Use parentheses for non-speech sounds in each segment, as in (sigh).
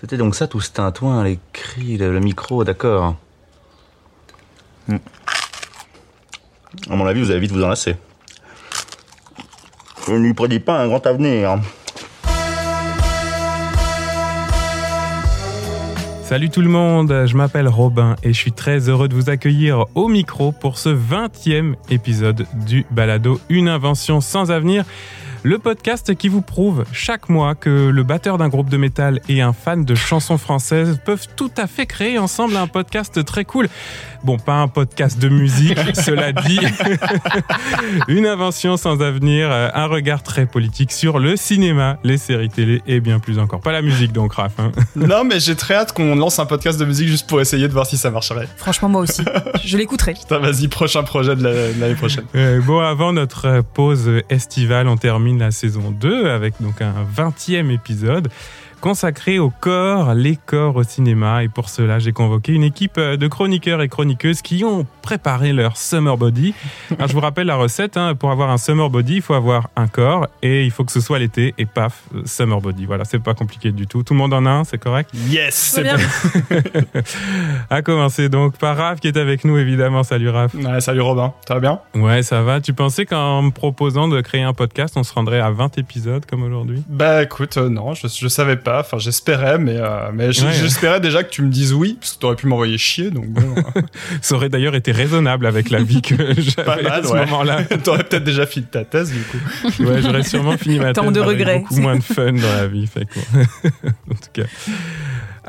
C'était donc ça tout ce tintouin, les cris, le, le micro, d'accord. À mon avis, vous allez vite vous enlacer. Je ne lui prédis pas un grand avenir. Salut tout le monde, je m'appelle Robin et je suis très heureux de vous accueillir au micro pour ce 20e épisode du Balado Une invention sans avenir. Le podcast qui vous prouve chaque mois que le batteur d'un groupe de métal et un fan de chansons françaises peuvent tout à fait créer ensemble un podcast très cool. Bon, pas un podcast de musique, (laughs) cela dit. (laughs) Une invention sans avenir, un regard très politique sur le cinéma, les séries télé et bien plus encore. Pas la musique donc, Raph. Hein. (laughs) Non, mais j'ai très hâte qu'on lance un podcast de musique juste pour essayer de voir si ça marcherait. Franchement, moi aussi. Je l'écouterai. Putain, vas-y, prochain projet de la- de l'année prochaine. Euh, bon, avant notre pause estivale, on termine la saison 2 avec donc un 20e épisode consacré au corps, les corps au cinéma. Et pour cela, j'ai convoqué une équipe de chroniqueurs et chroniqueuses qui ont préparé leur summer body. Alors, je vous rappelle la recette. hein. pour avoir un summer body, il faut avoir un corps et il faut que ce soit l'été. Et paf, summer body. Voilà, c'est pas compliqué du tout. Tout le monde en a un, c'est correct? Yes, c'est bien. bien. (laughs) À commencer donc par Raph qui est avec nous, évidemment. Salut Raph. Ouais, salut Robin, ça va bien? Ouais, ça va. Tu pensais qu'en me proposant de créer un podcast, on se rendrait à 20 épisodes comme aujourd'hui? Bah écoute, euh, non, je, je savais pas, enfin j'espérais, mais, euh, mais Ouais. j'espérais déjà que tu me dises oui, parce que t'aurais pu m'envoyer chier, donc bon, euh, (laughs) Ça aurait d'ailleurs été raisonnable avec la vie que (laughs) pas j'avais à mal, ce ouais. moment-là. (laughs) T'aurais peut-être déjà fini ta thèse, du coup. Ouais, j'aurais sûrement fini ma Tant thèse de avec regrets. beaucoup moins de fun dans la vie. Fait que bon. en tout cas.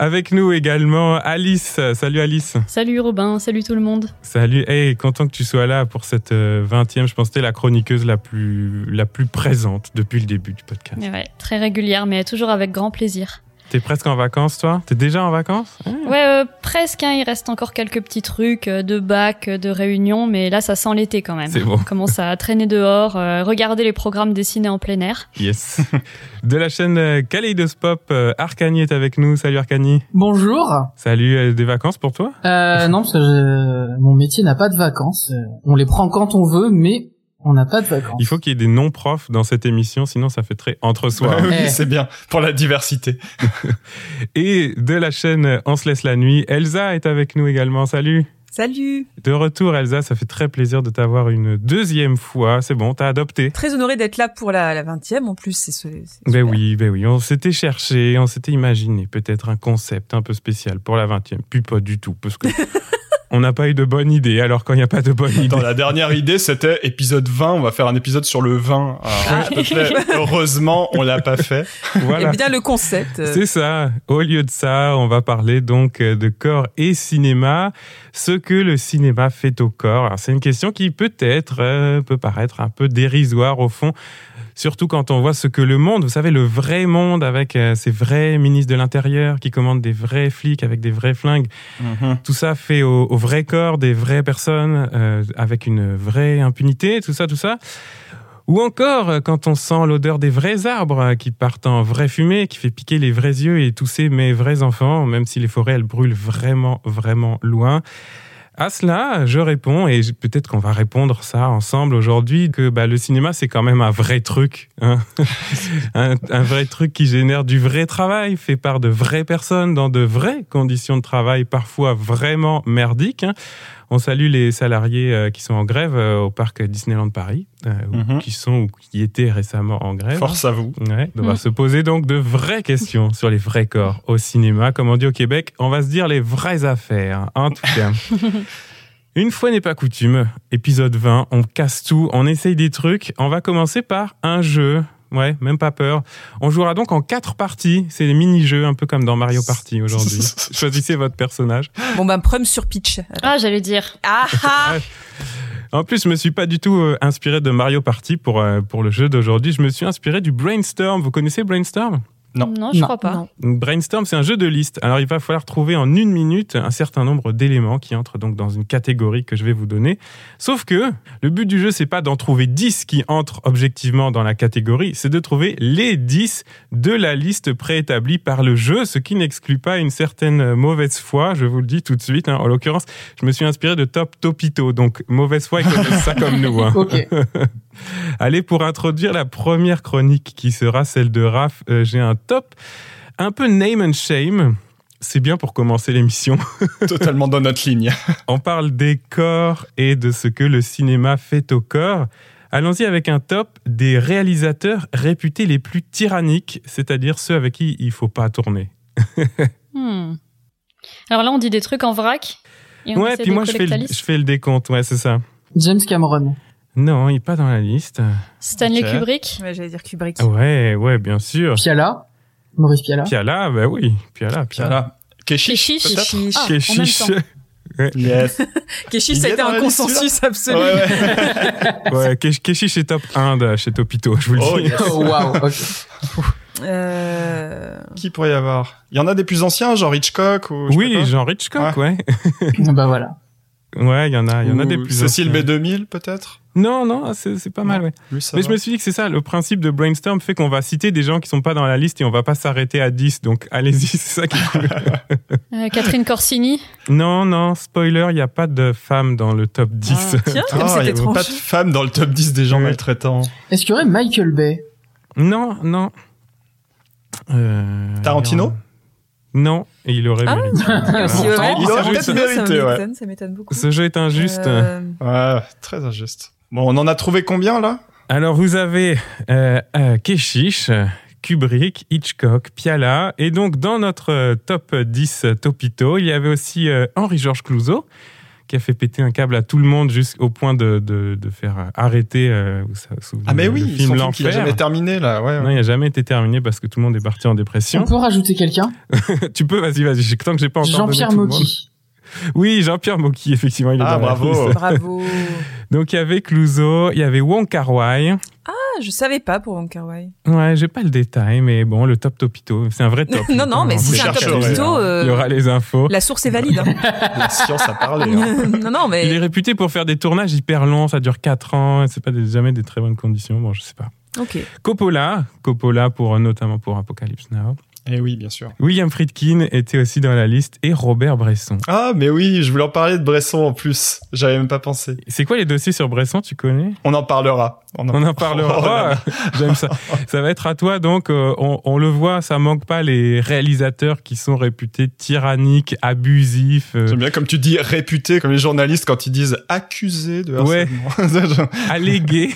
Avec nous également Alice. Salut Alice. Salut Robin, salut tout le monde. Salut. Hey, content que tu sois là pour cette euh, 20e. Je pense que t'es la chroniqueuse la plus, la plus présente depuis le début du podcast. Ouais, très régulière, mais toujours avec grand plaisir. T'es presque en vacances, toi? T'es déjà en vacances? Ouais, euh, presque. hein, il reste encore quelques petits trucs euh, de bac, euh, de réunion, mais là, ça sent l'été quand même. C'est bon. On commence à traîner dehors, euh, regarder les programmes dessinés en plein air. Yes. (laughs) De la chaîne euh, Kaleidoscope, euh, Arcani est avec nous. Salut Arcani. Bonjour. Salut, euh, des vacances pour toi? Euh, non, parce que je- mon métier n'a pas de vacances. On les prend quand on veut, mais on n'a pas de vacances. Il faut qu'il y ait des non-profs dans cette émission, sinon ça fait très entre-soi. Ouais, oui, Eh. c'est bien, pour la diversité. (laughs) Et de la chaîne On se laisse la nuit, Elsa est avec nous également. Salut Salut De retour Elsa, ça fait très plaisir de t'avoir une deuxième fois. C'est bon, t'as adopté. Très honoré d'être là pour la, la 20e. En plus, c'est ce. c'est Ben super. oui, ben oui, on s'était cherché, on s'était imaginé peut-être un concept un peu spécial pour la 20e. Puis pas du tout, parce que (laughs) on n'a pas eu de bonne idée. Alors quand il n'y a pas de bonne idée, Dans la dernière idée, c'était épisode 20, on va faire un épisode sur le vin. Te plaît, heureusement, on l'a pas fait. (laughs) voilà. Et bien le concept. euh, C'est ça. Au lieu de ça, on va parler donc de corps et cinéma, ce que le cinéma fait au corps. Alors, c'est une question qui peut-être euh, peut paraître un peu dérisoire au fond, surtout quand on voit ce que le monde, vous savez, le vrai monde avec euh, ces vrais ministres de l'Intérieur qui commandent des vrais flics avec des vrais flingues, tout ça fait au, au vrai corps des vraies personnes euh, avec une vraie impunité, tout ça, tout ça. Ou encore euh, quand on sent l'odeur des vrais arbres qui partent en vraie fumée, qui fait piquer les vrais yeux et tousser mes vrais enfants, même si les forêts elles brûlent vraiment, vraiment loin. À cela, je réponds, et peut-être qu'on va répondre ça ensemble aujourd'hui, que bah, le cinéma, c'est quand même un vrai truc. hein. (laughs) un, un vrai truc qui génère du vrai travail, fait par de vraies personnes, dans de vraies conditions de travail, parfois vraiment merdiques. hein. On salue les salariés euh, qui sont en grève euh, au parc Disneyland Paris, euh, ou Mhm. qui sont ou qui étaient récemment en grève. Force à vous. Ouais, on va Mm. se poser donc de vraies questions sur les vrais corps au cinéma. Comme on dit au Québec, on va se dire les vraies affaires. En tout cas. (laughs) Une fois n'est pas coutume, épisode 20, on casse tout, on essaye des trucs. On va commencer par un jeu. Ouais, même pas peur. On jouera donc en quatre parties. C'est des mini-jeux, un peu comme dans Mario Party aujourd'hui. (laughs) Choisissez votre personnage. Bon, ben, prom sur pitch. Ah, j'allais dire. Ah ah (laughs) En plus, je me suis pas du tout euh, inspiré de Mario Party pour, euh, pour le jeu d'aujourd'hui. Je me suis inspiré du Brainstorm. Vous connaissez Brainstorm? Non. je Non, crois pas. non. Brainstorm, c'est un jeu de liste. Alors, il va falloir trouver en une minute un certain nombre d'éléments qui entrent donc dans une catégorie que je vais vous donner. Sauf que le but du jeu, c'est pas d'en trouver 10 qui entrent objectivement dans la catégorie, c'est de trouver les 10 de la liste préétablie par le jeu, ce qui n'exclut pas une certaine mauvaise foi, je vous le dis tout de suite. hein. En l'occurrence, je me suis inspiré de Top Topito, donc mauvaise foi, ils connaissent ça comme nous. hein. (laughs) Ok. (laughs) Allez, pour introduire la première chronique qui sera celle de Raph, euh, j'ai un top un peu name and shame. C'est bien pour commencer l'émission. (laughs) Totalement dans notre ligne. On parle des corps et de ce que le cinéma fait au corps. Allons-y avec un top des réalisateurs réputés les plus tyranniques, c'est-à-dire ceux avec qui il faut pas tourner. (laughs) Hmm. Alors là, on dit des trucs en vrac. Et on ouais, puis moi je fais, le, je fais le décompte, ouais, c'est ça. James Cameron. Non, il est pas dans la liste. Stanley. Kubrick? Ouais, j'allais dire Kubrick. Ouais, ouais, bien sûr. Piala? Maurice Piala? Piala, bah oui, Piala, Piala. Keshish, Keshish. Keshish. Ah, Keshish. Yes. (laughs) Keshish, ça a été un consensus absolu. Ouais, ouais. (laughs) Ouais, Kesh- Keshish est top 1 de chez Topito, je vous le Oh, dis. yes. (laughs) Oh, waouh. ok. Euh... Qui pourrait y avoir? Il y en a des plus anciens, genre Hitchcock ou je Oui. Jean Hitchcock, ouais. bah voilà. Ouais, il y en a, il y en a des plus Cécile anciens. B2000 peut-être? Non, non, c'est pas mal, ouais. Lui, Mais va. je me suis dit que c'est ça, le principe de brainstorm fait qu'on va citer des gens qui sont pas dans la liste et on va pas s'arrêter à 10, donc allez-y, (laughs) c'est ça qui est cool. (laughs) Euh, Catherine Corsini? Non, non, spoiler, il n'y a pas de femmes dans le top 10. Ah, tiens, (laughs) comme y étrange. pas de femmes dans le top 10 des gens Ouais. maltraitants. Est-ce qu'il y aurait Michael Bay? Non, non. Euh, Tarantino? Non, et il aurait Ah, mérité. (laughs) Il ouais, aurait peut-être ça mérité, ouais. m'étonne, Ça m'étonne beaucoup. Ce jeu est injuste. Euh, Ouais, très injuste. Bon, on en a trouvé combien là? Alors, vous avez euh, euh, Keshish, Kubrick, Hitchcock, Piala. Et donc, dans notre euh, top 10 Topito, il y avait aussi euh, Henri-Georges Clouzot, qui a fait péter un câble à tout le monde jusqu'au point de, de, de faire euh, arrêter euh, Ah mais le oui, film son film qui a jamais terminé là. Ouais, ouais. Non, il n'a jamais été terminé parce que tout le monde est parti en On dépression. peut rajouter quelqu'un? (laughs) Tu peux, vas-y, vas-y. j'ai- Tant que j'ai pas encore Jean-Pierre. Mocky. Oui, Jean-Pierre Mocky, effectivement, il est Ah, dans la bravo. liste. Bravo. (laughs) Donc, il y avait Clouseau, il y avait Wong Kar-wai. Ah, je savais pas pour Wong Kar-wai. Ouais, j'ai pas le détail, mais bon, le top topito, c'est un vrai top. (laughs) non, non, mais si c'est un top hein. euh, Il y aura les infos. la source est valide. hein. (laughs) La science a parlé. hein. non, non, mais Il est réputé pour faire des tournages hyper longs, ça dure 4 ans, et c'est pas des- jamais des très bonnes conditions, bon, je sais pas. ok. Coppola, Coppola pour, notamment pour Apocalypse Now. Eh oui, bien sûr. William Friedkin était aussi dans la liste, et Robert Bresson. Ah, mais oui, je voulais en parler de Bresson en plus. J'avais même pas pensé. C'est quoi les dossiers sur Bresson, tu connais? On en parlera. On en (laughs) parlera. Oh là là. Oh, (laughs) J'aime ça. Ça va être à toi. Donc, euh, on, on le voit, ça manque pas les réalisateurs qui sont réputés tyranniques, abusifs, euh, J'aime bien comme tu dis réputé, comme les journalistes quand ils disent accusé de Ouais. harcèlement. (laughs) allégués.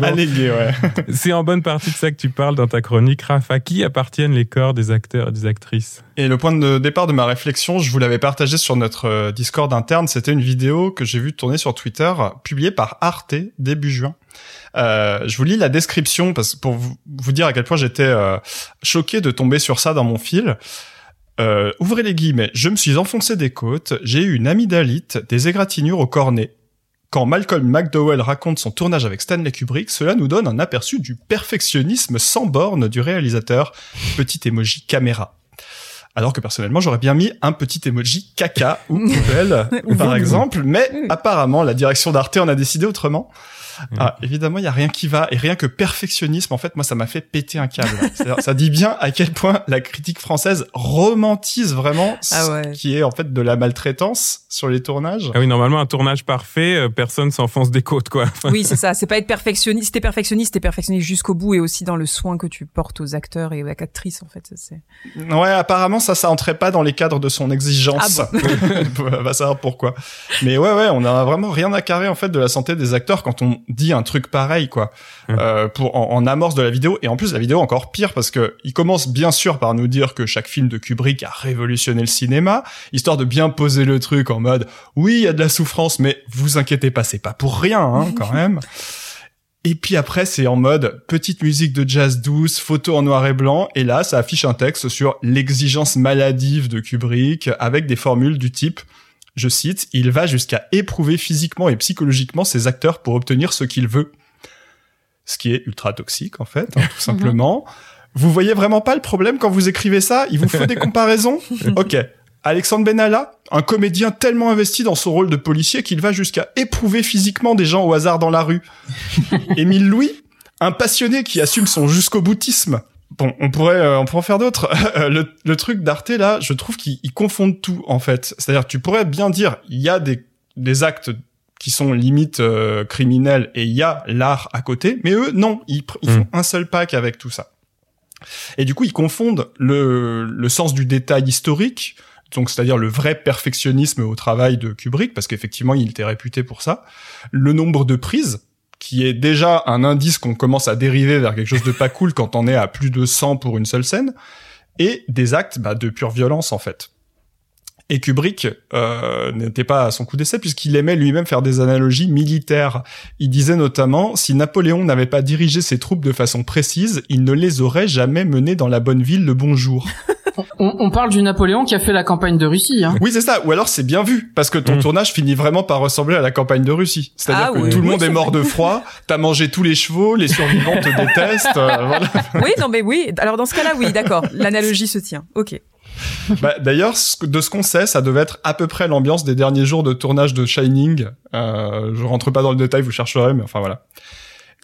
Bon, Allégué, ouais. C'est en bonne partie de ça que tu parles dans ta chronique, Raph. À qui appartiennent les corps des acteurs et des actrices? Et le point de départ de ma réflexion, je vous l'avais partagé sur notre euh, Discord interne. C'était une vidéo que j'ai vue tourner sur Twitter, publiée par Arte début juin. Euh, je vous lis la description parce pour vous, vous dire à quel point j'étais euh, choqué de tomber sur ça dans mon fil. Euh, ouvrez les guillemets. Je me suis enfoncé des côtes. J'ai eu une amygdalite, des égratignures au cornet. Quand Malcolm McDowell raconte son tournage avec Stanley Kubrick, cela nous donne un aperçu du perfectionnisme sans borne du réalisateur. Petit emoji caméra. Alors que personnellement, j'aurais bien mis un petit emoji caca ou poubelle, (laughs) Ou par exemple. Mais apparemment, la direction d'Arte en a décidé autrement. Ah, évidemment, il y a rien qui va et rien que perfectionnisme. En fait, moi, ça m'a fait péter un câble. (laughs) C'est-à-dire, ça dit bien à quel point la critique française romantise vraiment Ah ce ouais. qui est en fait de la maltraitance sur les tournages. Ah oui, normalement, un tournage parfait, euh, personne s'enfonce des côtes, quoi. (laughs) Oui, c'est ça. C'est pas être perfectionniste. Si t'es perfectionniste, t'es perfectionniste jusqu'au bout et aussi dans le soin que tu portes aux acteurs et aux actrices, en fait. Ça, C'est... Ouais, apparemment, ça, ça entrait pas dans les cadres de son exigence. Ah (laughs) On va savoir pourquoi. Mais ouais, ouais, on a vraiment rien à carrer en fait de la santé des acteurs quand on dit un truc pareil, quoi. Euh, pour en, en amorce de la vidéo et en plus la vidéo encore pire parce que il commence bien sûr par nous dire que chaque film de Kubrick a révolutionné le cinéma, histoire de bien poser le truc en mode oui, il y a de la souffrance, mais vous inquiétez pas, c'est pas pour rien, hein, quand (laughs) même. Et puis après, c'est en mode petite musique de jazz douce, photo en noir et blanc, et là, ça affiche un texte sur l'exigence maladive de Kubrick, avec des formules du type, je cite, il va jusqu'à éprouver physiquement et psychologiquement ses acteurs pour obtenir ce qu'il veut. Ce qui est ultra toxique, en fait, hein, tout (laughs) simplement. Vous voyez vraiment pas le problème quand vous écrivez ça? Il vous faut des comparaisons? (laughs) Ok. Alexandre Benalla, un comédien tellement investi dans son rôle de policier qu'il va jusqu'à éprouver physiquement des gens au hasard dans la rue. (laughs) Émile Louis, un passionné qui assume son jusqu'au boutisme. Bon, on pourrait, euh, on pourrait en faire d'autres. (laughs) le, le truc d'Arte là, je trouve qu'ils ils confondent tout en fait. C'est-à-dire, tu pourrais bien dire, il y a des, des actes qui sont limite euh, criminels et il y a l'art à côté, mais eux non, ils, ils font un seul pack avec tout ça. Et du coup, ils confondent le, le sens du détail historique, donc c'est-à-dire le vrai perfectionnisme au travail de Kubrick, parce qu'effectivement, il était réputé pour ça, le nombre de prises, qui est déjà un indice qu'on commence à dériver vers quelque chose de pas cool quand on est à plus de 100 pour une seule scène, et des actes bah, de pure violence en fait. Et Kubrick euh, n'était pas à son coup d'essai puisqu'il aimait lui-même faire des analogies militaires. Il disait notamment si Napoléon n'avait pas dirigé ses troupes de façon précise, il ne les aurait jamais menées dans la bonne ville le bonjour. On, on parle du Napoléon qui a fait la campagne de Russie. Hein. Oui, c'est ça. Ou alors c'est bien vu parce que ton Mm. tournage finit vraiment par ressembler à la campagne de Russie. C'est-à-dire Ah que oui. tout le monde est mort de froid, t'as mangé tous les chevaux, les survivants te (laughs) détestent. euh, voilà. Oui, non, mais oui. Alors dans ce cas-là, oui, d'accord. L'analogie se tient. Ok. Bah, D'ailleurs, de ce qu'on sait, ça devait être à peu près l'ambiance des derniers jours de tournage de Shining. Euh, je rentre pas dans le détail, vous chercherez, mais enfin voilà.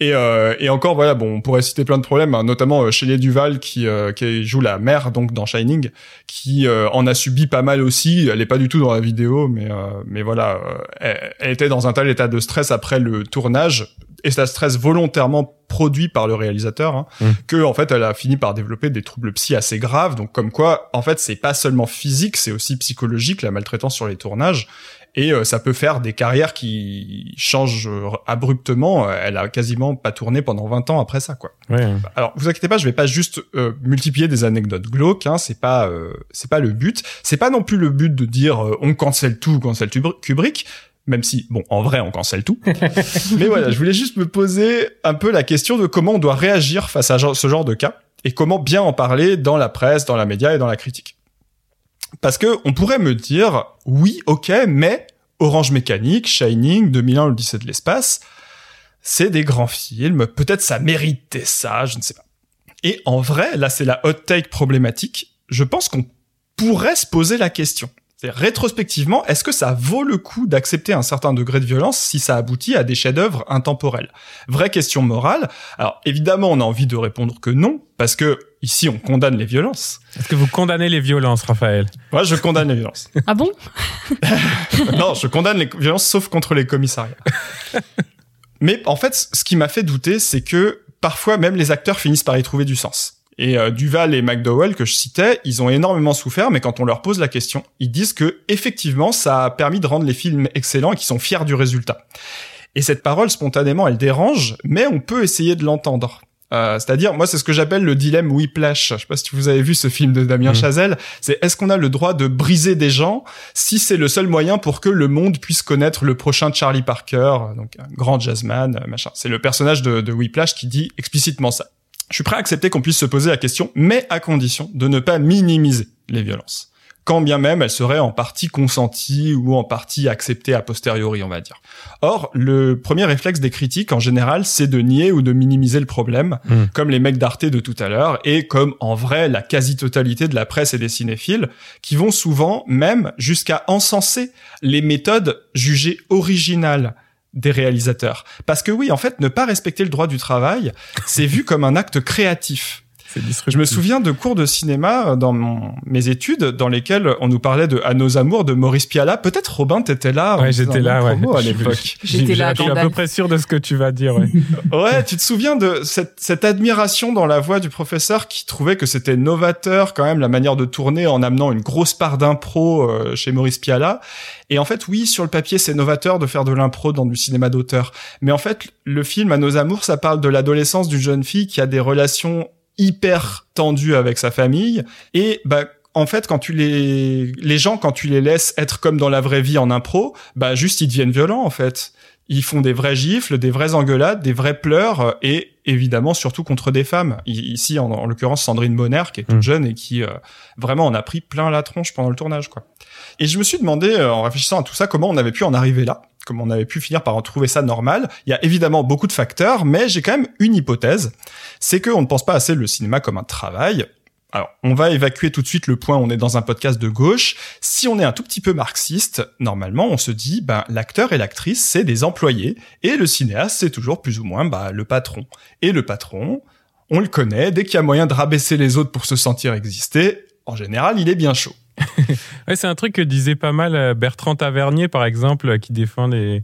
Et, euh, et encore, voilà, bon, on pourrait citer plein de problèmes, hein, notamment euh, Shelley Duval qui, euh, joue la mère donc dans Shining, qui euh, en a subi pas mal aussi. Elle est pas du tout dans la vidéo, mais euh, mais voilà, elle, elle était dans un tel état de stress après le tournage et ça stress volontairement produit par le réalisateur hein, Mm. que en fait elle a fini par développer des troubles psy assez graves. Donc comme quoi, en fait, c'est pas seulement physique, c'est aussi psychologique la maltraitance sur les tournages. Et euh, ça peut faire des carrières qui changent euh, abruptement. Elle a quasiment pas tourné pendant 20 ans après ça, quoi. Ouais. Alors, vous inquiétez pas, je vais pas juste euh, multiplier des anecdotes glauques. Hein, c'est pas, euh, c'est pas le but. C'est pas non plus le but de dire euh, on cancelle tout, on cancelle Kubrick. Même si, bon, en vrai, on cancelle tout. (laughs) Mais voilà, je voulais juste me poser un peu la question de comment on doit réagir face à ce genre de cas et comment bien en parler dans la presse, dans la média et dans la critique. Parce que on pourrait me dire, oui, ok, mais Orange Mécanique, Shining, 2001, l'Odyssée de l'espace, c'est des grands films, peut-être ça méritait ça, je ne sais pas. Et en vrai, là c'est la hot take problématique, je pense qu'on pourrait se poser la question. C'est rétrospectivement, est-ce que ça vaut le coup d'accepter un certain degré de violence si ça aboutit à des chefs-d'œuvre intemporels? Vraie question morale. Alors évidemment, on a envie de répondre que non, parce que ici on condamne les violences. Est-ce que vous condamnez les violences, Raphaël? Moi, je condamne les violences. Ah bon? (laughs) Non, je condamne les violences sauf contre les commissariats. (laughs) Mais en fait, ce qui m'a fait douter, c'est que parfois même les acteurs finissent par y trouver du sens. Et euh, Duval et McDowell que je citais, ils ont énormément souffert, mais quand on leur pose la question, ils disent que effectivement, ça a permis de rendre les films excellents et qu'ils sont fiers du résultat. Et cette parole, spontanément, elle dérange, mais on peut essayer de l'entendre. Euh, C'est-à-dire, moi, c'est ce que j'appelle le dilemme Whiplash. Je sais pas si vous avez vu ce film de Damien Mhm. Chazelle. C'est est-ce qu'on a le droit de briser des gens si c'est le seul moyen pour que le monde puisse connaître le prochain Charlie Parker, donc un grand jazzman, machin. C'est le personnage de, de Whiplash qui dit explicitement ça. Je suis prêt à accepter qu'on puisse se poser la question, mais à condition de ne pas minimiser les violences. Quand bien même elles seraient en partie consenties ou en partie acceptées a posteriori, on va dire. Or, le premier réflexe des critiques, en général, c'est de nier ou de minimiser le problème, Mm. comme les mecs d'Arte de tout à l'heure, et comme, en vrai, la quasi-totalité de la presse et des cinéphiles, qui vont souvent même jusqu'à encenser les méthodes jugées originales des réalisateurs. Parce que oui, en fait, ne pas respecter le droit du travail, c'est vu comme un acte créatif. C'est Je me souviens de cours de cinéma euh, dans mon- mes études dans lesquels on nous parlait de À nos amours de Maurice Pialat. Peut-être Robin, t'étais là. Ouais, j'étais là, ouais. à l'époque. (laughs) J'étais là, Je suis à peu près sûr de ce que tu vas dire, ouais. (laughs) Ouais, tu te souviens de cette, cette admiration dans la voix du professeur qui trouvait que c'était novateur quand même la manière de tourner en amenant une grosse part d'impro euh, chez Maurice Pialat. Et en fait, oui, sur le papier, c'est novateur de faire de l'impro dans du cinéma d'auteur. Mais en fait, le film À nos amours, ça parle de l'adolescence d'une jeune fille qui a des relations hyper tendues avec sa famille. Et bah en fait, quand tu les les gens, quand tu les laisses être comme dans la vraie vie en impro, bah juste ils deviennent violents en fait. Ils font des vrais gifles, des vraies engueulades, des vrais pleurs et évidemment surtout contre des femmes. Ici, en, en l'occurrence, Sandrine Bonner, qui est toute Mm. jeune et qui euh, vraiment en a pris plein la tronche pendant le tournage, quoi. Et je me suis demandé, euh, en réfléchissant à tout ça, comment on avait pu en arriver là, comment on avait pu finir par en trouver ça normal. Il y a évidemment beaucoup de facteurs, mais j'ai quand même une hypothèse, c'est qu'on ne pense pas assez le cinéma comme un travail. Alors, on va évacuer tout de suite le point, on est dans un podcast de gauche. Si on est un tout petit peu marxiste, normalement, on se dit, ben, l'acteur et l'actrice, c'est des employés, et le cinéaste, c'est toujours plus ou moins, bah, le patron. Et le patron, on le connaît, dès qu'il y a moyen de rabaisser les autres pour se sentir exister, en général, il est bien chaud. (laughs) Ouais, c'est un truc que disait pas mal euh, Bertrand Tavernier, par exemple, qui défend les,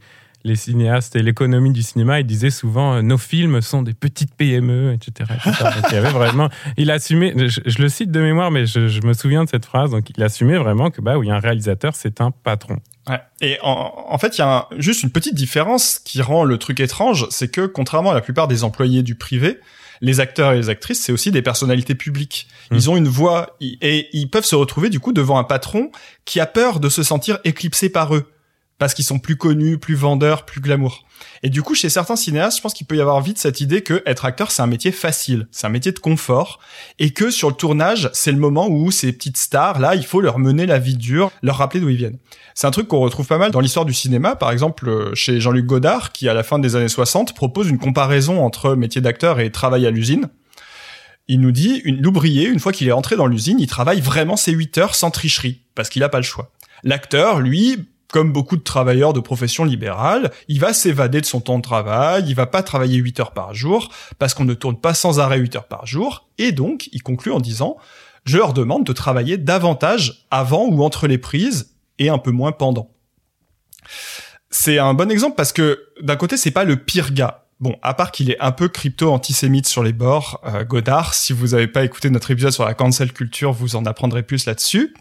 cinéastes et l'économie du cinéma, il disait souvent euh, nos films sont des petites PME, etc. etc. il vraiment, il assumait, je, je, le cite de mémoire, mais je, me souviens de cette phrase, donc il assumait vraiment que bah oui, un réalisateur c'est un patron. Ouais. Et en, fait, il y a juste une petite différence qui rend le truc étrange, c'est que contrairement à la plupart des employés du privé, les acteurs et les actrices, c'est aussi des personnalités publiques. Mmh. Ils ont une voix et ils peuvent se retrouver du coup devant un patron qui a peur de se sentir éclipsé par eux parce qu'ils sont plus connus, plus vendeurs, plus glamour. Et du coup, chez certains cinéastes, je pense qu'il peut y avoir vite cette idée que être acteur, c'est un métier facile, c'est un métier de confort, et que sur le tournage, c'est le moment où ces petites stars, là, il faut leur mener la vie dure, leur rappeler d'où ils viennent. C'est un truc qu'on retrouve pas mal dans l'histoire du cinéma, par exemple euh, chez Jean-Luc Godard, qui à la fin des années 60 propose une comparaison entre métier d'acteur et travail à l'usine. Il nous dit, l'ouvrier, une fois qu'il est entré dans l'usine, il travaille vraiment ses 8 heures sans tricherie, parce qu'il n'a pas le choix. L'acteur, lui, comme beaucoup de travailleurs de profession libérale, il va s'évader de son temps de travail, il va pas travailler 8 heures par jour, parce qu'on ne tourne pas sans arrêt 8 heures par jour, et donc, il conclut en disant, je leur demande de travailler davantage avant ou entre les prises, et un peu moins pendant. C'est un bon exemple parce que, d'un côté, c'est pas le pire gars. Bon, à part qu'il est un peu crypto-antisémite sur les bords, euh, Godard, si vous avez pas écouté notre épisode sur la cancel culture, vous en apprendrez plus là-dessus.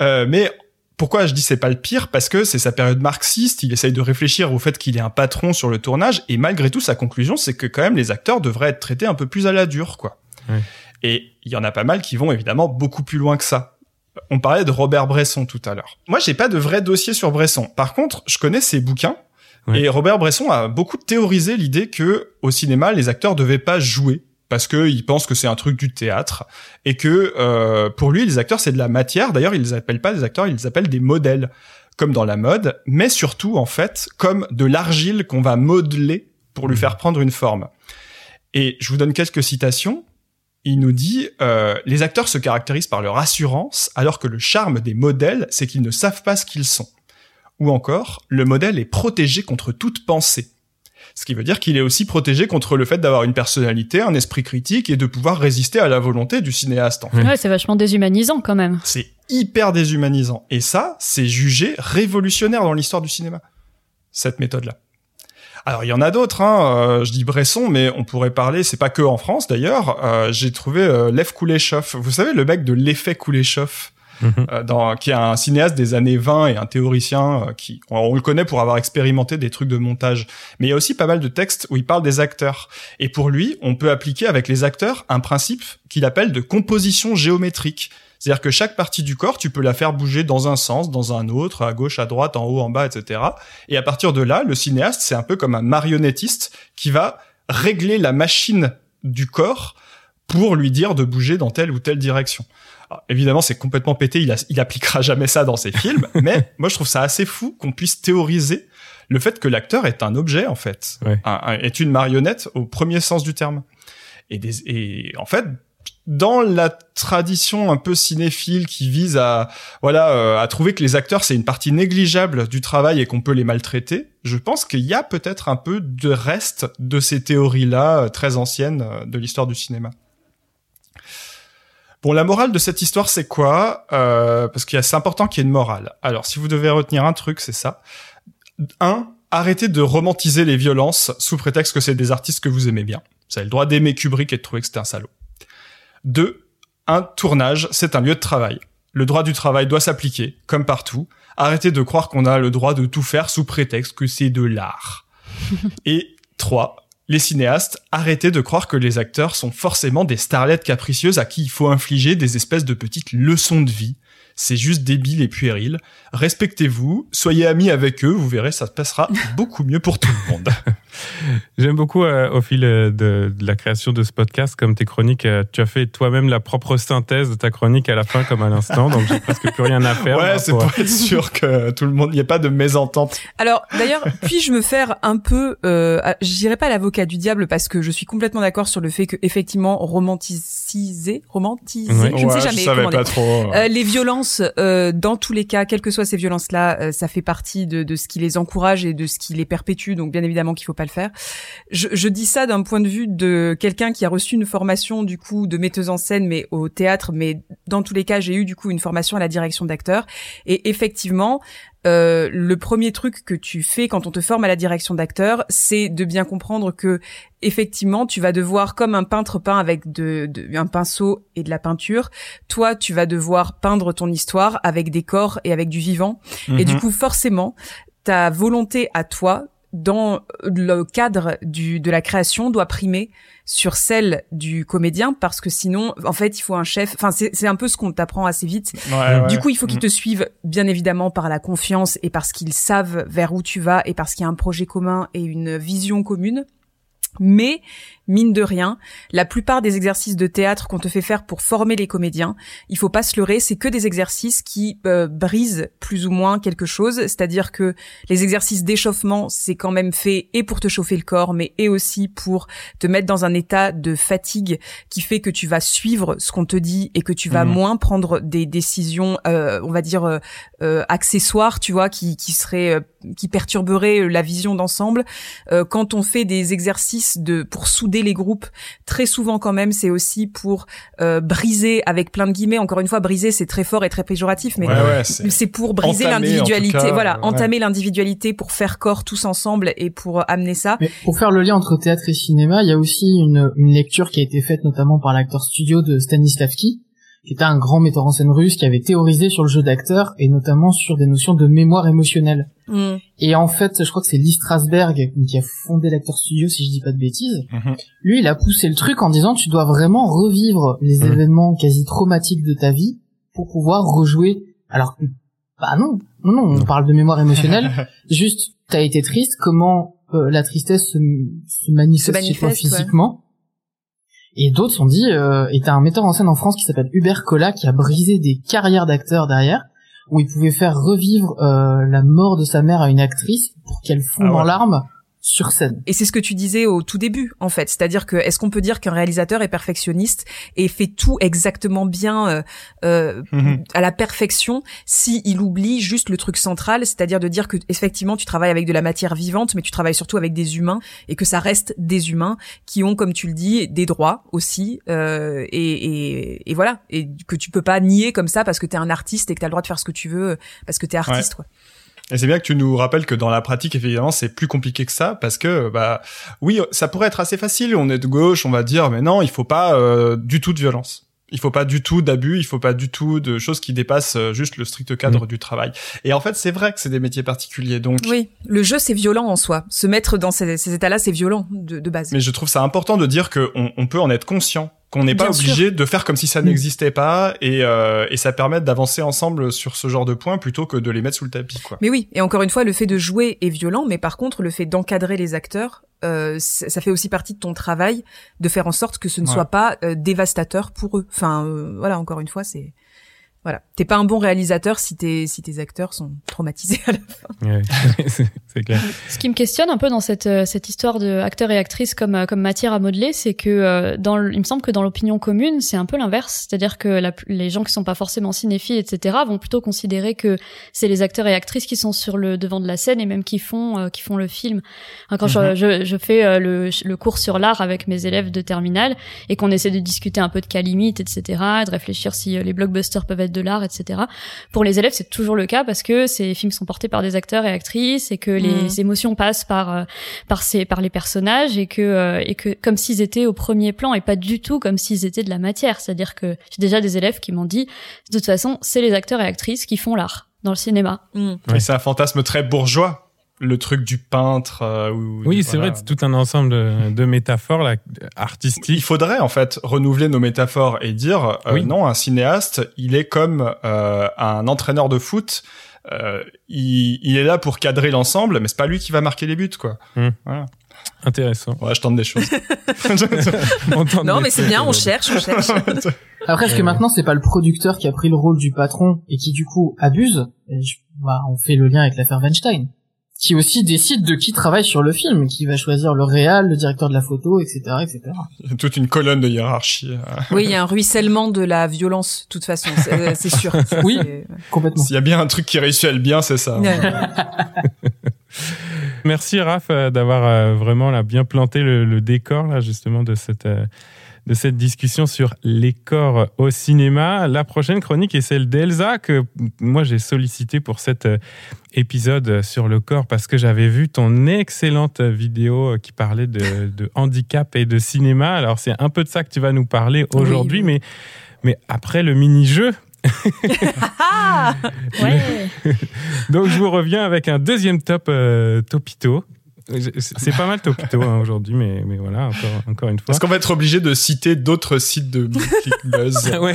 Euh, mais pourquoi je dis c'est pas le pire? Parce que c'est sa période marxiste, il essaye de réfléchir au fait qu'il est un patron sur le tournage, et malgré tout, sa conclusion, c'est que quand même les acteurs devraient être traités un peu plus à la dure, quoi. Et il y en a pas mal qui vont évidemment beaucoup plus loin que ça. On parlait de Robert Bresson tout à l'heure. Moi, j'ai pas de vrai dossier sur Bresson. Par contre, je connais ses bouquins. Et Robert Bresson a beaucoup théorisé l'idée que au cinéma, les acteurs devaient pas jouer parce que il pense que c'est un truc du théâtre et que euh, pour lui, les acteurs c'est de la matière. D'ailleurs, ils les appellent pas des acteurs, ils les appellent des modèles, comme dans la mode, mais surtout en fait comme de l'argile qu'on va modeler pour lui faire prendre une forme. Et je vous donne quelques citations il nous dit euh, les acteurs se caractérisent par leur assurance, alors que le charme des modèles, c'est qu'ils ne savent pas ce qu'ils sont. Ou encore, le modèle est protégé contre toute pensée. Ce qui veut dire qu'il est aussi protégé contre le fait d'avoir une personnalité, un esprit critique et de pouvoir résister à la volonté du cinéaste. En fait. Ouais, c'est vachement déshumanisant quand même. C'est hyper déshumanisant. Et ça, c'est jugé révolutionnaire dans l'histoire du cinéma. Cette méthode-là. Alors il y en a d'autres, hein. euh, je dis Bresson, mais on pourrait parler, c'est pas que en France d'ailleurs. Euh, J'ai trouvé euh, Lev Kuleshov. Vous savez le mec de l'effet Kuleshov, Mhm. dans, qui est un cinéaste des années 20 et un théoricien euh, qui, on, on, le connaît pour avoir expérimenté des trucs de montage. Mais il y a aussi pas mal de textes où il parle des acteurs. Et pour lui, on peut appliquer avec les acteurs un principe qu'il appelle de composition géométrique. C'est-à-dire que chaque partie du corps, tu peux la faire bouger dans un sens, dans un autre, à gauche, à droite, en haut, en bas, etc. Et à partir de là, le cinéaste, c'est un peu comme un marionnettiste qui va régler la machine du corps pour lui dire de bouger dans telle ou telle direction. Alors, évidemment, c'est complètement pété, il, a, il appliquera (laughs) jamais ça dans ses films, (laughs) mais moi je trouve ça assez fou qu'on puisse théoriser le fait que l'acteur est un objet, en fait, Ouais. un- un- est une marionnette au premier sens du terme. Et, des, et en fait, dans la tradition un peu cinéphile qui vise à voilà euh, à trouver que les acteurs c'est une partie négligeable du travail et qu'on peut les maltraiter, je pense qu'il y a peut-être un peu de reste de ces théories-là euh, très anciennes euh, de l'histoire du cinéma. Bon, la morale de cette histoire, c'est quoi? Euh, Parce qu'il y a- c'est important qu'il y ait une morale. Alors, si vous devez retenir un truc, c'est ça. Un, arrêtez de romantiser les violences sous prétexte que c'est des artistes que vous aimez bien. Vous avez le droit d'aimer Kubrick et de trouver que c'était un salaud. Deux, un tournage, c'est un lieu de travail. Le droit du travail doit s'appliquer, comme partout. Arrêtez de croire qu'on a le droit de tout faire sous prétexte que c'est de l'art. (laughs) et trois, les cinéastes, arrêtez de croire que les acteurs sont forcément des starlettes capricieuses à qui il faut infliger des espèces de petites leçons de vie. C'est juste débile et puéril. Respectez-vous, soyez amis avec eux, vous verrez, ça se passera (laughs) beaucoup mieux pour tout le monde. (laughs) J'aime beaucoup euh, au fil euh, de, de la création de ce podcast, comme tes chroniques, euh, tu as fait toi-même la propre synthèse de ta chronique à la fin comme à l'instant, donc j'ai presque plus rien à faire. ouais, c'est pour- pour être sûr que tout le monde, il n'y a pas de mésentente. Alors d'ailleurs, puis-je me faire un peu, euh, je dirais pas l'avocat du diable parce que je suis complètement d'accord sur le fait que effectivement romanticiser, Ouais. je ne sais jamais je savais comment pas trop. Euh, les violences, euh, dans tous les cas, quelles que soient ces violences-là, euh, ça fait partie de, de ce qui les encourage et de ce qui les perpétue. Donc, bien évidemment, qu'il faut pas le faire. Je, je dis ça d'un point de vue de quelqu'un qui a reçu une formation du coup de metteuse en scène, mais au théâtre. Mais dans tous les cas, j'ai eu du coup une formation à la direction d'acteurs. Et effectivement, euh, le premier truc que tu fais quand on te forme à la direction d'acteur, c'est de bien comprendre que effectivement, tu vas devoir, comme un peintre peint avec de, de, un pinceau et de la peinture, toi, tu vas devoir peindre ton histoire avec des corps et avec du vivant. Et du Mhm. coup, forcément, ta volonté à toi, dans le cadre du, de la création, doit primer sur celle du comédien parce que sinon, en fait, il faut un chef. Enfin, c'est c'est un peu ce qu'on t'apprend assez vite. Ouais, ouais. Du coup, il faut qu'ils Mhm. te suivent, bien évidemment, par la confiance et parce qu'ils savent vers où tu vas et parce qu'il y a un projet commun et une vision commune. Mais, mine de rien, la plupart des exercices de théâtre qu'on te fait faire pour former les comédiens, il faut pas se leurrer, c'est que des exercices qui euh, brisent plus ou moins quelque chose. C'est-à-dire que les exercices d'échauffement, c'est quand même fait et pour te chauffer le corps, mais et aussi pour te mettre dans un état de fatigue qui fait que tu vas suivre ce qu'on te dit et que tu vas Mhm. moins prendre des décisions, euh, on va dire euh, euh, accessoires, tu vois, qui qui seraient euh, qui perturberaient la vision d'ensemble. Euh, quand on fait des exercices de pour souder les groupes, très souvent quand même, c'est aussi pour euh, briser avec plein de guillemets. Encore une fois, briser c'est très fort et très péjoratif, mais Ouais, ouais, c'est- pour briser l'individualité. Voilà, ouais. entamer l'individualité pour faire corps tous ensemble et pour amener ça. Mais pour faire le lien entre théâtre et cinéma, il y a aussi une, une lecture qui a été faite notamment par l'acteur studio de Stanislavski, qui était un grand metteur en scène russe qui avait théorisé sur le jeu d'acteur et notamment sur des notions de mémoire émotionnelle. Mm. Et en fait, je crois que c'est Lee Strasberg qui a fondé l'acteur studio, si je dis pas de bêtises. Mhm. Lui, il a poussé le truc en disant tu dois vraiment revivre les Mhm. événements quasi traumatiques de ta vie pour pouvoir rejouer. Alors, bah non, non, non, on parle de mémoire émotionnelle. (laughs) Juste, t'as été triste, comment euh, la tristesse se, se manifeste, Se chez toi manifeste, ouais. physiquement. Et d'autres sont dit, euh, et t'as un metteur en scène en France qui s'appelle Hubert Collat qui a brisé des carrières d'acteurs derrière, où il pouvait faire revivre euh, la mort de sa mère à une actrice pour qu'elle fonde Ah ouais. en larmes sur scène. Et c'est ce que tu disais au tout début, en fait. C'est-à-dire que est-ce qu'on peut dire qu'un réalisateur est perfectionniste et fait tout exactement bien euh, euh, Mhm. à la perfection si il oublie juste le truc central, c'est-à-dire de dire que effectivement tu travailles avec de la matière vivante, mais tu travailles surtout avec des humains et que ça reste des humains qui ont, comme tu le dis, des droits aussi euh, et, et, et voilà et que tu peux pas nier comme ça parce que t'es un artiste et que t'as le droit de faire ce que tu veux parce que t'es artiste quoi. Et c'est bien que tu nous rappelles que dans la pratique, évidemment, c'est plus compliqué que ça, parce que, bah, oui, ça pourrait être assez facile. On est de gauche, on va dire, mais non, il faut pas euh, du tout de violence. Il faut pas du tout d'abus, il faut pas du tout de choses qui dépassent euh, juste le strict cadre du travail. Et en fait, c'est vrai que c'est des métiers particuliers, donc. Oui, le jeu c'est violent en soi. Se mettre dans ces, ces états-là, c'est violent de, de base. Mais je trouve ça important de dire que on, on peut en être conscient, qu'on n'est pas Bien sûr. obligé de faire comme si ça Mm. n'existait pas, et, euh, et ça permet d'avancer ensemble sur ce genre de points plutôt que de les mettre sous le tapis, quoi. Mais oui, et encore une fois, le fait de jouer est violent, mais par contre, le fait d'encadrer les acteurs, euh, ça fait aussi partie de ton travail de faire en sorte que ce ne Ouais. soit pas euh, dévastateur pour eux. Enfin, euh, voilà, encore une fois, c'est voilà, t'es pas un bon réalisateur si tes si tes acteurs sont traumatisés à la fin. Ouais, (laughs) c'est clair. Ce qui me questionne un peu dans cette euh, cette histoire de acteurs et actrices comme euh, comme matière à modeler, c'est que euh, dans le- il me semble que dans l'opinion commune, c'est un peu l'inverse, c'est-à-dire que la- les gens qui sont pas forcément cinéphiles, etc., vont plutôt considérer que c'est les acteurs et actrices qui sont sur le devant de la scène et même qui font euh, qui font le film. Hein, Quand Mhm. je, je, je fais euh, le, le cours sur l'art avec mes élèves de terminale et qu'on essaie de discuter un peu de cas limites, etc., de réfléchir si euh, les blockbusters peuvent être de l'art, etc. Pour les élèves, c'est toujours le cas parce que ces films sont portés par des acteurs et actrices et que les Mhm. émotions passent par euh, par ces par les personnages et que euh, et que comme s'ils étaient au premier plan et pas du tout comme s'ils étaient de la matière. C'est-à-dire que j'ai déjà des élèves qui m'ont dit de toute façon, c'est les acteurs et actrices qui font l'art dans le cinéma. Mm. Et c'est un fantasme très bourgeois, le truc du peintre. euh, ou, Oui, c'est voilà. vrai, c'est tout un ensemble de, de métaphores là, Il artistiques. faudrait en fait renouveler nos métaphores et dire euh, Oui. non, un cinéaste, il est comme euh, un entraîneur de foot. Euh, il, il est là pour cadrer l'ensemble, mais c'est pas lui qui va marquer les buts, quoi. Intéressant. Ouais, je tente des choses. (laughs) Tente Non, des mais c'est bien, on cherche, on cherche. (laughs) Après, est-ce que Euh. maintenant c'est pas le producteur qui a pris le rôle du patron et qui du coup abuse? Et je- bah, On fait le lien avec l'affaire Weinstein, qui aussi décide de qui travaille sur le film, qui va choisir le réal, le directeur de la photo, etc., etc. Il y a toute une colonne de hiérarchie. euh. Oui, il y a un ruissellement de la violence, de toute façon, c'est euh, sûr. (laughs) Oui. Complètement. S'il y a bien un truc qui réussit à le bien, c'est ça. (laughs) Merci Raph euh, d'avoir vraiment là bien planté le, le décor là justement de cette euh, de cette discussion sur les corps au cinéma. La prochaine chronique est celle d'Elsa que moi j'ai sollicité pour cet euh, épisode sur le corps parce que j'avais vu ton excellente vidéo qui parlait de, de handicap et de cinéma. Alors c'est un peu de ça que tu vas nous parler aujourd'hui, Oui, mais mais après le mini-jeu. Ah (laughs) Ouais. Donc je vous reviens avec un deuxième top euh, topito. C'est pas mal topito hein, aujourd'hui, mais, mais voilà, encore, encore une fois. Est-ce qu'on va être obligé de citer d'autres sites de ClickBuzz Ah (laughs) ouais,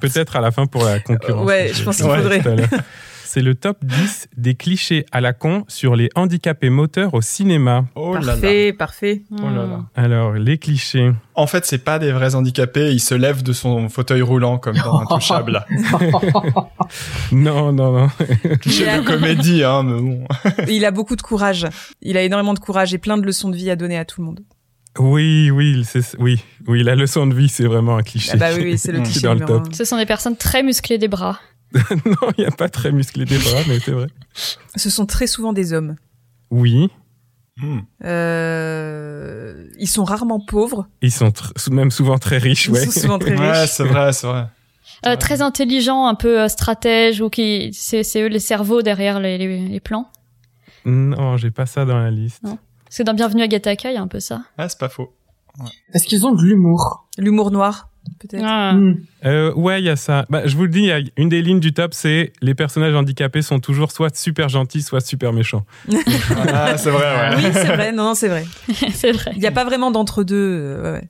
peut-être à la fin pour la concurrence. Ouais, je pense qu'il faudrait. C'est le top 10 des clichés à la con sur les handicapés moteurs au cinéma. Oh là là. Parfait, parfait. Oh là là. Alors, les clichés. En fait, c'est pas des vrais handicapés, ils se lèvent de son fauteuil roulant comme dans (laughs) Intouchable. (laughs) Non, non, non. Cliché Il a- de comédie, hein, mais bon. (laughs) Il a beaucoup de courage. Il a énormément de courage et plein de leçons de vie à donner à tout le monde. Oui, oui, oui, oui, la leçon de vie, c'est vraiment un cliché. Ah bah oui, oui, c'est le cliché dans le numéro top. un. Ce sont des personnes très musclées des bras. (laughs) non, il n'y a pas très musclé des bras, mais c'est vrai. Ce sont très souvent des hommes. Oui, Hmm. Euh, ils sont rarement pauvres. ils sont même souvent très riches, Ils ouais. sont souvent très Ouais, riches. c'est vrai, c'est vrai. Euh, très intelligents, un peu euh, stratèges, ou qui c'est c'est eux les cerveaux derrière les, les, les plans. Non, j'ai pas ça dans la liste. Non. Parce que dans Bienvenue à Gattaca, il y a un peu ça. Ah, c'est pas faux. Est-ce qu'ils ont de l'humour? L'humour noir, peut-être. Ah. Hmm. Euh, ouais, il y a ça. Bah, je vous le dis, y a une des lignes du top, c'est les personnages handicapés sont toujours soit super gentils, soit super méchants. (laughs) Ah, c'est vrai, ouais. Oui, c'est vrai. Non, non, c'est vrai. (laughs) c'est vrai. Il n'y a pas vraiment d'entre-deux. euh, ouais, ouais.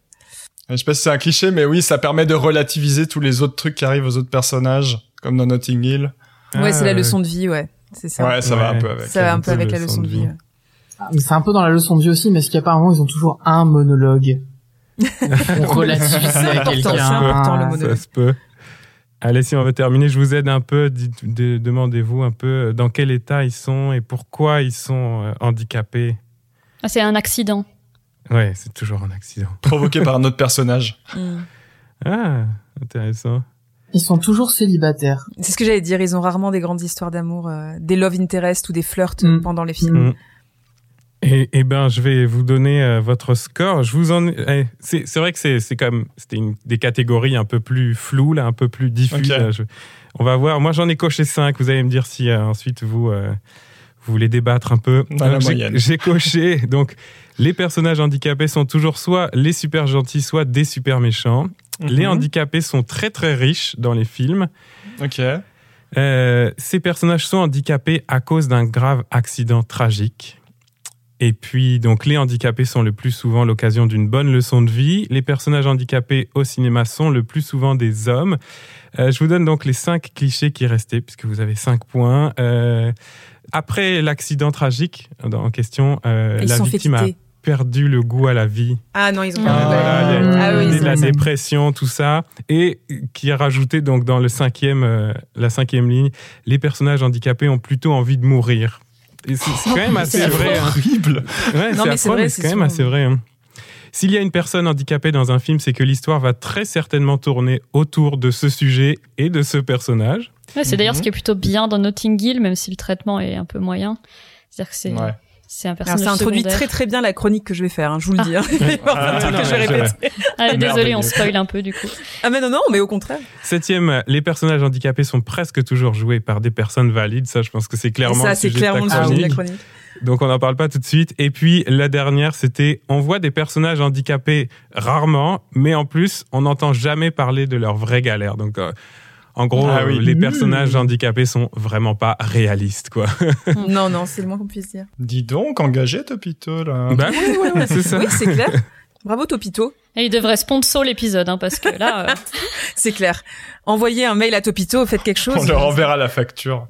Je sais pas si c'est un cliché, mais oui, ça permet de relativiser tous les autres trucs qui arrivent aux autres personnages, comme dans Notting Hill. Ouais, c'est la Ah, leçon de vie, ouais. C'est ça. Ouais, ça va un peu avec. ça va un un peu avec la leçon de vie. vie. ouais. Mais C'est un peu dans la leçon de vie aussi, mais ce qu'apparemment ils ont toujours un monologue. Pour (laughs) relativiser C'est à important, quelqu'un. c'est important, le Ah, monologue. Ça se peut. Allez, si on veut terminer, je vous aide un peu. Dites- de- Demandez-vous un peu euh, dans quel état ils sont et pourquoi ils sont euh, handicapés. Ah, c'est un accident. Ouais, c'est toujours un accident. (laughs) Provoqué par un autre personnage. Mm. Ah, intéressant. Ils sont toujours célibataires. C'est ce que j'allais dire. Ils ont rarement des grandes histoires d'amour, euh, des love interest ou des flirts Mm. pendant les films. Mm. Et, eh ben, je vais vous donner euh, votre score. Je vous en, eh, c'est, c'est vrai que c'est, c'est comme, c'était une, des catégories un peu plus floues, là, un peu plus diffuses. Je- on va voir. Moi, j'en ai coché 5. Vous allez me dire si euh, ensuite vous, euh, vous voulez débattre un peu. Dans la Donc, j'ai- coché. Donc, les personnages handicapés sont toujours soit les super gentils, soit des super méchants. Les Mhm. handicapés sont très très riches dans les films. Ok. Ces personnages sont handicapés à cause d'un grave accident tragique. Et puis, donc, les handicapés sont le plus souvent l'occasion d'une bonne leçon de vie. Les personnages handicapés au cinéma sont le plus souvent des hommes. Euh, je vous donne donc les cinq clichés qui restaient, puisque vous avez cinq points. Euh, après l'accident tragique en question, euh, la victime a perdu le goût à la vie. Ah non, ils ont Ah, pas. Voilà, il Ah oui, de la dépression, tout ça, et qui a rajouté donc dans le cinquième, euh, la cinquième ligne, les personnages handicapés ont plutôt envie de mourir. Et c'est quand même assez C'est vrai. hein. Horrible. Ouais, Non, c'est mais c'est affreux, vrai, mais c'est c'est quand même assez vrai. hein. S'il y a une personne handicapée dans un film, c'est que l'histoire va très certainement tourner autour de ce sujet et de ce personnage. Ouais, c'est d'ailleurs Mhm. ce qui est plutôt bien dans Notting Hill, même si le traitement est un peu moyen. C'est-à-dire que c'est Ouais. C'est un Alors, personnage ça introduit secondaire. très très bien la chronique que je vais faire, hein, je vous le dis. hein. (laughs) De (laughs) Ah, non, que je vais répéter. Désolé, on spoil un peu du coup. Ah mais non, non, mais au contraire. Septième, les personnages handicapés sont presque toujours joués par des personnes valides. Ça, je pense que c'est clairement ça, le c'est sujet de ta clairement le sujet de la chronique. Donc on n'en parle pas tout de suite. Et puis la dernière, c'était on voit des personnages handicapés rarement, mais en plus on n'entend jamais parler de leurs vraies galères. Donc euh, en gros, Ah euh, oui. les Mmh. personnages handicapés sont vraiment pas réalistes, quoi. (laughs) Non, non, c'est le moins qu'on puisse dire. Dis donc, engagé, Topito, là. bah oui, ouais, ouais, (laughs) c'est ça. Oui, c'est clair. (laughs) Bravo Topito, Et il devrait sponsor l'épisode, hein, parce que là, euh, c'est clair. Envoyez un mail à Topito, faites quelque chose. On leur enverra la facture.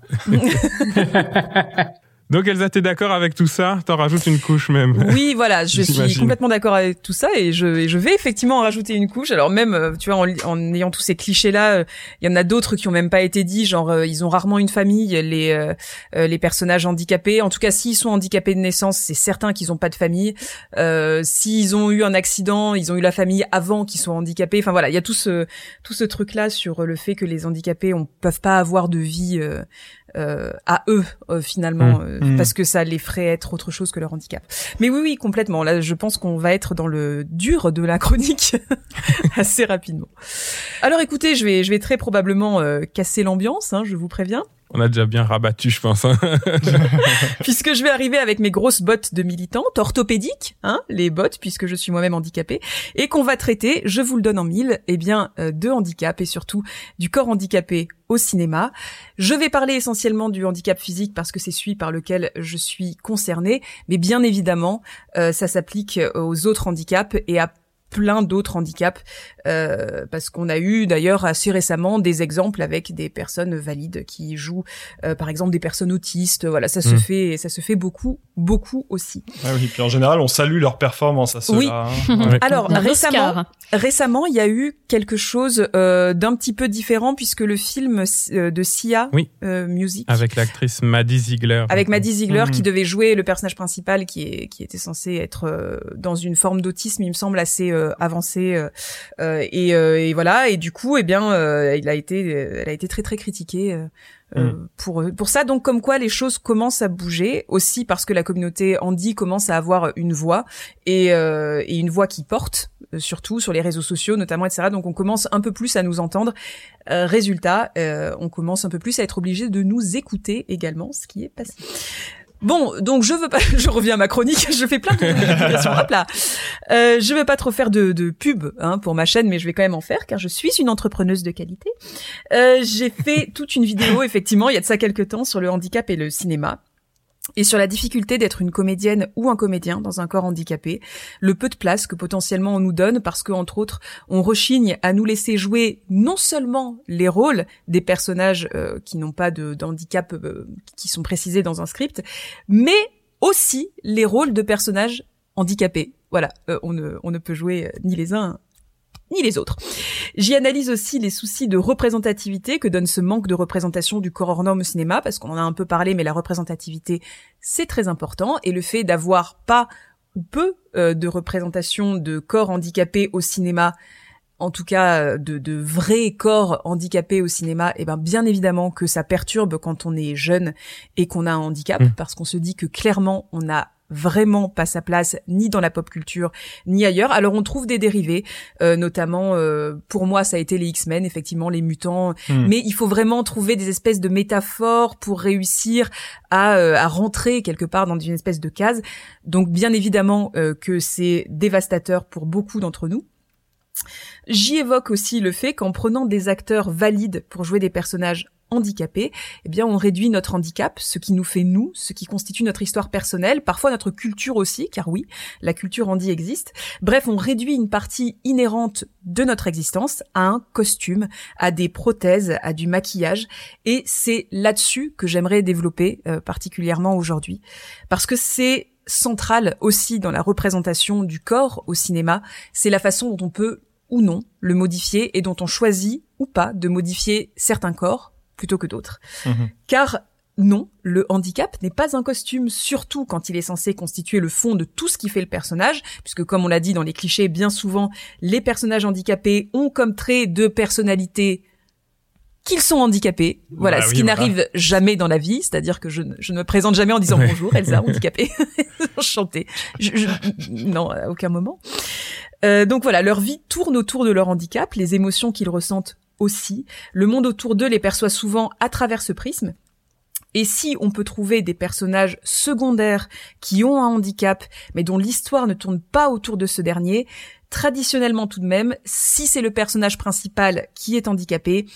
Donc Elsa, t'es d'accord avec tout ça? T'en rajoutes une couche même. Oui, (laughs) voilà, je suis complètement d'accord avec tout ça et je, et je vais effectivement en rajouter une couche. Alors même, euh, tu vois, en, en ayant tous ces clichés-là, euh, il y en a d'autres qui ont même pas été dits, genre euh, ils ont rarement une famille, les euh, euh, les personnages handicapés. En tout cas, s'ils sont handicapés de naissance, c'est certain qu'ils ont pas de famille. Euh, s'ils ont eu un accident, ils ont eu la famille avant qu'ils soient handicapés. Enfin voilà, il y a tout ce tout ce truc-là sur le fait que les handicapés on peuvent pas avoir de vie. euh, euh, à eux euh, finalement Mm. euh, mm. parce que ça les ferait être autre chose que leur handicap. Mais oui, oui, complètement. Là, je pense qu'on va être dans le dur de la (laughs) chronique (laughs) assez rapidement. Alors, écoutez, je vais, je vais très probablement euh, casser l'ambiance, hein, je vous préviens. On a déjà bien rabattu, je pense. Hein. (laughs) puisque je vais arriver avec mes grosses bottes de militante, orthopédiques, hein, les bottes, puisque je suis moi-même handicapée, et qu'on va traiter, je vous le donne en mille, eh bien, euh, de handicap et surtout du corps handicapé au cinéma. Je vais parler essentiellement du handicap physique parce que c'est celui par lequel je suis concernée, mais bien évidemment, euh, ça s'applique aux autres handicaps et à plein d'autres handicaps euh, parce qu'on a eu d'ailleurs assez récemment des exemples avec des personnes valides qui jouent euh, par exemple des personnes autistes voilà ça se hmm. fait ça se fait beaucoup beaucoup aussi ah oui puis en général on salue leur performance à cela oui hein. (laughs) alors récemment récemment il y a eu quelque chose euh, d'un petit peu différent puisque le film euh, de Sia oui. Euh, Music avec l'actrice Maddie Ziegler avec Maddie Ziegler hmm. qui devait jouer le personnage principal qui est qui était censé être dans une forme d'autisme il me semble assez euh, avancé euh, euh, et, et, voilà. Et du coup eh bien il a été elle a été très très critiquée mm. pour pour ça. Donc comme quoi les choses commencent à bouger aussi parce que la communauté Andy commence à avoir une voix et, et une voix qui porte surtout sur les réseaux sociaux notamment etc donc on commence un peu plus à nous entendre. Résultat on commence un peu plus à être obligé de nous écouter également ce qui est passé Bon, donc je veux pas, (laughs) je reviens à ma chronique, je fais plein de (laughs) Hop là. Euh, je veux pas trop faire de, de pub hein, pour ma chaîne, mais je vais quand même en faire car je suis une entrepreneuse de qualité. Euh, j'ai fait toute une vidéo, (laughs) effectivement, il y a de ça quelques temps sur le handicap et le cinéma et sur la difficulté d'être une comédienne ou un comédien dans un corps handicapé, le peu de place que potentiellement on nous donne parce que entre autres on rechigne à nous laisser jouer non seulement les rôles des personnages euh, qui n'ont pas de d'handicap euh, qui sont précisés dans un script, mais aussi les rôles de personnages handicapés. Voilà, euh, on, ne, on ne peut jouer ni les uns ni les autres. J'y analyse aussi les soucis de représentativité que donne ce manque de représentation du corps hors norme au cinéma, parce qu'on en a un peu parlé, mais la représentativité, c'est très important, et le fait d'avoir pas ou peu euh, de représentation de corps handicapés au cinéma, en tout cas euh, de, de vrais corps handicapés au cinéma, et eh ben bien évidemment que ça perturbe quand on est jeune et qu'on a un handicap, mmh. parce qu'on se dit que clairement on a vraiment pas sa place ni dans la pop culture ni ailleurs. Alors on trouve des dérivés, euh, notamment euh, pour moi ça a été les X-Men, effectivement les mutants, hmm. mais il faut vraiment trouver des espèces de métaphores pour réussir à, euh, à rentrer quelque part dans une espèce de case. Donc bien évidemment que c'est dévastateur pour beaucoup d'entre nous. J'y évoque aussi le fait qu'en prenant des acteurs valides pour jouer des personnages handicapés, eh bien on réduit notre handicap, ce qui nous fait nous, ce qui constitue notre histoire personnelle, parfois notre culture aussi, car oui, la culture handi existe. Bref, on réduit une partie inhérente de notre existence à un costume, à des prothèses, à du maquillage, et c'est là-dessus que j'aimerais développer euh, particulièrement aujourd'hui, parce que c'est central aussi dans la représentation du corps au cinéma, c'est la façon dont on peut ou non le modifier et dont on choisit ou pas de modifier certains corps plutôt que d'autres. Mhm. Car non, le handicap n'est pas un costume, surtout quand il est censé constituer le fond de tout ce qui fait le personnage, puisque comme on l'a dit dans les clichés, bien souvent, les personnages handicapés ont comme trait de personnalité qu'ils sont handicapés. Voilà, bah ce qui n'arrive jamais dans la vie, c'est-à-dire que je, ne me présente jamais en disant bonjour, Elsa, (laughs) handicapée, (laughs) enchantée. non, à aucun moment. Euh, donc voilà, leur vie tourne autour de leur handicap, les émotions qu'ils ressentent aussi. Le monde autour d'eux les perçoit souvent à travers ce prisme. Et si on peut trouver des personnages secondaires qui ont un handicap, mais dont l'histoire ne tourne pas autour de ce dernier, traditionnellement tout de même, si c'est le personnage principal qui est handicapé,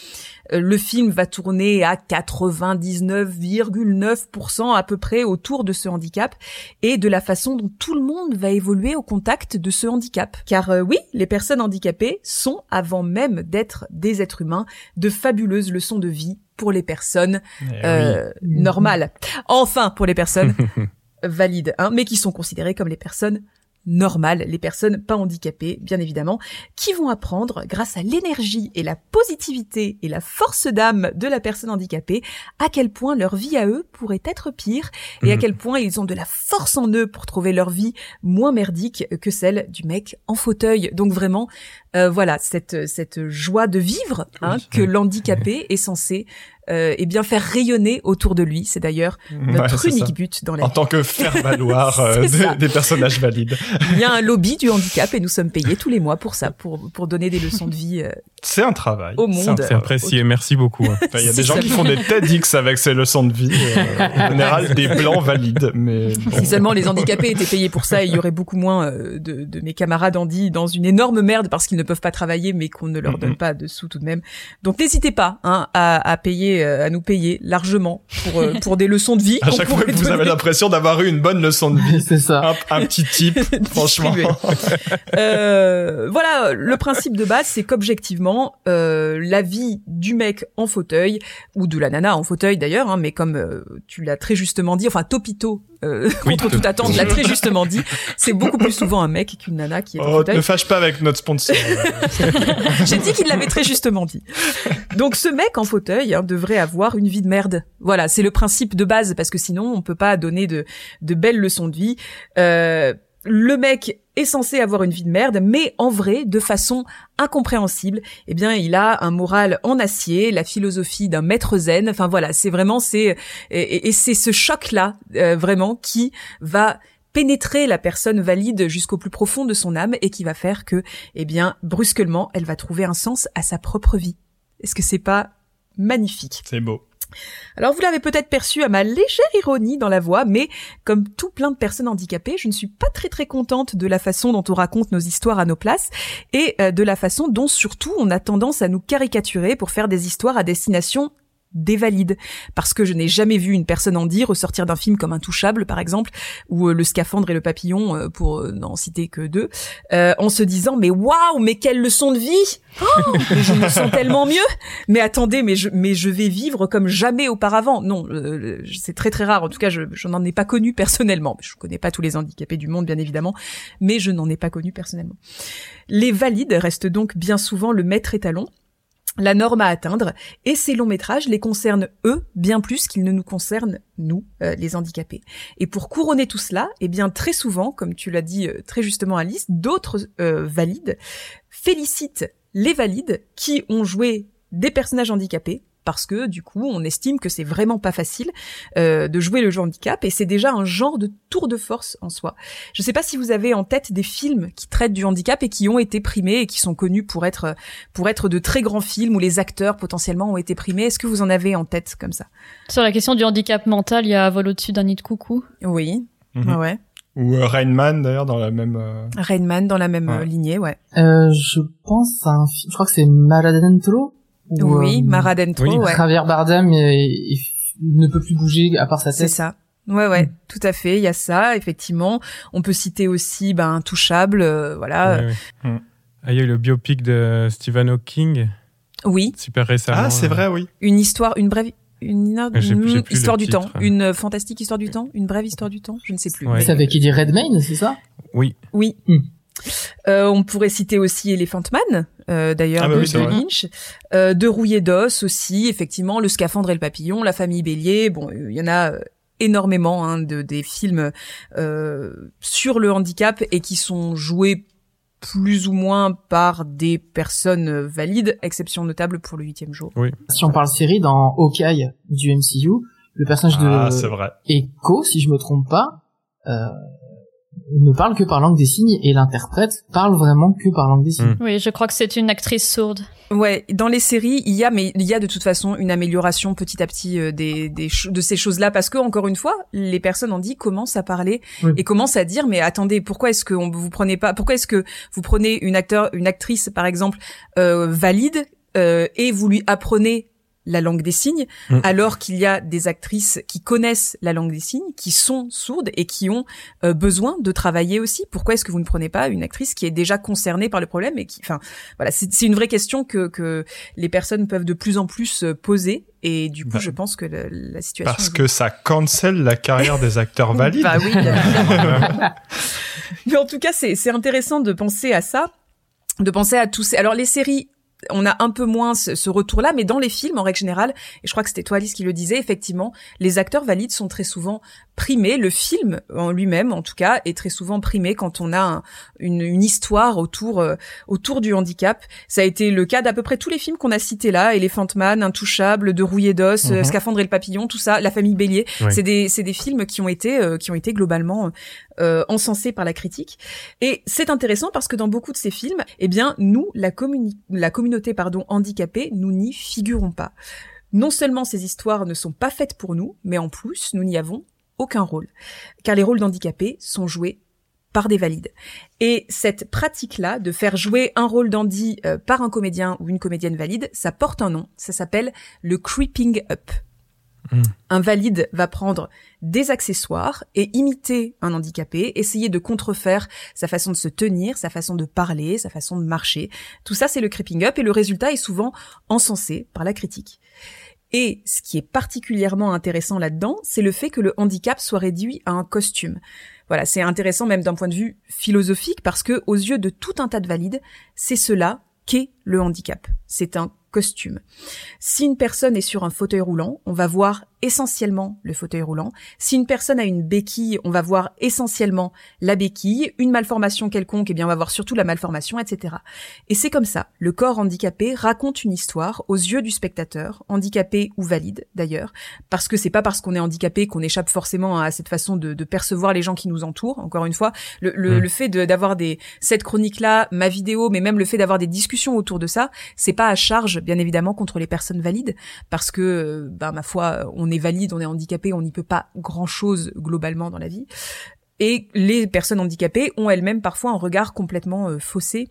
euh, le film va tourner à 99,9% à peu près autour de ce handicap et de la façon dont tout le monde va évoluer au contact de ce handicap. Car euh, oui, les personnes handicapées sont, avant même d'être des êtres humains, de fabuleuses leçons de vie pour les personnes eh euh, normales. Enfin, pour les personnes (laughs) valides, hein, mais qui sont considérées comme les personnes normales, les personnes pas handicapées, bien évidemment, qui vont apprendre, grâce à l'énergie et la positivité et la force d'âme de la personne handicapée, à quel point leur vie à eux pourrait être pire et à mhm. quel point ils ont de la force en eux pour trouver leur vie moins merdique que celle du mec en fauteuil. Donc vraiment, euh, voilà cette cette joie de vivre hein, que l'handicapé est censé euh, et bien faire rayonner autour de lui. C'est d'ailleurs notre unique but dans la En tant que faire valoir (laughs) euh, des, personnages valides. Il y a un lobby du handicap et nous sommes payés tous les mois pour ça, pour pour donner des leçons de vie. Euh, c'est un travail. Au monde. C'est apprécié. Merci beaucoup. Hein. Il y a des gens qui font des TEDx avec ces leçons de vie. Euh, en (laughs) général, des blancs valides. Mais si seulement les handicapés étaient payés pour ça, il y aurait beaucoup moins de, de mes camarades handi dans une énorme merde parce qu'ils ne peuvent pas travailler, mais qu'on ne leur donne pas de sous tout de même. Donc n'hésitez pas hein, à, à payer euh, à nous payer largement pour euh, pour des leçons de vie. à chaque fois que vous avez l'impression d'avoir eu une bonne leçon de vie, (laughs) c'est ça. Un, petit type, (laughs) franchement. (laughs) euh, voilà, le principe de base, c'est qu'objectivement, euh, la vie du mec en fauteuil ou de la nana en fauteuil d'ailleurs, hein, mais comme euh, tu l'as très justement dit, enfin Topito euh, contre toute attente l'a très justement dit, c'est beaucoup plus souvent un mec qu'une nana qui est en oh, fauteuil. Ne fâche pas avec notre sponsor. (laughs) J'ai dit qu'il l'avait très justement dit. Donc ce mec en fauteuil hein, devrait avoir une vie de merde. Voilà, c'est le principe de base parce que sinon on peut pas donner de, de belles leçons de vie. Euh, le mec est censé avoir une vie de merde, mais en vrai, de façon incompréhensible, eh bien, il a un moral en acier, la philosophie d'un maître zen. Enfin voilà, c'est vraiment c'est et, c'est ce choc-là euh, vraiment qui va pénétrer la personne valide jusqu'au plus profond de son âme et qui va faire que, eh bien, brusquement, elle va trouver un sens à sa propre vie. Est-ce que c'est pas magnifique? C'est beau. Alors vous l'avez peut-être perçu à ma légère ironie dans la voix, mais comme tout plein de personnes handicapées, je ne suis pas très très contente de la façon dont on raconte nos histoires à nos places et euh, de la façon dont surtout on a tendance à nous caricaturer pour faire des histoires à destination dévalide. Parce que je n'ai jamais vu une personne en dire ressortir d'un film comme Intouchable par exemple ou euh, Le scaphandre et le papillon euh, pour euh, n'en citer que deux en se disant mais waouh mais quelle leçon de vie! Oh, (laughs) je me sens tellement mieux! Mais attendez mais je mais je vais vivre comme jamais auparavant. Non c'est très très rare. En tout cas je, je n'en ai pas connu personnellement. Je connais pas tous les handicapés du monde bien évidemment mais je n'en ai pas connu personnellement. Les valides restent donc bien souvent le maître étalon la norme à atteindre, et ces longs métrages les concernent eux bien plus qu'ils ne nous concernent nous, euh, les handicapés. Et pour couronner tout cela, eh bien très souvent, comme tu l'as dit euh, très justement Alice, d'autres euh, valides félicitent les valides qui ont joué des personnages handicapés parce que du coup on estime que c'est vraiment pas facile euh, de jouer le jeu handicap et c'est déjà un genre de tour de force en soi. Je sais pas si vous avez en tête des films qui traitent du handicap et qui ont été primés et qui sont connus pour être pour être de très grands films où les acteurs potentiellement ont été primés. Est-ce que vous en avez en tête comme ça? Sur la question du handicap mental, il y a Vol au-dessus d'un nid de coucou. Oui. Mhm. Ouais. Ou euh, Rainman d'ailleurs dans la même. Euh... Rainman dans la même euh, lignée, ouais. Euh, je pense à un film. Je crois que c'est Oui, euh, Mara Dentro, oui. ouais. Javier Bardem il, ne peut plus bouger à part sa tête. C'est ça. Ouais, ouais, mm. tout à fait. Il y a ça, effectivement. On peut citer aussi, ben, Touchable, euh, voilà. Mm. Ah, il y a eu le biopic de Stephen Hawking. Oui. Super récemment. Ah, c'est vrai, oui. Une histoire, une brève, une, histoire du temps, une fantastique histoire du temps, une brève histoire du temps, je ne sais plus. C'est avec Eddie Redmayne, c'est ça? Oui. Oui. Mm. Euh, on pourrait citer aussi Elephant Man, euh, d'ailleurs, ah bah de, Lynch, euh, de Rouillé d'os aussi, effectivement, Le Scaphandre et le Papillon, La Famille Bélier, bon, il y en a énormément hein, de des films sur le handicap et qui sont joués plus ou moins par des personnes valides, exception notable pour le huitième jour. Oui. Si on parle série, dans Hawkeye du MCU, le personnage ah, de Echo, si je me trompe pas, euh, ne parle que par langue des signes et l'interprète parle vraiment que par langue des signes. Hmm. Oui, je crois que c'est une actrice sourde. Ouais, dans les séries, il y a, mais il y a de toute façon une amélioration petit à petit euh, des, des de ces choses-là parce que encore une fois, les personnes en dit commencent à parler et commencent à dire mais attendez, pourquoi est-ce que on, vous prenez pas, pourquoi est-ce que vous prenez une acteur, une actrice par exemple euh, valide euh, et vous lui apprenez la langue des signes, mm. alors qu'il y a des actrices qui connaissent la langue des signes, qui sont sourdes et qui ont euh, besoin de travailler aussi. Pourquoi est-ce que vous ne prenez pas une actrice qui est déjà concernée par le problème et qui, enfin, voilà, c'est une vraie question que, que les personnes peuvent de plus en plus euh, poser. Et du coup, bah. je pense que la situation. Parce que ça cancelle la carrière des acteurs (laughs) valides. bah oui. (laughs) Mais en tout cas, c'est intéressant de penser à ça, de penser à tous. Ces... Alors les séries on a un peu moins ce, retour-là, mais dans les films, en règle générale, et je crois que c'était toi Alice qui le disait, effectivement, les acteurs valides sont très souvent primés. Le film en lui-même, en tout cas, est très souvent primé quand on a une, une, histoire autour euh, autour du handicap. Ça a été le cas d'à peu près tous les films qu'on a cités là, Elephant Man, Intouchable, De rouillé d'os, mm Scaphandre et le papillon, tout ça, La famille Bélier. C'est des c'est des films qui ont été euh, qui ont été globalement euh, encensés par la critique. Et c'est intéressant parce que dans beaucoup de ces films, eh bien, nous, la, la communauté pardon, handicapée, nous n'y figurons pas. Non seulement ces histoires ne sont pas faites pour nous, mais en plus, nous n'y avons aucun rôle. Car les rôles d'handicapés sont joués par des valides. Et cette pratique-là, de faire jouer un rôle d'handi euh, par un comédien ou une comédienne valide, ça porte un nom. Ça s'appelle le creeping up. Hmm. Un valide va prendre des accessoires et imiter un handicapé, essayer de contrefaire sa façon de se tenir, sa façon de parler, sa façon de marcher. Tout ça, c'est le creeping up et le résultat est souvent encensé par la critique. Et ce qui est particulièrement intéressant là-dedans, c'est le fait que le handicap soit réduit à un costume. Voilà, c'est intéressant même d'un point de vue philosophique parce que aux yeux de tout un tas de valides, c'est cela qu'est le handicap. C'est un costume. Si une personne est sur un fauteuil roulant, on va voir essentiellement le fauteuil roulant. Si une personne a une béquille, on va voir essentiellement la béquille. Une malformation quelconque, eh bien, on va voir surtout la malformation, etc. Et c'est comme ça. Le corps handicapé raconte une histoire aux yeux du spectateur, handicapé ou valide d'ailleurs, parce que c'est pas parce qu'on est handicapé qu'on échappe forcément à cette façon de, percevoir les gens qui nous entourent. Encore une fois, le, le, mmh. fait d'avoir des cette chronique là, ma vidéo, mais même le fait d'avoir des discussions autour de ça, c'est pas à charge, bien évidemment, contre les personnes valides, parce que, ben, ma foi, on est valide, on est handicapé, on n'y peut pas grand-chose globalement dans la vie. Et les personnes handicapées ont elles-mêmes parfois un regard complètement euh, faussé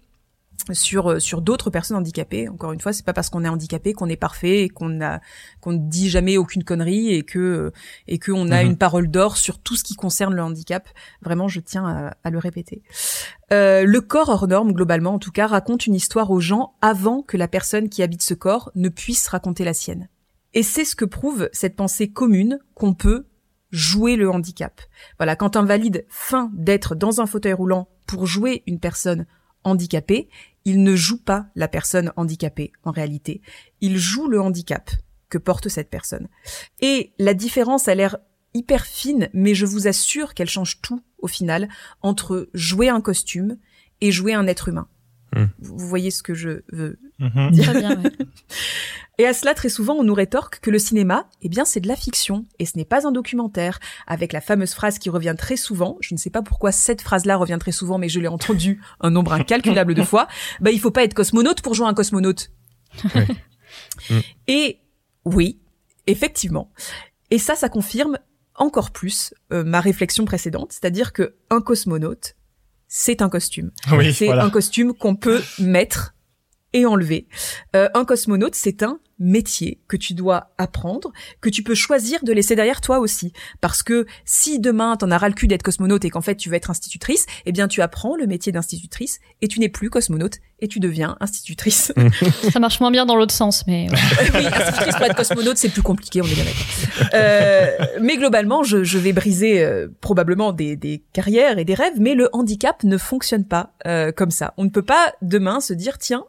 sur euh, sur d'autres personnes handicapées. Encore une fois, c'est pas parce qu'on est handicapé qu'on est parfait et qu'on a qu'on ne dit jamais aucune connerie et que et que on a mhm. une parole d'or sur tout ce qui concerne le handicap. Vraiment, je tiens à, le répéter. Euh, le corps hors norme, globalement en tout cas, raconte une histoire aux gens avant que la personne qui habite ce corps ne puisse raconter la sienne. Et c'est ce que prouve cette pensée commune qu'on peut jouer le handicap. Voilà, quand un valide feint d'être dans un fauteuil roulant pour jouer une personne handicapée, il ne joue pas la personne handicapée en réalité. Il joue le handicap que porte cette personne. Et la différence a l'air hyper fine, mais je vous assure qu'elle change tout au final entre jouer un costume et jouer un être humain. Hmm. Vous voyez ce que je veux mhm. dire? Bien, (laughs) Et à cela, très souvent, on nous rétorque que le cinéma, eh bien, c'est de la fiction, et ce n'est pas un documentaire, avec la fameuse phrase qui revient très souvent, je ne sais pas pourquoi cette phrase-là revient très souvent, mais je l'ai entendue un nombre incalculable de fois, bah, il faut pas être cosmonaute pour jouer un cosmonaute. (laughs) Et oui, effectivement. Et ça, ça confirme encore plus euh, ma réflexion précédente, c'est-à-dire que un cosmonaute, c'est un costume. c'est un costume qu'on peut mettre et enlever. Euh, un cosmonaute, c'est un métier que tu dois apprendre, que tu peux choisir de laisser derrière toi aussi. Parce que si demain t'en as ras le cul d'être cosmonaute et qu'en fait tu veux être institutrice, eh bien tu apprends le métier d'institutrice et tu n'es plus cosmonaute et tu deviens institutrice. (laughs) (laughs) Ça marche moins bien dans l'autre sens, mais (laughs) oui, institutrice pour être cosmonaute c'est plus compliqué, on est bien d'accord. Euh, mais globalement, je, je vais briser euh, probablement des, des, carrières et des rêves, mais le handicap ne fonctionne pas euh, comme ça. On ne peut pas demain se dire tiens,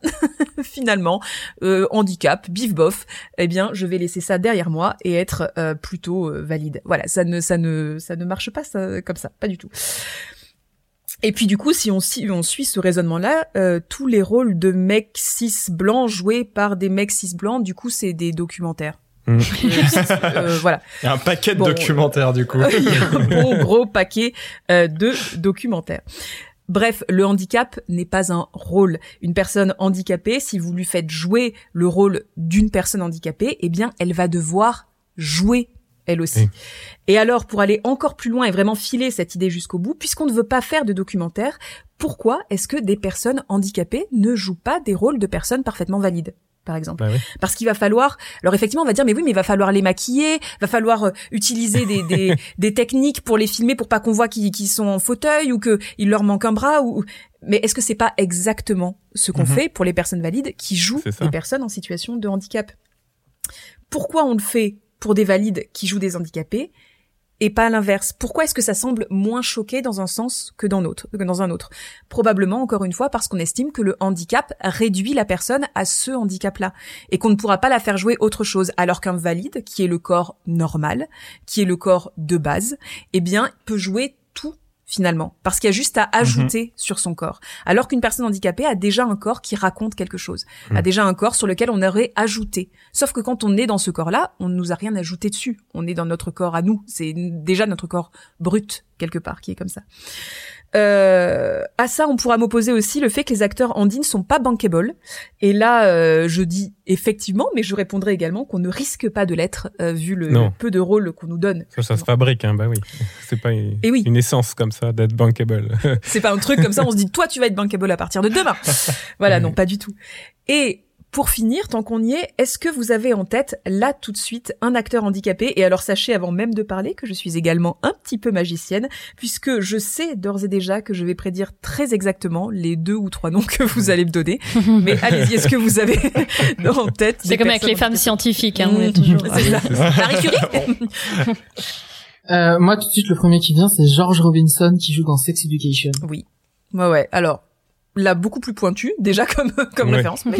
finalement, euh, handicap, bif bof, eh bien, je vais laisser ça derrière moi et être euh, plutôt euh, valide. Voilà, ça ne, ça ne, ça ne marche pas comme ça, pas du tout. Et puis du coup, si on, si on suit ce raisonnement-là, euh, tous les rôles de mecs cis blancs joués par des mecs cis blancs, du coup, c'est des documentaires. Mmh. (laughs) voilà. Il y a un paquet de documentaires du coup. (laughs) Il y a un bon gros paquet de documentaires. Bref, le handicap n'est pas un rôle. Une personne handicapée, si vous lui faites jouer le rôle d'une personne handicapée, eh bien, elle va devoir jouer elle aussi. Et alors, pour aller encore plus loin et vraiment filer cette idée jusqu'au bout, puisqu'on ne veut pas faire de documentaire, pourquoi est-ce que des personnes handicapées ne jouent pas des rôles de personnes parfaitement valides? Par exemple. Bah Parce qu'il va falloir, alors effectivement, on va dire, mais oui, mais il va falloir les maquiller, va falloir euh, utiliser des, des, (laughs) des, techniques pour les filmer pour pas qu'on voit qu'ils sont en fauteuil ou qu'il leur manque un bras ou, mais est-ce que c'est pas exactement ce qu'on mhm. fait pour les personnes valides qui jouent des personnes en situation de handicap? Pourquoi on le fait pour des valides qui jouent des handicapés? Et pas l'inverse. Pourquoi est-ce que ça semble moins choqué dans un sens que dans, l'autre, que dans un autre? Probablement, encore une fois, parce qu'on estime que le handicap réduit la personne à ce handicap-là et qu'on ne pourra pas la faire jouer autre chose, alors qu'un valide, qui est le corps normal, qui est le corps de base, eh bien, peut jouer tout finalement, parce qu'il y a juste à ajouter sur son corps. Alors qu'une personne handicapée a déjà un corps qui raconte quelque chose, a déjà un corps sur lequel on aurait ajouté. Sauf que quand on est dans ce corps-là, on ne nous a rien ajouté dessus. On est dans notre corps à nous. C'est déjà notre corps brut quelque part qui est comme ça. Euh, à ça, on pourra m'opposer aussi le fait que les acteurs andines sont pas bankable. Et là, euh, je dis effectivement, mais je répondrai également qu'on ne risque pas de l'être euh, vu le, peu de rôle qu'on nous donne. Ça, ça se fabrique, hein, bah oui. C'est pas une, Et oui. une essence comme ça d'être bankable. C'est pas un truc comme ça, on se dit (laughs) toi tu vas être bankable à partir de demain. Voilà, non, pas du tout. Et pour finir, tant qu'on y est, est-ce que vous avez en tête là tout de suite un acteur handicapé? Et alors sachez avant même de parler que je suis également un petit peu magicienne puisque je sais d'ores et déjà que je vais prédire très exactement les deux ou trois noms que vous allez me donner. (laughs) Mais allez-y, est-ce que vous avez (laughs) en tête C'est comme avec les femmes scientifiques, hein, on est Mmh, toujours. C'est ça. Marie Curie? (laughs) Euh, moi, tout de suite, le premier qui vient, c'est George Robinson qui joue dans Sex Education. Oui. Ouais, ouais. Alors, là, beaucoup plus pointu, déjà (laughs) comme, comme référence. mais-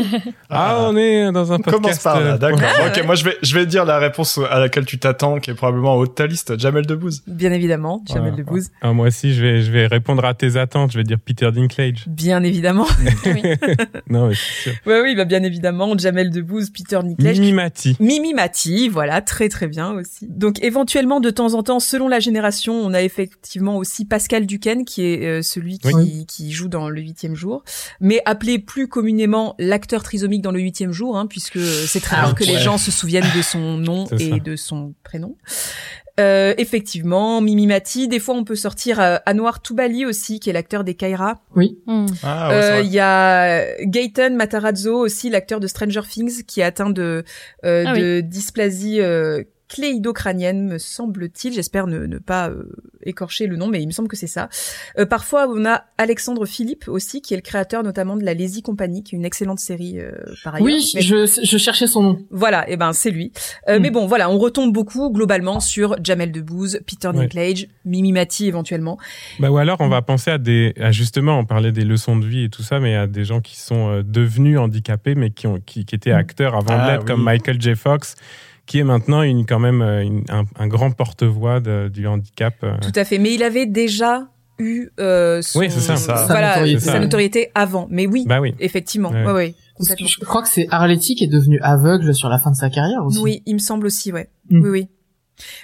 ah, on est dans un podcast. commence par là, euh, d'accord. Ah, ok, ouais. moi je vais, je vais dire la réponse à laquelle tu t'attends, qui est probablement en haut de ta liste, Jamel Debbouze. Bien évidemment, Jamel Voilà. Debbouze. Ah, moi aussi, je vais, je vais répondre à tes attentes. Je vais dire Peter Dinklage. Bien évidemment. (laughs) (laughs) Non, mais c'est sûr. Ouais, oui, bah bien évidemment, Jamel Debbouze, Peter Dinklage. Mimi Mati. Mimi Mati, voilà, très très bien aussi. Donc éventuellement, de temps en temps, selon la génération, on a effectivement aussi Pascal Duquesne, qui est euh, celui qui, Oui. qui joue dans le huitième jour, mais appelé plus communément l'acteur trisomique dans le huitième jour, hein, puisque c'est très Ah, rare que les gens se souviennent de son (laughs) nom et ça. de son prénom. Euh, effectivement, Mimi Mati. Des fois, on peut sortir euh, Anwar Toubali aussi, qui est l'acteur des Kaira. Hmm. Ah, ouais, c'est Euh. Il y a Gaëtan Matarazzo aussi, l'acteur de Stranger Things, qui est atteint de, euh, Ah de dysplasie euh, cléidocrânienne, me semble-t-il. J'espère ne, ne pas euh, écorcher le nom, mais il me semble que c'est ça. Euh, parfois, on a Alexandre Philippe aussi, qui est le créateur notamment de la Lazy Company, qui est une excellente série euh, par ailleurs. Oui, Mais- je, je cherchais son nom. Voilà, et ben c'est lui. Euh, Mm. Mais bon, voilà, on retombe beaucoup globalement sur Jamel Debbouze, Peter Ouais. Dinklage, Mimi Mati éventuellement. Bah, ou alors, on va penser à des, à justement, on parlait des leçons de vie et tout ça, mais à des gens qui sont euh, devenus handicapés, mais qui ont, qui, qui étaient acteurs avant Ah, de l'être, oui. comme Michael J. Fox, qui est maintenant une, quand même euh, une- un, un grand porte-voix de- du handicap. euh. Tout à fait. Mais il avait déjà eu euh, son, Oui, c'est ça. Ça. Voilà, Sa notoriété. sa notoriété avant. Mais oui, Bah oui. effectivement. Ouais. Ouais, je crois que c'est Arletty qui est devenu aveugle sur la fin de sa carrière aussi. Oui, il me semble aussi, ouais. Mm. Oui, oui.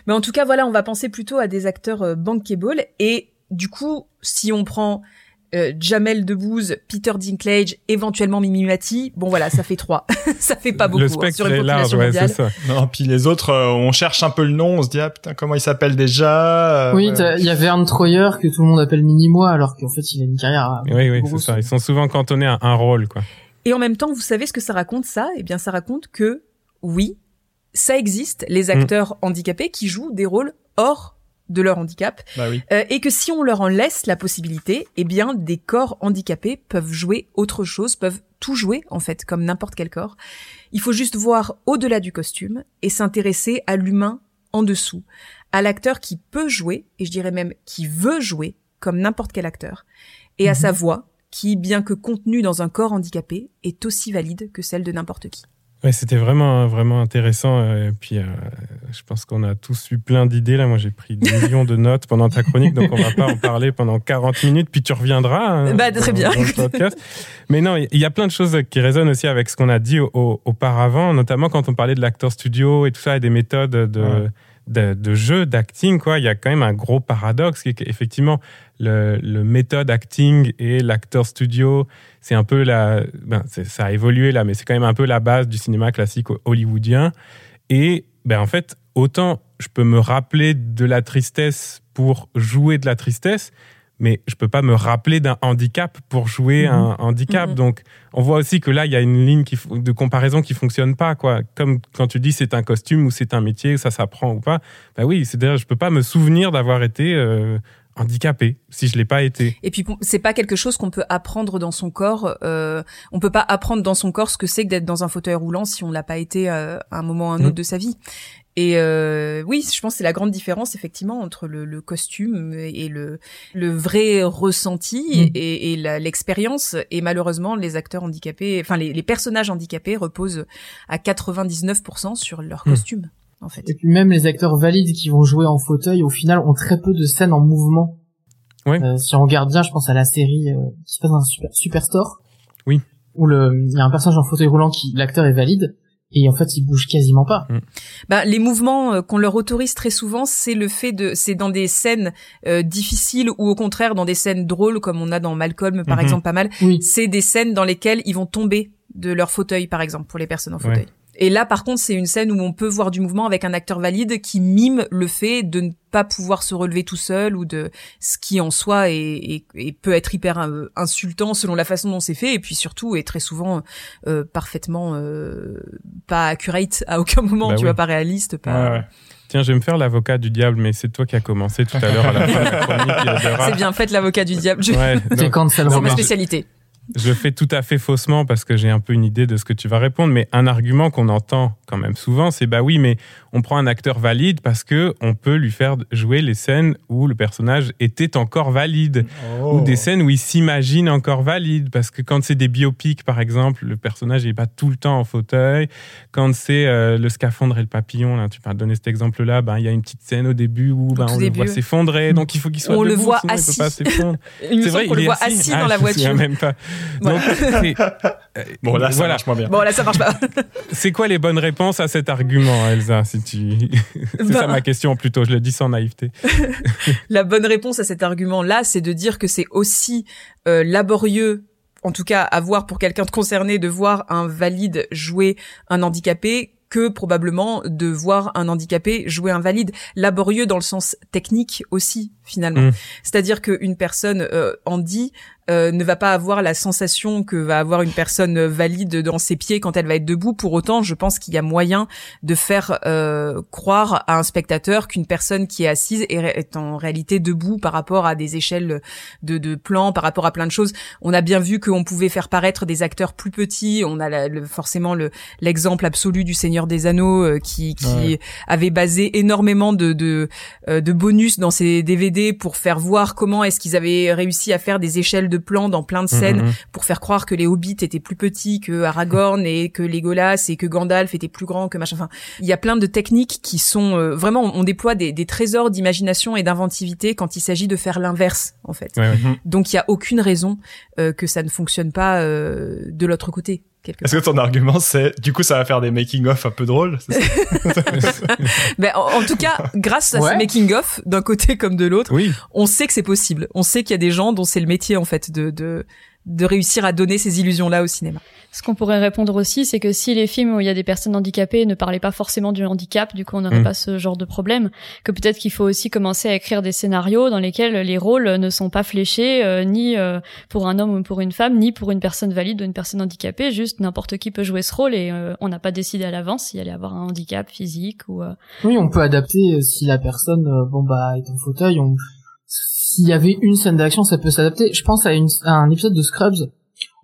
Mais en tout cas, voilà, on va penser plutôt à des acteurs euh, bankable. Et du coup, si on prend euh, Jamel Debbouze, Peter Dinklage, éventuellement Mimi Mati, bon voilà, ça fait trois. (laughs) ça fait pas beaucoup Le hein, sur une est large, population ouais, mondiale. c'est ça. Non, puis les autres, euh, on cherche un peu le nom, on se dit ah putain comment il s'appelle déjà. euh, Oui, ouais. il y a Verne Troyer que tout le monde appelle Mini-moi alors qu'en fait il a une carrière. à- Oui, oui, c'est ça. Ils sont souvent cantonnés à un rôle, quoi. Et en même temps, vous savez ce que ça raconte ça? Eh bien, ça raconte que oui, ça existe, les Mm. acteurs handicapés qui jouent des rôles hors de leur handicap, Bah oui. euh, et que si on leur en laisse la possibilité, eh bien, des corps handicapés peuvent jouer autre chose, peuvent tout jouer en fait, comme n'importe quel corps. Il faut juste voir au-delà du costume et s'intéresser à l'humain en dessous, à l'acteur qui peut jouer, et je dirais même qui veut jouer, comme n'importe quel acteur, et à Mhm. sa voix, qui, bien que contenue dans un corps handicapé, est aussi valide que celle de n'importe qui. Ouais, c'était vraiment, vraiment intéressant. euh, Et puis, euh, je pense qu'on a tous eu plein d'idées. Là, moi, j'ai pris des (laughs) millions de notes pendant ta chronique, donc on va pas en parler pendant 40 minutes. Puis tu reviendras. hein, Bah, très dans- bien. dans le podcast. Mais non, il y a plein de choses qui résonnent aussi avec ce qu'on a dit au- au- auparavant, notamment quand on parlait de l'acteur studio et tout ça, et des méthodes de, Ouais. de, de jeu, d'acting. Quoi, il y a quand même un gros paradoxe qui est qu'effectivement, le, le méthode acting et l'acteur studio, c'est un peu la, ben, ça a évolué là, mais c'est quand même un peu la base du cinéma classique hollywoodien. Et ben en fait, autant je peux me rappeler de la tristesse pour jouer de la tristesse, mais je peux pas me rappeler d'un handicap pour jouer Mhm. un handicap. Mhm. Donc, on voit aussi que là, il y a une ligne qui, de comparaison qui fonctionne pas, quoi. Comme quand tu dis c'est un costume ou c'est un métier, ça s'apprend ou pas. Bah oui, c'est-à-dire, je peux pas me souvenir d'avoir été euh, handicapé si je l'ai pas été. Et puis c'est pas quelque chose qu'on peut apprendre dans son corps. Euh, on peut pas apprendre dans son corps ce que c'est que d'être dans un fauteuil roulant si on l'a pas été euh, à un moment ou à un Mm. autre de sa vie. Et euh, oui, je pense que c'est la grande différence effectivement entre le, le costume et le, le vrai ressenti Mm. et, et l'expérience. Et malheureusement, les acteurs handicapés, enfin les, les personnages handicapés reposent à 99% sur leur Mm. costume, en fait. Et puis même les acteurs valides qui vont jouer en fauteuil, au final, ont très peu de scènes en mouvement. Ouais. Euh, si on regarde bien, je pense à la série euh, qui se passe dans un super, Superstore. Oui. Où le, il y a un personnage en fauteuil roulant qui, l'acteur est valide, et en fait, il bouge quasiment pas. Bah, les mouvements euh, qu'on leur autorise très souvent, c'est le fait de, c'est dans des scènes euh, difficiles ou au contraire dans des scènes drôles comme on a dans Malcolm par Mhm. exemple pas mal. Oui. C'est des scènes dans lesquelles ils vont tomber de leur fauteuil par exemple pour les personnes en Ouais. Et là, par contre, c'est une scène où on peut voir du mouvement avec un acteur valide qui mime le fait de ne pas pouvoir se relever tout seul ou de ce qui en soi est, est- est- peut être hyper euh, insultant selon la façon dont c'est fait et puis surtout est très souvent euh, parfaitement euh, pas accurate à aucun moment, Bah tu oui. vois, pas réaliste, pas. Ouais, ouais. Tiens, je vais me faire l'avocat du diable, mais c'est toi qui as commencé tout à l'heure à la fin de la chronique C'est bien, faites l'avocat du diable. Je- Ouais, C'est cancel C'est ma spécialité. Je le fais tout à fait faussement parce que j'ai un peu une idée de ce que tu vas répondre, mais un argument qu'on entend quand même souvent, c'est bah oui, mais on prend un acteur valide parce que on peut lui faire jouer les scènes où le personnage était encore valide. Oh. ou des scènes où il s'imagine encore valide parce que quand c'est des biopics par exemple le personnage n'est pas tout le temps en fauteuil quand c'est euh, le scaphandre et le papillon là tu m'as donné cet exemple là ben il y a une petite scène au début où ben, on le voit s'effondrer donc il faut qu'il soit On le voit sinon il assis. peut pas s'effondrer (laughs) c'est vrai il le est voit assis, assis Ah, dans la voiture. même pas. Donc euh, Bon, là, ça voilà marche moins bien. Bon, là, ça marche pas. (laughs) c'est quoi les bonnes réponses à cet argument Elsa si tu (laughs) c'est Ben, ça ma question plutôt je le dis sans naïveté (laughs) La bonne réponse à cet argument-là, c'est de dire que c'est aussi euh, laborieux, en tout cas à voir pour quelqu'un de concerné, de voir un valide jouer un handicapé que probablement de voir un handicapé jouer un valide. Laborieux dans le sens technique aussi, finalement. Mm. C'est-à-dire qu'une personne euh, handi euh, ne va pas avoir la sensation que va avoir une personne valide dans ses pieds quand elle va être debout. Pour autant, je pense qu'il y a moyen de faire euh, croire à un spectateur qu'une personne qui est assise est, en réalité debout par rapport à des échelles de, de plans, par rapport à plein de choses. On a bien vu qu'on pouvait faire paraître des acteurs plus petits. On a la- le- forcément le l'exemple absolu du Seigneur des Anneaux euh, qui, qui Ouais. avait basé énormément de de, euh, de bonus dans ses DVD pour faire voir comment est-ce qu'ils avaient réussi à faire des échelles de plans dans plein de scènes Mhm. pour faire croire que les hobbits étaient plus petits que Aragorn et que Legolas et que Gandalf était plus grand que machin. Enfin, il y a plein de techniques qui sont euh, vraiment on déploie des, des trésors d'imagination et d'inventivité quand il s'agit de faire l'inverse en fait. Ouais, ouais. Donc il y a aucune raison euh, que ça ne fonctionne pas euh, de l'autre côté. Est-ce que ton argument, c'est, du coup, ça va faire des making-of un peu drôles (laughs) (laughs) Ben, en, en tout cas, grâce à Ouais. ce making of d'un côté comme de l'autre, oui on sait que c'est possible. On sait qu'il y a des gens dont c'est le métier en fait de de de réussir à donner ces illusions là au cinéma. Ce qu'on pourrait répondre aussi, c'est que si les films où il y a des personnes handicapées ne parlaient pas forcément du handicap, du coup on n'aurait Mm. pas ce genre de problème, que peut-être qu'il faut aussi commencer à écrire des scénarios dans lesquels les rôles ne sont pas fléchés euh, ni euh, pour un homme ou pour une femme, ni pour une personne valide ou une personne handicapée, juste n'importe qui peut jouer ce rôle et euh, on n'a pas décidé à l'avance s'il allait avoir un handicap physique ou... euh, Oui, on peut adapter si la personne, bon bah, est en fauteuil. On... S'il y avait une scène d'action, ça peut s'adapter. Je pense à, une... à un épisode de Scrubs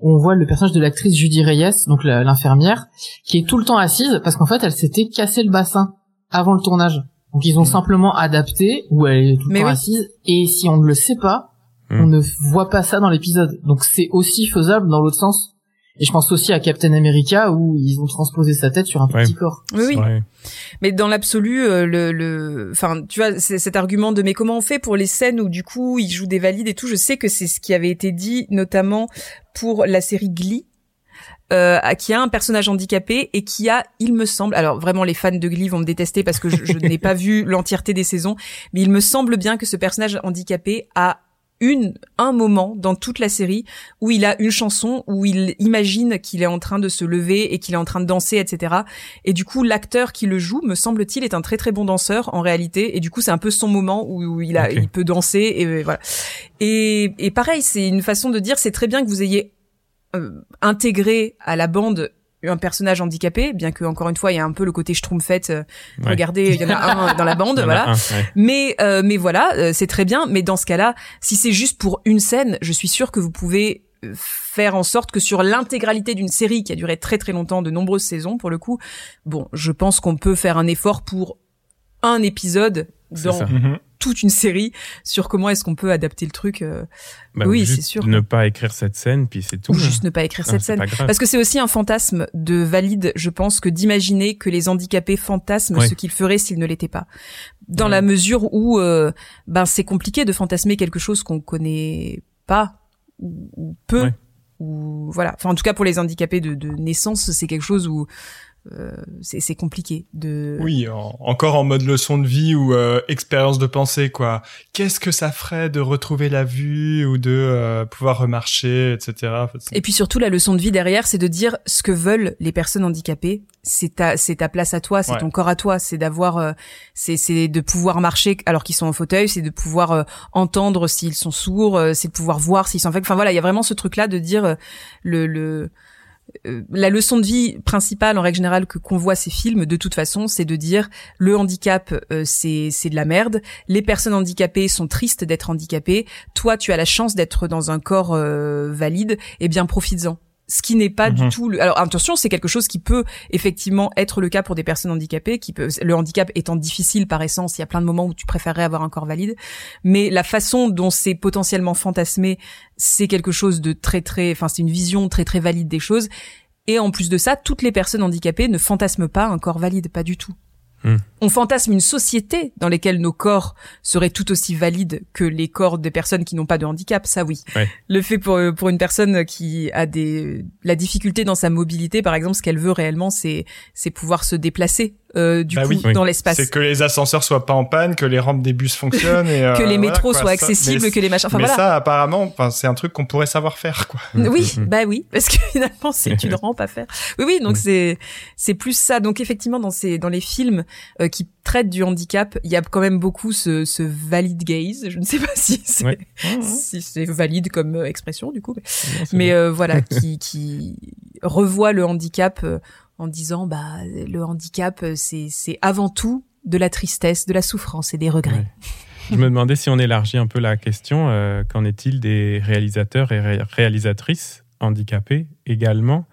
où on voit le personnage de l'actrice Judy Reyes, donc l'infirmière, qui est tout le temps assise parce qu'en fait, elle s'était cassé le bassin avant le tournage. Donc ils ont simplement adapté où elle est tout le Mais temps oui. assise. Et si on ne le sait pas, Hmm. on ne voit pas ça dans l'épisode. Donc c'est aussi faisable dans l'autre sens. Et je pense aussi à Captain America où ils ont transposé sa tête sur un Ouais. petit corps. Oui, oui. Ouais. Mais dans l'absolu, euh, le, le, enfin, tu vois, cet argument de mais comment on fait pour les scènes où du coup ils jouent des valides et tout? Je sais que c'est ce qui avait été dit notamment pour la série Glee. Euh, qui a un personnage handicapé et qui a, il me semble, alors vraiment les fans de Glee vont me détester parce que je, je n'ai pas vu l'entièreté des saisons, mais il me semble bien que ce personnage handicapé a une un moment dans toute la série où il a une chanson où il imagine qu'il est en train de se lever et qu'il est en train de danser etc et du coup l'acteur qui le joue me semble-t-il est un très très bon danseur en réalité. Et du coup c'est un peu son moment où, où il a il peut danser et euh, voilà. Et, et pareil c'est une façon de dire c'est très bien que vous ayez euh, intégré à la bande un personnage handicapé, bien que encore une fois il y a un peu le côté schtroumpfette. euh, Ouais. Regardez, il y en a un (laughs) dans la bande, voilà. un, ouais. Mais euh, mais voilà, euh, c'est très bien. Mais dans ce cas-là, si c'est juste pour une scène, je suis sûre que vous pouvez euh, faire en sorte que sur l'intégralité d'une série qui a duré très très longtemps, de nombreuses saisons pour le coup, bon, je pense qu'on peut faire un effort pour un épisode dans. Toute une série sur comment est-ce qu'on peut adapter le truc. euh, Bah, Oui, c'est sûr. Ne pas écrire cette scène, puis c'est tout. ou hein. juste ne pas écrire Ah, cette scène. Parce que c'est aussi un fantasme de valide, je pense, que d'imaginer que les handicapés fantasment ce qu'ils feraient s'ils ne l'étaient pas. Dans Ouais. la mesure où, euh, ben, c'est compliqué de fantasmer quelque chose qu'on connaît pas ou, ou peu. Ouais. Ou voilà. Enfin, en tout cas, pour les handicapés de, de naissance, c'est quelque chose où euh, c'est compliqué de. Oui, en- encore en mode leçon de vie ou euh, expérience de pensée, quoi. Qu'est-ce que ça ferait de retrouver la vue ou de euh, pouvoir remarcher, etc. Et puis surtout, la leçon de vie derrière, c'est de dire ce que veulent les personnes handicapées. C'est ta, c'est ta place à toi, c'est Ouais. ton corps à toi, c'est d'avoir, euh, c'est, c'est de pouvoir marcher alors qu'ils sont en fauteuil, c'est de pouvoir euh, entendre s'ils sont sourds, euh, c'est de pouvoir voir s'ils sont. Enfin voilà, il y a vraiment ce truc-là de dire le, le euh, la leçon de vie principale en règle générale que qu'on voit ces films de toute façon c'est de dire le handicap euh, c'est c'est de la merde. Les personnes handicapées sont tristes d'être handicapées. Toi tu as la chance d'être dans un corps euh, valide. Eh bien profites-en ce qui n'est pas Mhm. du tout le... alors attention c'est quelque chose qui peut effectivement être le cas pour des personnes handicapées qui peut le handicap étant difficile par essence il y a plein de moments où tu préférerais avoir un corps valide. Mais la façon dont c'est potentiellement fantasmé c'est quelque chose de très très enfin c'est une vision très très valide des choses. Et en plus de ça toutes les personnes handicapées ne fantasment pas un corps valide pas du tout Hmm. on fantasme une société dans laquelle nos corps seraient tout aussi valides que les corps des personnes qui n'ont pas de handicap, ça oui. Ouais. Le fait pour pour une personne qui a des la difficulté dans sa mobilité, par exemple, ce qu'elle veut réellement, c'est c'est pouvoir se déplacer euh, du Bah coup oui. dans l'espace. C'est que les ascenseurs soient pas en panne, que les rampes des bus fonctionnent et (laughs) euh, que les métros soient Ça- accessibles, mais- que les machins. Enfin mais voilà. ça, apparemment, enfin, c'est un truc qu'on pourrait savoir faire, quoi. (laughs) Oui, Mhm. bah oui, parce que finalement c'est une (laughs) rampe à faire. Oui, oui, donc Oui. c'est c'est plus ça. Donc effectivement dans ces dans les films euh, qui traitent du handicap, il y a quand même beaucoup ce, ce valid gaze. Je ne sais pas si c'est Ouais. si c'est valide comme euh, expression du coup, mais, Non, mais euh, voilà qui qui revoit le handicap euh, en disant bah le handicap euh, c'est c'est avant tout de la tristesse, de la souffrance et des regrets. Je me demandais si on élargit un peu la question, euh, qu'en est-il des réalisateurs et ré- réalisatrices handicapés également?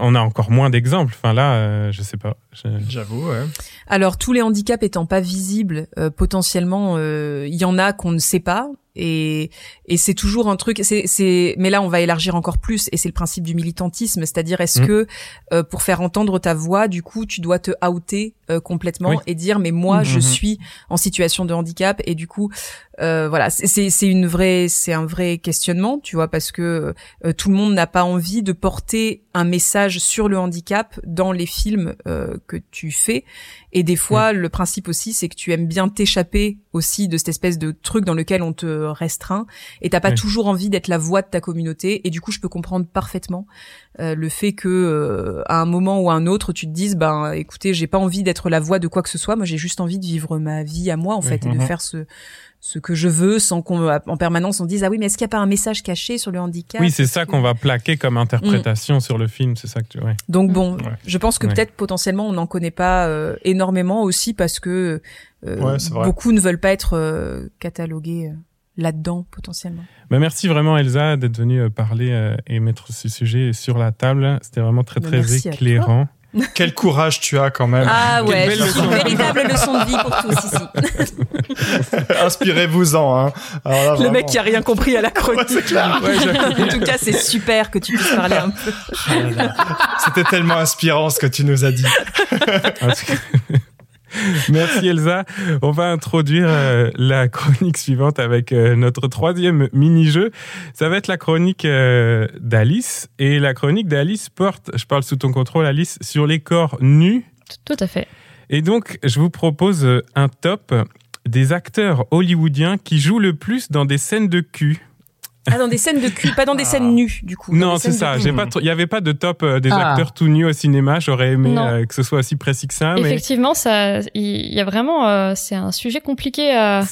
On a encore moins d'exemples. Enfin là, euh, je sais pas. Je- J'avoue, ouais. Alors tous les handicaps étant pas visibles, euh, potentiellement, euh, il y en a qu'on ne sait pas. Et, et c'est toujours un truc. C'est, mais là, on va élargir encore plus. Et c'est le principe du militantisme, c'est-à-dire est-ce Mm. que euh, pour faire entendre ta voix, du coup, tu dois te outer euh, complètement Oui. et dire mais moi, je Mhm. suis en situation de handicap. Et du coup, euh, voilà, c'est, une vraie, c'est un vrai questionnement, tu vois, parce que euh, tout le monde n'a pas envie de porter un message sur le handicap dans les films euh, que tu fais. Et des fois, le principe aussi, c'est que tu aimes bien t'échapper aussi de cette espèce de truc dans lequel on te restreint, et t'as pas toujours envie d'être la voix de ta communauté. Et du coup, je peux comprendre parfaitement euh, le fait que euh, à un moment ou à un autre, tu te dises, ben, écoutez, j'ai pas envie d'être la voix de quoi que ce soit. Moi, j'ai juste envie de vivre ma vie à moi, en fait, et de Mhm. faire ce ce que je veux sans qu'on en permanence on dise ah oui mais est-ce qu'il n'y a pas un message caché sur le handicap Oui, c'est ça qu'on va plaquer comme interprétation sur le film. C'est ça que tu. Ouais. donc bon, Ouais. je pense que Ouais. peut-être potentiellement on n'en connaît pas euh, énormément aussi parce que euh, beaucoup ne veulent pas être euh, catalogués euh, là-dedans potentiellement. Bah, merci vraiment Elsa d'être venue euh, parler euh, et mettre ce sujet sur la table. C'était vraiment très Bah, très éclairant. (laughs) Quel courage tu as quand même. Ah Quelle ouais, belle c'est leçon. une véritable leçon de vie pour tous ici. (laughs) Inspirez-vous-en, hein. Alors là, Le vraiment. mec qui a rien compris à la chronique. Ouais, c'est clair. (laughs) Ouais, je- en tout cas, c'est super que tu puisses parler un peu. Ah. C'était tellement inspirant ce que tu nous as dit. (laughs) Merci Elsa. On va introduire euh, la chronique suivante avec euh, notre troisième mini-jeu. Ça va être la chronique euh, d'Alice. Et la chronique d'Alice porte, je parle sous ton contrôle Alice, sur les corps nus. Tout à fait. Et donc, je vous propose un top des acteurs hollywoodiens qui jouent le plus dans des scènes de cul. Ah, dans des scènes de cul, pas dans des scènes nues, du coup. Non, c'est ça. J'ai pas, il y avait pas de top euh, des Ah. acteurs tout nus au cinéma. J'aurais aimé euh, que ce soit aussi précis que ça, mais Effectivement, ça, il y a vraiment, euh, c'est un sujet compliqué à, à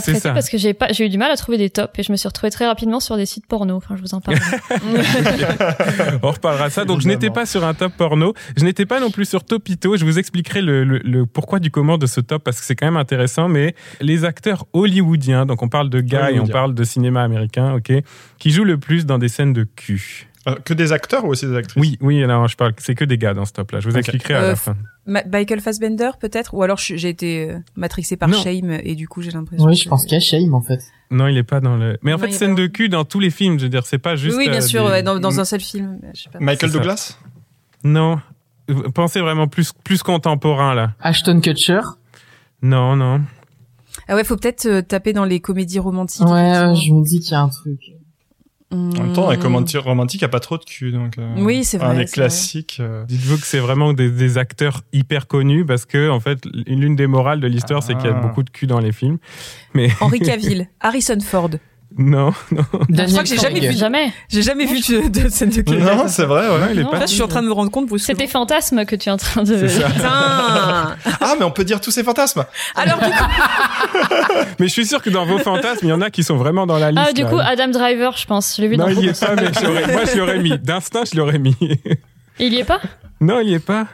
traiter ça. parce que j'ai pas, j'ai eu du mal à trouver des tops et je me suis retrouvée très rapidement sur des sites porno. Enfin, je vous en parle. (laughs) On reparlera de ça. Donc, je n'étais pas sur un top porno. Je n'étais pas non plus sur Topito. Je vous expliquerai le, le- le pourquoi du comment de ce top parce que c'est quand même intéressant. Mais les acteurs hollywoodiens, donc on parle de gars et on parle de cinéma américain, ok, qui jouent le plus dans des scènes de cul. Euh, que des acteurs ou aussi des actrices? Oui, oui, alors je parle, c'est que des gars dans ce top-là. Je vous expliquerai à Euh, la fin. Ma- Michael Fassbender peut-être? Ou alors j'ai été euh, matrixé par Non. Shame et du coup j'ai l'impression. Oui, que- je pense qu'il y a Shame en fait. Non, il est pas dans le. Mais en Non, fait, scène pas de cul dans tous les films. Je veux dire, c'est pas juste. oui, bien sûr, des- ouais, dans, dans un seul film. Je sais pas. Michael. Douglas? Non. Pensez vraiment plus plus contemporain là? Ashton Kutcher? Non, non. Ah ouais, faut peut-être euh, taper dans les comédies romantiques. Ouais, je me dis qu'il y a un truc. En même temps, un comédie romantique a pas trop de cul, donc. euh, Oui, c'est Un vrai, vrai. classiques. euh, Dites-vous que c'est vraiment des, des acteurs hyper connus parce que en fait, l'une des morales de l'histoire, c'est qu'il y a Ah. beaucoup de cul dans les films. Mais Henri (laughs) Cavill, Harrison Ford. Non, (laughs) non. Daniel que j'ai jamais vu. Jamais. J'ai jamais vu de, de scène de cul. Non, c'est vrai, ouais. Non, il est Non. pas. Là, je suis en train de me rendre compte, Bruce. C'est tes fantasmes que tu es en train de. Ah, mais on peut dire tous ces fantasmes. Alors, du coup, (laughs) Mais je suis sûr que dans vos fantasmes, il y en a qui sont vraiment dans la liste. Ah, du là. coup, Adam Driver, je pense. Je l'ai vu non, dans il y est pas, mais je l'aurais- moi je l'aurais mis. D'instinct, je l'aurais mis. Il y est pas? Non, il y est pas.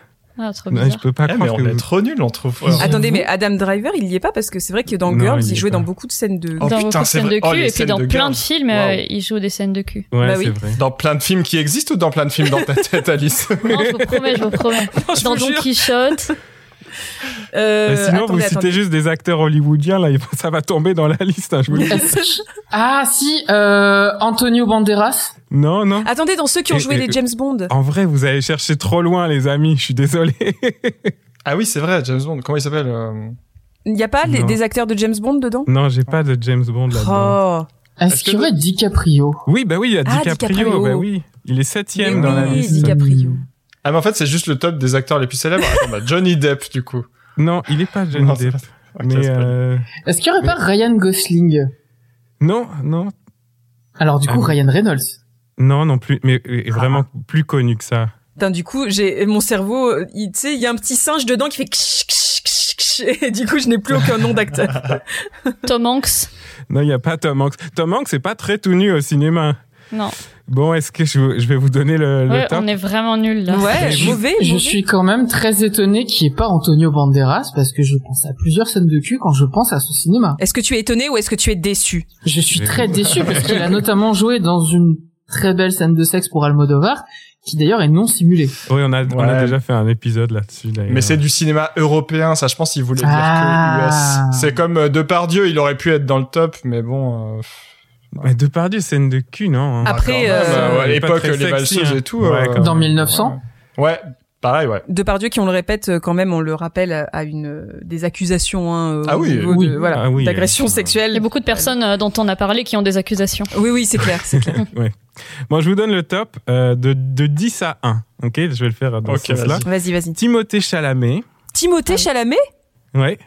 Ah, trop Non, bizarre. je peux pas Eh, mais croire on que est vous- trop nuls, on trouve. Attendez, mais Adam Driver, il y est pas parce que c'est vrai que dans Non, Girls, il il jouait pas. dans beaucoup de scènes de. Oh, dans putain, beaucoup de scènes vrai. de Oh, cul, les et puis dans de plein de films, Wow. euh, il joue des scènes de cul. Ouais, Bah oui. vrai. Dans plein de films qui existent ou dans plein de films dans ta tête, Alice? Non, je vous promets, je vous promets. (laughs) Je Dans Don. Quichotte, (laughs) Euh, sinon, attendez, vous citez attendez. juste des acteurs hollywoodiens, là, ça va tomber dans la liste, hein, je vous le dis. Ah si, euh, Antonio Banderas. Non, non. Attendez, dans ceux qui ont Et- joué et- les James Bond. En vrai, vous allez chercher trop loin, les amis. Je suis désolé. (laughs) Ah oui, c'est vrai, James Bond. Comment il s'appelle euh, Il n'y a pas les- des acteurs de James Bond dedans? Non, j'ai pas de James Bond là-dedans. Oh Est-ce qu'il y aurait DiCaprio? Oui, bah oui, il y a Ah, DiCaprio. DiCaprio. Bah oui, il est septième Mais dans la oui, liste. DiCaprio. Ah, mais en fait, c'est juste le top des acteurs les plus célèbres. Attends, bah, Johnny Depp, du coup. Non, il est pas Johnny Non, Depp. pas- Ok, mais euh, Est-ce qu'il y aurait pas Ryan Gosling? Non, non, Alors du coup, Ah, Ryan Reynolds. non, non plus. Mais euh, vraiment plus connu que ça. Putain, du coup, j'ai mon cerveau, euh, il- tu sais, il y a un petit singe dedans qui fait ksh, ksh, ksh, ksh, et (laughs) du coup, je n'ai plus aucun nom d'acteur. (laughs) Tom Hanks? Non, il y a pas Tom Hanks. Tom Hanks, c'est pas très tout nu au cinéma. Non. Bon, est-ce que je, je vais vous donner le, le Ouais, top on est vraiment nuls là. Ouais, Je- mauvais, Je mauvais. suis quand même très étonné qu'il n'y ait pas Antonio Banderas parce que je pense à plusieurs scènes de cul quand je pense à ce cinéma. Est-ce que tu es étonné ou est-ce que tu es déçu? Je suis très (laughs) déçu parce qu'il a notamment joué dans une très belle scène de sexe pour Almodovar qui d'ailleurs est non simulée. Oui, on a, on a Ouais. déjà fait un épisode là-dessus. Mais c'est du cinéma européen, ça, je pense qu'il voulait dire Ah. que US. C'est comme euh, Depardieu, il aurait pu être dans le top, mais bon. euh, Mais Depardieu, scène de cul, non hein. Après, euh, euh, à il est pas l'époque, les valseuses hein. et tout. Ouais, euh, Dans même. 1900 Ouais, pareil, ouais. Depardieu, qui on le répète euh, quand même, on le rappelle à une euh, des accusations hein, au Ah oui, niveau oui. de, voilà, Ah oui, d'agression euh, Il y sexuelle. a beaucoup de personnes euh, dont on a parlé qui ont des accusations. Oui, oui, c'est clair, c'est clair. (laughs) Bon, je vous donne le top euh, de, de 10 à 1. Ok, je vais le faire dans Ok, ce sens-là. vas-y. Vas-y, vas-y. Timothée Chalamet. Timothée Ah. Chalamet? Ouais.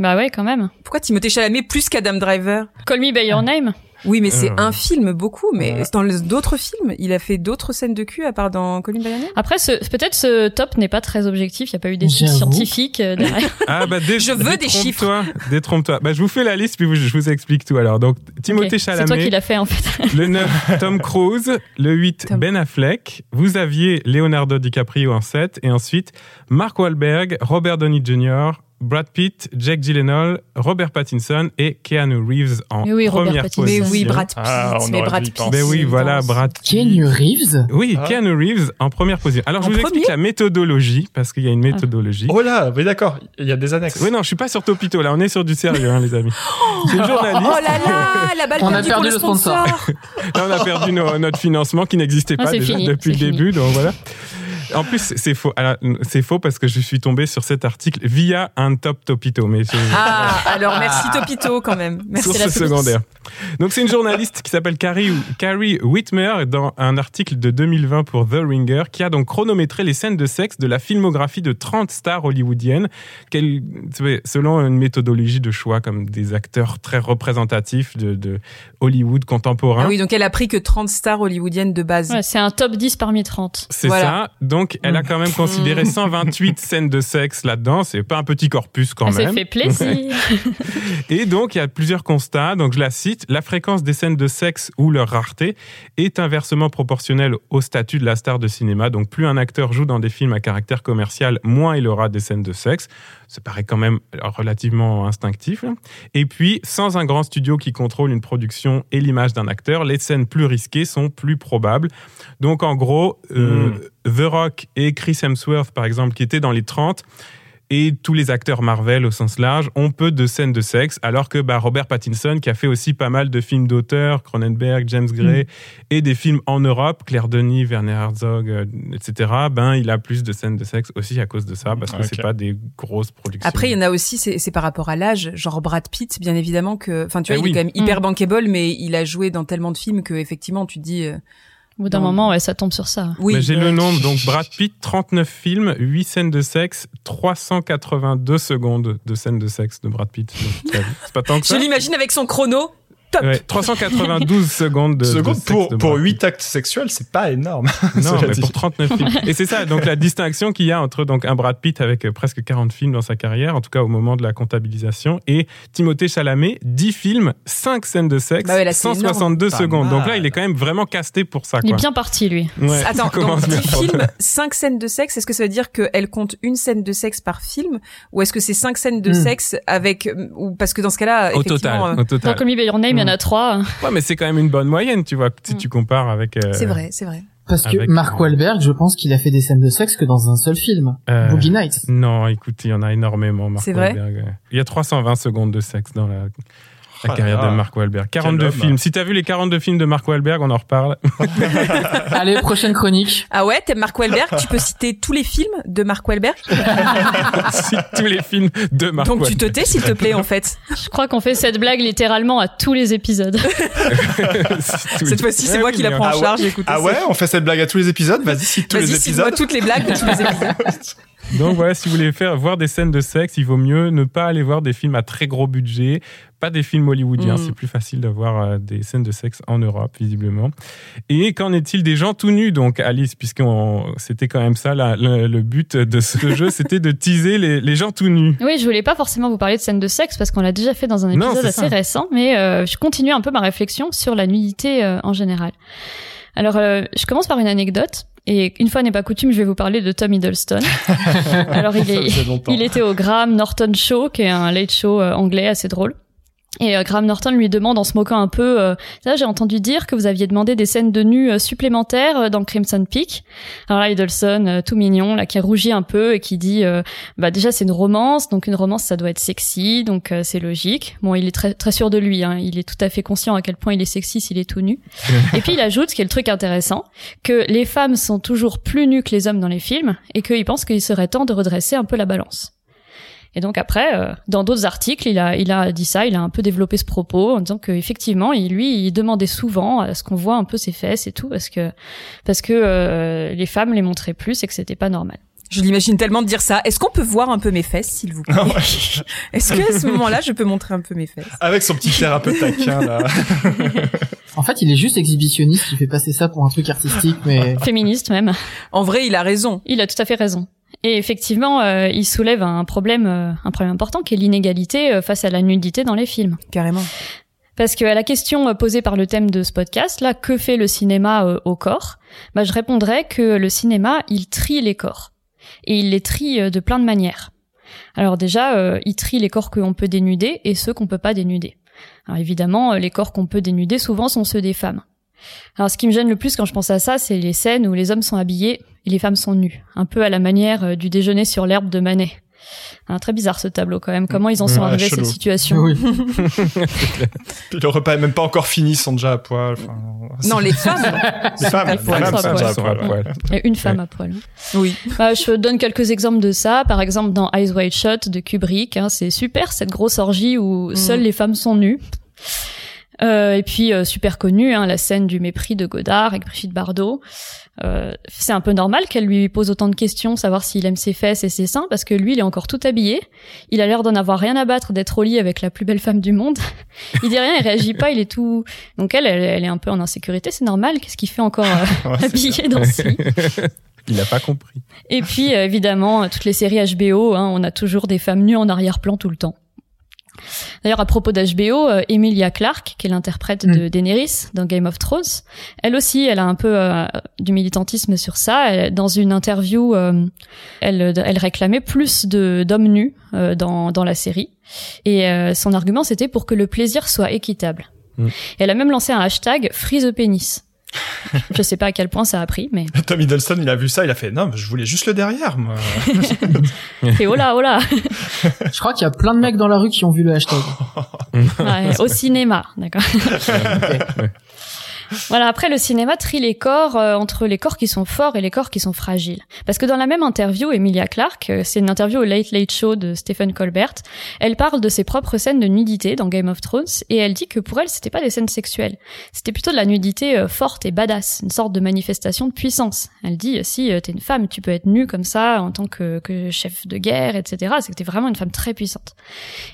Bah ouais, quand même. Pourquoi Timothée Chalamet plus qu'Adam Driver? Call Me By Your Name. Oui, mais c'est Euh. un film, beaucoup. Mais dans d'autres films, il a fait d'autres scènes de cul à part dans Colin Bayonet Après, ce, peut-être ce top n'est pas très objectif. Il n'y a pas eu d'études scientifiques euh, derrière. (laughs) Ah bah dé- Je veux des détrompe-toi, Détrompe-toi. Bah je vous fais la liste puis vous- je vous explique tout alors. Donc Timothée Ok, C'est toi qui Chalamet, l'as fait en fait. (laughs) le 9 Tom Cruise, le 8 Tom. Ben Affleck, vous aviez Leonardo DiCaprio en 7 et ensuite Mark Wahlberg, Robert Downey Jr., Brad Pitt, Jake Gyllenhaal, Robert Pattinson et Keanu Reeves en Mais oui, Robert première Pattinson. Mais position. oui, Brad Pitt. Ah, on mais Brad Pitt. oui, voilà. Brad Keanu Reeves Oui, Ah. Keanu Reeves en première position. Alors, je vous explique la méthodologie, parce qu'il y a une méthodologie. Oh là, oui, d'accord, il y a des annexes. Oui, non, je suis pas sur Topito, là, on est sur du sérieux, hein, les amis. C'est une journaliste. Oh là là, la balle On a perdu pour le sponsor. sponsor. Là, on a perdu nos- notre financement qui n'existait Ah, pas déjà fini, depuis le fini. début, donc voilà. En plus, c'est- faux. C'est faux parce que je suis tombé sur cet article via un top Topito, mais Ah, alors merci Topito quand même. Merci source la secondaire. Donc c'est une journaliste qui s'appelle Carrie, Carrie Whitmer dans un article de 2020 pour The Ringer qui a donc chronométré les scènes de sexe de la filmographie de 30 stars hollywoodiennes selon une méthodologie de choix comme des acteurs très représentatifs de, de Hollywood contemporain. Ah oui, donc elle a pris que 30 stars hollywoodiennes de base. Ouais, c'est un top 10 parmi 30. C'est Voilà. ça. Donc, elle a quand même considéré 128 (laughs) scènes de sexe là-dedans. C'est pas un petit corpus quand Elle s'est même. fait plaisir. (laughs) Et donc, il y a plusieurs constats. Donc, je la cite. La fréquence des scènes de sexe ou leur rareté est inversement proportionnelle au statut de la star de cinéma. Donc, plus un acteur joue dans des films à caractère commercial, moins il aura des scènes de sexe. Ça paraît quand même relativement instinctif. Et puis, sans un grand studio qui contrôle une production et l'image d'un acteur, les scènes plus risquées sont plus probables. Donc, en gros, euh, The Rock et Chris Hemsworth, par exemple, qui étaient dans les 30, et tous les acteurs Marvel au sens large ont peu de scènes de sexe, alors que bah, Robert Pattinson, qui a fait aussi pas mal de films d'auteur, Cronenberg, James Gray, mm. et des films en Europe, Claire Denis, Werner Herzog, euh, etc., ben, il a plus de scènes de sexe aussi à cause de ça, parce que c'est pas des grosses productions. Après, il y en a aussi, c'est par rapport à l'âge, genre Brad Pitt, bien évidemment que, enfin, tu vois, eh il est quand même hyper mm. bankable, mais il a joué dans tellement de films que, effectivement, tu te dis, euh, au bout d'un moment, ouais, ça tombe sur ça. Oui. J'ai le nombre. Donc, Brad Pitt, 39 films, 8 scènes de sexe, 382 secondes de scènes de sexe de Brad Pitt. C'est pas tant que ça. Je l'imagine avec son chrono. Top. 392 (laughs) secondes de, secondes pour, pour 8 actes sexuels, c'est pas énorme. (laughs) Non, mais pour 39 films. Et c'est ça, donc la (laughs) distinction qu'il y a entre donc un Brad Pitt avec euh, presque 40 films dans sa carrière, en tout cas au moment de la comptabilisation, et Timothée Chalamet, 10 films, 5 scènes de sexe, bah 162 secondes. Donc là, il est quand même vraiment casté pour ça. Quoi. Il est bien parti, lui. Ouais, Attends, donc 10 films, 5 scènes de sexe, est-ce que ça veut dire qu'elle compte une scène de sexe par film Ou est-ce que c'est 5 scènes de hmm. sexe avec... Ou parce que dans ce cas-là, au total, euh, au total. Your Name, il y en a trois. Ouais, mais c'est quand même une bonne moyenne, tu vois, si mm. tu compares avec. Euh, c'est vrai, c'est vrai. Parce que Mark euh, Wahlberg, je pense qu'il a fait des scènes de sexe que dans un seul film, euh, Boogie Nights. Non, écoute, il y en a énormément, Mark Wahlberg. Il y a 320 secondes de sexe dans la la carrière de Mark Wahlberg. 42 films. Si t'as vu les 42 films de Mark Wahlberg, on en reparle. (laughs) Allez, prochaine chronique. Ah ouais, t'aimes Mark Wahlberg? Tu peux citer tous les films de Mark Wahlberg? (laughs) Cite tous les films de Mark Donc tu te tais, s'il te plaît, en fait. Je crois qu'on fait cette blague littéralement à tous les épisodes. (laughs) cette fois-ci, c'est moi qui la prends en charge. Ah ouais, on fait cette blague à tous les épisodes? Vas-y, cite tous les épisodes. Vas-y, toutes les blagues de tous les épisodes. Donc voilà, si vous voulez faire voir des scènes de sexe, il vaut mieux ne pas aller voir des films à très gros budget, pas des films hollywoodiens. Mm. C'est plus facile d'avoir euh, des scènes de sexe en Europe, visiblement. Et qu'en est-il des gens tout nus, donc Alice, puisque c'était quand même ça le, but de ce (laughs) jeu, c'était de teaser les, gens tout nus. Oui, je voulais pas forcément vous parler de scènes de sexe parce qu'on l'a déjà fait dans un épisode assez récent, mais euh, je continue un peu ma réflexion sur la nudité euh, en général. Alors, je commence par une anecdote. Et une fois n'est pas coutume, je vais vous parler de Tom Hiddleston. (laughs) Alors il, est, (laughs) il était au Graham Norton Show, qui est un late show euh, anglais assez drôle. Et euh, Graham Norton lui demande en se moquant un peu, euh, ça j'ai entendu dire que vous aviez demandé des scènes de nu euh, supplémentaires dans Crimson Peak. Alors là, Hiddleston, tout mignon, là qui rougit un peu et qui dit, bah déjà c'est une romance, donc une romance ça doit être sexy, donc c'est logique. Bon, il est très très sûr de lui, hein, il est tout à fait conscient à quel point il est sexy s'il est tout nu. (laughs) et puis il ajoute, ce qui est le truc intéressant, que les femmes sont toujours plus nues que les hommes dans les films et qu'il pense qu'il serait temps de redresser un peu la balance. Et donc après, euh, dans d'autres articles, il a, il a dit ça, il a un peu développé ce propos en disant qu'effectivement, il, lui, il demandait souvent à ce qu'on voit un peu ses fesses et tout, parce que, parce que euh, les femmes les montraient plus et que c'était pas normal. Je l'imagine tellement de dire ça. Est-ce qu'on peut voir un peu mes fesses, s'il vous plaît? (laughs) Est-ce que à ce moment-là, je peux montrer un peu mes fesses? Avec son petit air un peu taquin là. (laughs) en fait, il est juste exhibitionniste. Il fait passer ça pour un truc artistique, mais féministe même. En vrai, il a raison. Il a tout à fait raison. Et effectivement, euh, il soulève un problème, euh, un problème important qui est l'inégalité euh, face à la nudité dans les films. Carrément. Parce que à la question posée par le thème de ce podcast, là, que fait le cinéma au corps bah, Je répondrais que le cinéma, il trie les corps. Et il les trie de plein de manières. Alors déjà, il trie les corps qu'on peut dénuder et ceux qu'on peut pas dénuder. Alors évidemment, les corps qu'on peut dénuder souvent sont ceux des femmes. Alors, ce qui me gêne le plus quand je pense à ça, c'est les scènes où les hommes sont habillés et les femmes sont nues, un peu à la manière euh, du déjeuner sur l'herbe de Manet. Ah, très bizarre ce tableau quand même. Comment ils en sont arrivés à cette situation oui. (laughs) Le repas est même pas encore fini, ils sont déjà à poil. Non, les femmes. les femmes, les femmes, sont à poil. Et une femme à poil. Oui. Bah, je donne quelques exemples de ça. Par exemple, dans Eyes Wide Shut de Kubrick, hein, c'est super cette grosse orgie où mm. seules les femmes sont nues. Euh, et puis euh, super connue, hein, la scène du mépris de Godard avec Brigitte Bardot. Euh, c'est un peu normal qu'elle lui pose autant de questions, savoir s'il aime ses fesses et ses seins, parce que lui, il est encore tout habillé. Il a l'air d'en avoir rien à battre d'être au lit avec la plus belle femme du monde. (laughs) il dit rien, il réagit pas, il est tout. Donc elle, elle, est un peu en insécurité, c'est normal. Qu'est-ce qu'il fait encore (laughs) habillé dans ce lit? (laughs) Il n'a pas compris. Et puis évidemment, toutes les séries HBO, hein, on a toujours des femmes nues en arrière-plan tout le temps. D'ailleurs, à propos d'HBO, euh, Emilia Clarke, qui est l'interprète de mm. Daenerys dans Game of Thrones, elle aussi, elle a un peu euh, du militantisme sur ça. dans une interview, euh, elle, elle réclamait plus de d'hommes nus dans, dans la série. Et son argument, c'était pour que le plaisir soit équitable. Mm. Elle a même lancé un hashtag Free the Penis (laughs) je sais pas à quel point ça a pris, mais. (laughs) Tom Hiddleston, il a vu ça, il a fait non, je voulais juste le derrière, moi. (laughs) Et oh là, oh là. Je crois qu'il y a plein de mecs dans la rue qui ont vu le hashtag. Ouais, au cinéma, d'accord. Voilà, après le cinéma trie les corps euh, entre les corps qui sont forts et les corps qui sont fragiles. Parce que dans la même interview, Emilia Clarke, euh, c'est une interview au Late Late Show de Stephen Colbert, elle parle de ses propres scènes de nudité dans Game of Thrones et elle dit que pour elle, c'était pas des scènes sexuelles. C'était plutôt de la nudité euh, forte et badass, une sorte de manifestation de puissance. Elle dit, si t'es une femme, tu peux être nue comme ça en tant que, que chef de guerre, etc. C'est que t'es vraiment une femme très puissante.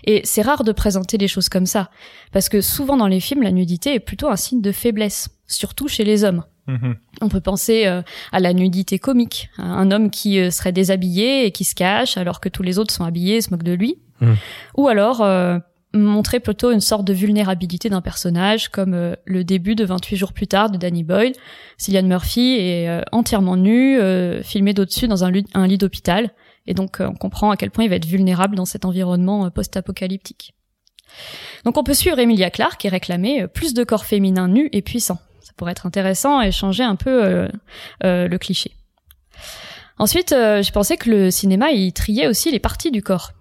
Et c'est rare de présenter des choses comme ça. Parce que souvent dans les films, la nudité est plutôt un signe de faiblesse surtout chez les hommes. Mhm. On peut penser euh, à la nudité comique, un homme qui euh, serait déshabillé et qui se cache alors que tous les autres sont habillés et se moquent de lui. Mhm. Ou alors euh, montrer plutôt une sorte de vulnérabilité d'un personnage comme euh, le début de 28 jours plus tard de Danny Boyle. Cillian Murphy est euh, entièrement nu, euh, filmé d'au-dessus dans un, lit- un lit d'hôpital. Et donc on comprend à quel point il va être vulnérable dans cet environnement euh, post-apocalyptique. Donc on peut suivre Emilia Clarke et réclamer euh, plus de corps féminins nus et puissants. Ça pourrait être intéressant et changer un peu euh, euh, le cliché. Ensuite, euh, je pensais que le cinéma, il triait aussi les parties du corps.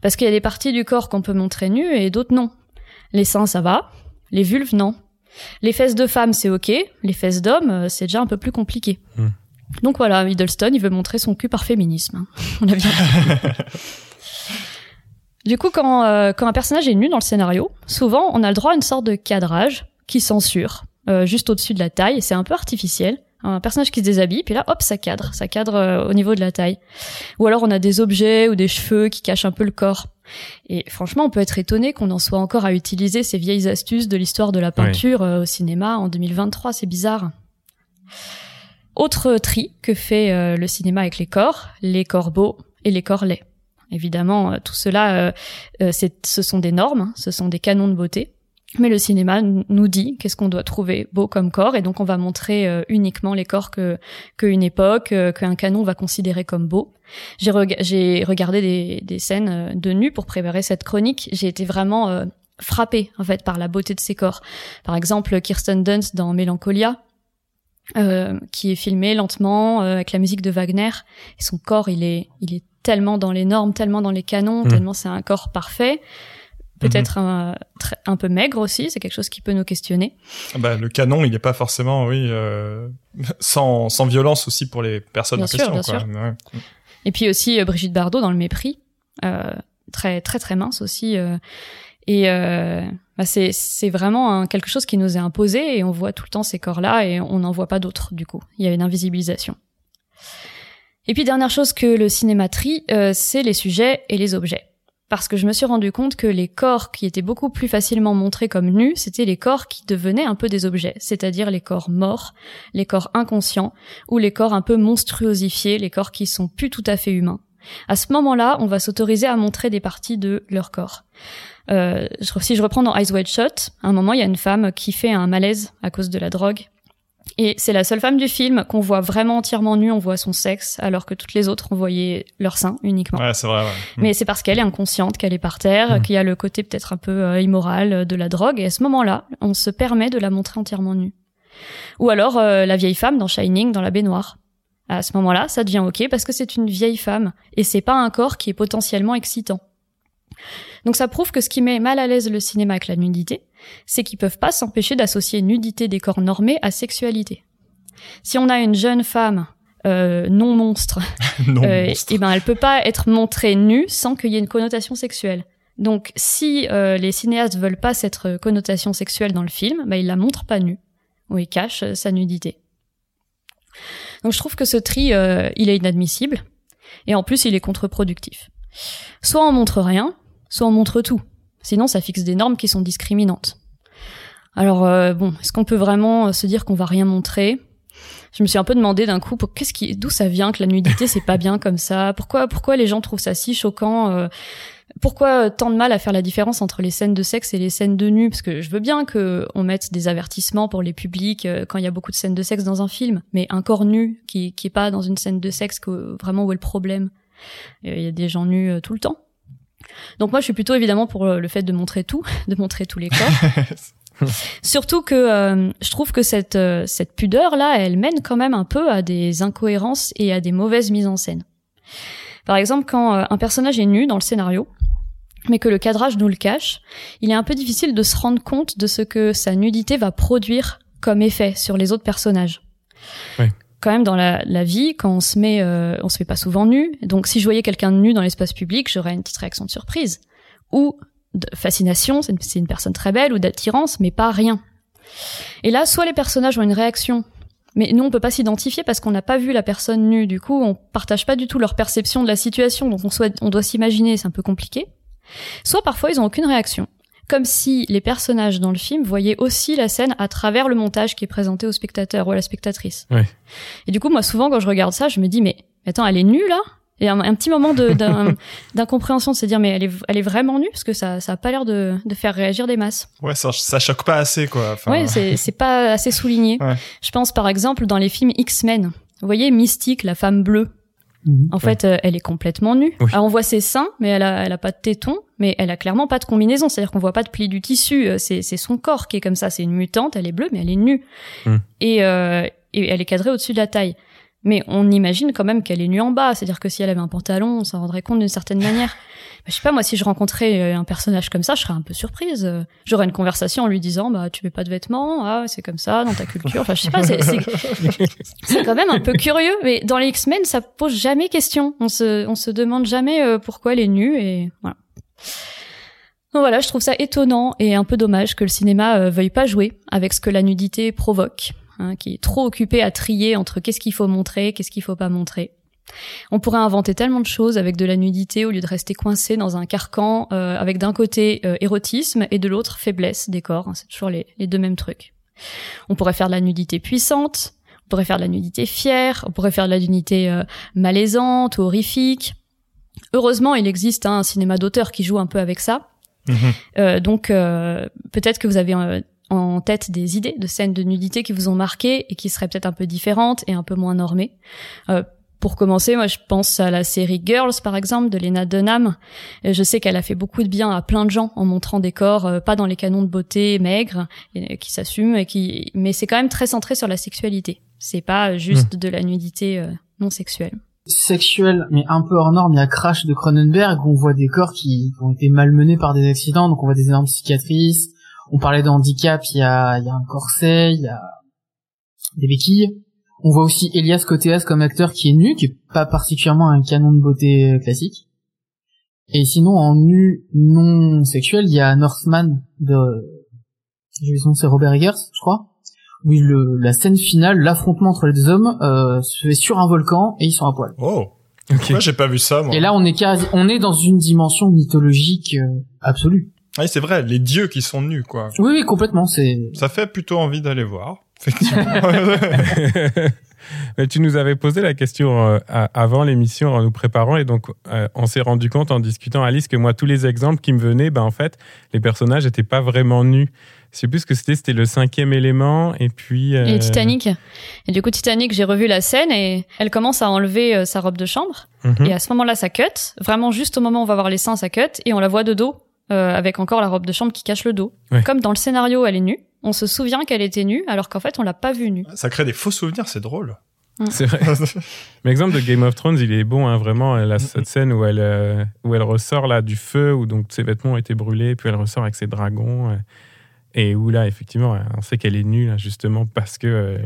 Parce qu'il y a des parties du corps qu'on peut montrer nues et d'autres non. Les seins, ça va. Les vulves, non. Les fesses de femmes, c'est ok. Les fesses d'hommes, c'est déjà un peu plus compliqué. Hmm. Donc voilà, Hiddleston, il veut montrer son cul par féminisme. hein. (laughs) On a bien (laughs) Du coup, quand, euh, quand un personnage est nu dans le scénario, souvent on a le droit à une sorte de cadrage qui censure, euh, juste au-dessus de la taille, et c'est un peu artificiel. Un personnage qui se déshabille, puis là, hop, ça cadre, ça cadre euh, au niveau de la taille. Ou alors on a des objets ou des cheveux qui cachent un peu le corps. Et franchement, on peut être étonné qu'on en soit encore à utiliser ces vieilles astuces de l'histoire de la peinture au cinéma en 2023, c'est bizarre. Autre tri que fait le cinéma avec les corps, les corps beaux et les corps laids. Évidemment, euh, tout cela, euh, euh, ce sont des normes, hein, ce sont des canons de beauté. Mais le cinéma nous dit qu'est-ce qu'on doit trouver beau comme corps, et donc on va montrer uniquement les corps que qu'une époque, qu'un canon va considérer comme beau. J'ai, rega- j'ai regardé des, des scènes de nu pour préparer cette chronique. J'ai été vraiment frappée en fait par la beauté de ces corps. Par exemple, Kirsten Dunst dans Mélancolia, euh, qui est filmé lentement euh, avec la musique de Wagner. Et son corps, il est, il est tellement dans les normes, tellement dans les canons, Mhm. tellement c'est un corps parfait. Peut-être un, très- un peu maigre aussi, c'est quelque chose qui peut nous questionner. Bah, le canon, il est pas forcément, oui, euh, (laughs) sans, sans violence aussi pour les personnes Bien en sûr, question. bien quoi. Ouais. Et puis aussi euh, Brigitte Bardot dans Le Mépris, euh, très très très mince aussi. Et euh, bah, c'est vraiment quelque chose qui nous est imposé et on voit tout le temps ces corps-là et on n'en voit pas d'autres du coup. Il y a une invisibilisation. Et puis dernière chose que le cinéma trie, euh, c'est les sujets et les objets. Parce que je me suis rendu compte que les corps qui étaient beaucoup plus facilement montrés comme nus, c'était les corps qui devenaient un peu des objets, c'est-à-dire les corps morts, les corps inconscients, ou les corps un peu monstruosifiés, les corps qui sont plus tout à fait humains. À ce moment-là, on va s'autoriser à montrer des parties de leur corps. Euh, si je reprends dans Eyes Wide Shut, à un moment, il y a une femme qui fait un malaise à cause de la drogue. Et c'est la seule femme du film qu'on voit vraiment entièrement nue, on voit son sexe, alors que toutes les autres, on voyait leur sein uniquement. Ouais, c'est vrai. Ouais. Mais c'est parce qu'elle est inconsciente, qu'elle est par terre, Mm. qu'il y a le côté peut-être un peu euh, immoral euh, de la drogue, et à ce moment-là, on se permet de la montrer entièrement nue. Ou alors euh, la vieille femme dans Shining, dans la baignoire. À ce moment-là, ça devient ok parce que c'est une vieille femme, et c'est pas un corps qui est potentiellement excitant. Donc ça prouve que ce qui met mal à l'aise le cinéma avec la nudité, c'est qu'ils peuvent pas s'empêcher d'associer nudité des corps normés à sexualité. Si on a une jeune femme euh, non monstre (laughs) non, euh, monstre. et ben elle peut pas être montrée nue sans qu'il y ait une connotation sexuelle. Donc si euh, les cinéastes veulent pas cette euh, connotation sexuelle dans le film, ben ils la montrent pas nue ou ils cachent sa nudité. Donc je trouve que ce tri euh, il est inadmissible et en plus il est contre-productif. Soit on montre rien, soit on montre tout. Sinon ça fixe des normes qui sont discriminantes. Alors euh, bon, est-ce qu'on peut vraiment euh, se dire qu'on va rien montrer? Je me suis un peu demandé d'un coup qu'est-ce qui d'où ça vient que la nudité c'est pas bien comme ça? Pourquoi pourquoi les gens trouvent ça si choquant euh, pourquoi tant de mal à faire la différence entre les scènes de sexe et les scènes de nu? Parce que je veux bien que on mette des avertissements pour les publics euh, quand il y a beaucoup de scènes de sexe dans un film. Mais un corps nu qui qui est pas dans une scène de sexe que, vraiment où est le problème? Euh, il y a des gens nus euh, tout le temps donc moi je suis plutôt évidemment pour euh, le fait de montrer tout (laughs) de montrer tous les corps (laughs) Surtout que euh, je trouve que cette euh, cette pudeur là, elle mène quand même un peu à des incohérences et à des mauvaises mises en scène. Par exemple, quand euh, un personnage est nu dans le scénario, mais que le cadrage nous le cache, il est un peu difficile de se rendre compte de ce que sa nudité va produire comme effet sur les autres personnages. Ouais. Quand même dans la, la vie, quand on se met, euh, on se met pas souvent nu. Donc si je voyais quelqu'un nu dans l'espace public, j'aurais une petite réaction de surprise ou de fascination, c'est une, une personne très belle, ou d'attirance, mais pas rien. Et là, soit les personnages ont une réaction, mais nous on peut pas s'identifier parce qu'on n'a pas vu la personne nue. Du coup, on partage pas du tout leur perception de la situation, donc on, on doit s'imaginer, c'est un peu compliqué. Soit parfois ils ont aucune réaction, comme si les personnages dans le film voyaient aussi la scène à travers le montage qui est présenté au spectateur ou à la spectatrice. Ouais. Et du coup, moi souvent quand je regarde ça, je me dis mais attends, elle est nue là? Et un, un petit moment (laughs) d'incompréhension de se dire mais elle est, elle est vraiment nue? Parce que ça, ça a pas l'air de, de faire réagir des masses. Ouais, ça, ça choque pas assez, quoi. Enfin, Ouais, c'est (laughs) c'est pas assez souligné. Ouais. Je pense par exemple dans les films X-Men. Vous voyez Mystique, la femme bleue? Mhm. En fait, euh, elle est complètement nue. Oui. Alors, on voit ses seins, mais elle a, elle a pas de tétons, mais elle a clairement pas de combinaison. C'est-à-dire qu'on voit pas de pli du tissu. Euh, C'est, c'est son corps qui est comme ça. C'est une mutante. Elle est bleue, mais elle est nue. Hmm. Et, euh, et elle est cadrée au-dessus de la taille. Mais on imagine quand même qu'elle est nue en bas. C'est-à-dire que si elle avait un pantalon, on s'en rendrait compte d'une certaine manière. Mais je sais pas, moi, si je rencontrais euh, un personnage comme ça, je serais un peu surprise. J'aurais une conversation en lui disant, bah, tu mets pas de vêtements, ah, c'est comme ça dans ta culture. Enfin, je sais pas, c'est quand même un peu curieux. Mais dans les X-Men, ça pose jamais question. On se, on se demande jamais euh, pourquoi elle est nue et voilà. Donc voilà, je trouve ça étonnant et un peu dommage que le cinéma euh, veuille pas jouer avec ce que la nudité provoque, hein, qui est trop occupé à trier entre qu'est-ce qu'il faut montrer, qu'est-ce qu'il faut pas montrer. On pourrait inventer tellement de choses avec de la nudité au lieu de rester coincé dans un carcan euh, avec d'un côté euh, érotisme et de l'autre faiblesse des corps. hein, c'est toujours les, les deux mêmes trucs. On pourrait faire de la nudité puissante, on pourrait faire de la nudité fière, on pourrait faire de la nudité euh, malaisante horrifique. Heureusement, il existe hein, un cinéma d'auteur qui joue un peu avec ça. Mhm. Euh, donc euh, peut-être que vous avez euh, en tête des idées de scènes de nudité qui vous ont marqué et qui seraient peut-être un peu différentes et un peu moins normées. Euh, pour commencer, moi je pense à la série Girls par exemple de Lena Dunham. Euh, Je sais qu'elle a fait beaucoup de bien à plein de gens en montrant des corps euh, pas dans les canons de beauté maigres et, qui s'assument et qui mais c'est quand même très centré sur la sexualité. C'est pas juste de la nudité euh, non sexuelle. Sexuel, mais un peu hors norme, il y a Crash de Cronenberg, où on voit des corps qui, qui ont été malmenés par des accidents, donc on voit des énormes cicatrices. On parlait de handicap, il y a, il y a un corset, il y a des béquilles. On voit aussi Elias Koteas comme acteur qui est nu, qui est pas particulièrement un canon de beauté classique. Et sinon, en nu non sexuel, il y a Northman de, j'ai son nom, c'est Robert Eggers, je crois. Oui, le, la scène finale, l'affrontement entre les deux hommes, euh, se fait sur un volcan et ils sont à poil. Oh. Ok. Moi, j'ai pas vu ça, moi. Et là, on est quasi, on est dans une dimension mythologique euh, absolue. Ah, oui, c'est vrai, les dieux qui sont nus, quoi. Oui, oui, complètement. C'est Ça fait plutôt envie d'aller voir. Effectivement. (laughs) Mais tu nous avais posé la question euh, avant l'émission en nous préparant et donc euh, on s'est rendu compte en discutant Alice que moi tous les exemples qui me venaient, ben en fait les personnages étaient pas vraiment nus. Je sais plus ce que c'était, c'était le cinquième élément et puis. euh, Et Titanic. Et du coup Titanic, j'ai revu la scène et elle commence à enlever euh, sa robe de chambre. mhm. Et à ce moment-là, ça cut. Vraiment, juste au moment où on va voir les seins, ça cut. Et on la voit de dos, euh, avec encore la robe de chambre qui cache le dos. Ouais. Comme dans le scénario, elle est nue. On se souvient qu'elle était nue, alors qu'en fait, on l'a pas vue nue. ça crée des faux souvenirs, c'est drôle. C'est vrai. (laughs) Mais L'exemple de Game of Thrones, il est bon, hein, vraiment. Elle a cette scène où elle, euh, où elle ressort là du feu, où donc ses vêtements ont été brûlés, puis elle ressort avec ses dragons. euh, et où là, effectivement, on sait qu'elle est nue, là, justement, parce que euh,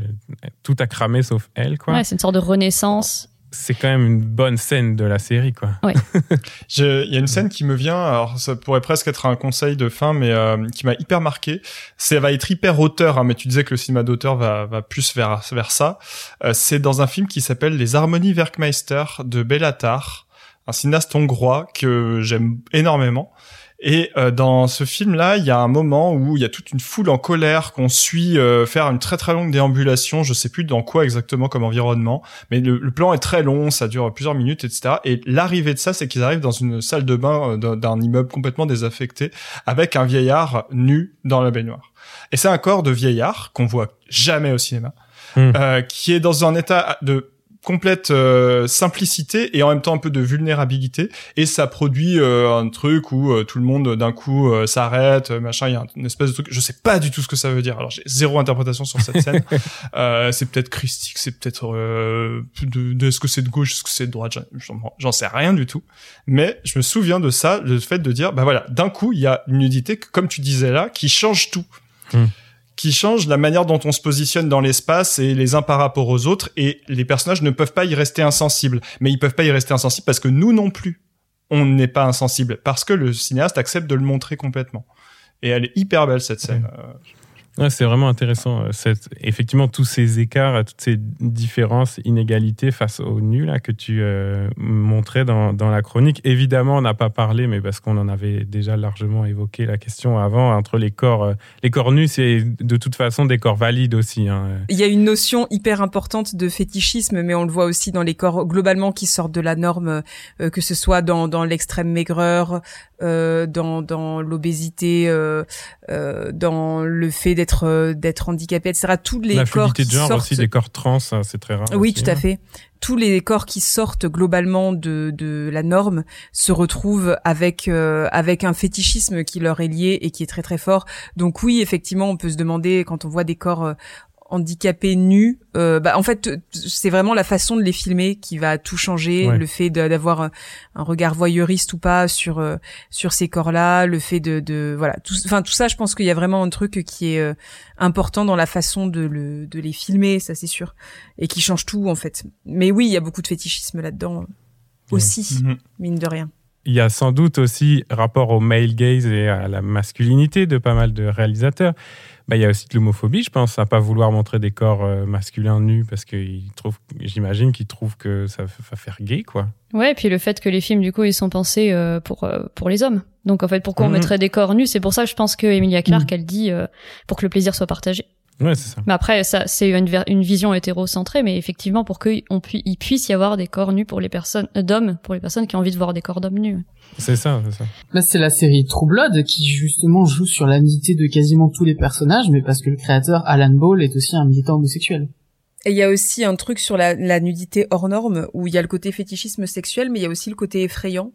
tout a cramé sauf elle, quoi. Ouais, c'est une sorte de renaissance. C'est quand même une bonne scène de la série, quoi. (laughs) Je- Il y a une scène qui me vient, alors ça pourrait presque être un conseil de fin, mais euh, qui m'a hyper marqué. Ça va être hyper auteur, hein, mais tu disais que le cinéma d'auteur va, va plus vers, vers ça. Euh, c'est dans un film qui s'appelle Les Harmonies Werkmeister de Bellatar, un cinéaste hongrois que j'aime énormément. Et euh, dans ce film-là, il y a un moment où il y a toute une foule en colère qu'on suit euh, faire une très très longue déambulation. Je sais plus dans quoi exactement comme environnement, mais le, le plan est très long, ça dure plusieurs minutes, etc. Et l'arrivée de ça, c'est qu'ils arrivent dans une salle de bain euh, d'un- d'un immeuble complètement désaffecté, avec un vieillard nu dans la baignoire. Et c'est un corps de vieillard qu'on voit jamais au cinéma, Hmm. euh, qui est dans un état de complète euh, simplicité et en même temps un peu de vulnérabilité. Et ça produit euh, un truc où euh, tout le monde d'un coup s'arrête machin. Il y a une espèce de truc. Je sais pas du tout ce que ça veut dire. Alors j'ai zéro interprétation sur cette scène. (laughs) C'est peut-être christique c'est peut-être de, de est-ce que c'est de gauche est-ce que c'est de droite j'en sais rien du tout. Mais je me souviens de ça le fait de dire bah voilà d'un coup il y a une nudité comme tu disais là qui change tout. Hmm qui change la manière dont on se positionne dans l'espace et les uns par rapport aux autres et les personnages ne peuvent pas y rester insensibles. Mais ils peuvent pas y rester insensibles parce que nous non plus on n'est pas insensible parce que le cinéaste accepte de le montrer complètement. Et elle est hyper belle cette scène. Euh, Ouais, c'est vraiment intéressant. Euh, cette, effectivement, tous ces écarts, toutes ces différences, inégalités face au nu là, que tu euh, montrais dans, dans, la chronique. Évidemment, on n'a pas parlé, mais parce qu'on en avait déjà largement évoqué la question avant, entre les corps, euh, les corps nus, c'est de toute façon des corps valides aussi. Hein. Il y a une notion hyper importante de fétichisme, mais on le voit aussi dans les corps globalement qui sortent de la norme, que ce soit dans, dans l'extrême maigreur, euh, dans, dans l'obésité, euh, euh, dans le fait d'être euh, d'être handicapé, etc. Tous les corps qui de genre sortent... aussi, des corps trans, hein, c'est très rare. Oui, aussi, tout à hein. fait. Tous les corps qui sortent globalement de, de la norme se retrouvent avec euh, avec un fétichisme qui leur est lié et qui est très très fort. Donc oui, effectivement, on peut se demander quand on voit des corps handicapés nus, euh, bah en fait c'est vraiment la façon de les filmer qui va tout changer, Ouais. le fait d'avoir un, regard voyeuriste ou pas sur euh, sur ces corps-là, le fait de, de voilà, tout, enfin tout ça, je pense qu'il y a vraiment un truc qui est euh, important dans la façon de le de les filmer, ça c'est sûr, et qui change tout en fait. Mais oui, il y a beaucoup de fétichisme là-dedans aussi, Mhm. mine de rien. Il y a sans doute aussi rapport au male gaze et à la masculinité de pas mal de réalisateurs. Bah, il y a aussi de l'homophobie, je pense, à pas vouloir montrer des corps euh, masculins nus parce qu'ils trouvent, j'imagine qu'ils trouvent que ça va faire gay, quoi. Ouais, et puis le fait que les films, du coup, ils sont pensés euh, pour euh, pour les hommes. Donc en fait, pourquoi on Mhm. mettrait des corps nus? C'est pour ça que je pense que Emilia Clarke, elle dit euh, pour que le plaisir soit partagé. Ouais, c'est ça. Mais après, ça, c'est une, vision hétérocentrée, mais effectivement, pour qu'il pu- puisse y avoir des corps nus pour les personnes euh, d'hommes, pour les personnes qui ont envie de voir des corps d'hommes nus. C'est ça, c'est ça. Là, c'est la série True Blood qui justement joue sur la nudité de quasiment tous les personnages, mais parce que le créateur Alan Ball est aussi un militant homosexuel. Et il y a aussi un truc sur la, la nudité hors norme où il y a le côté fétichisme sexuel, mais il y a aussi le côté effrayant.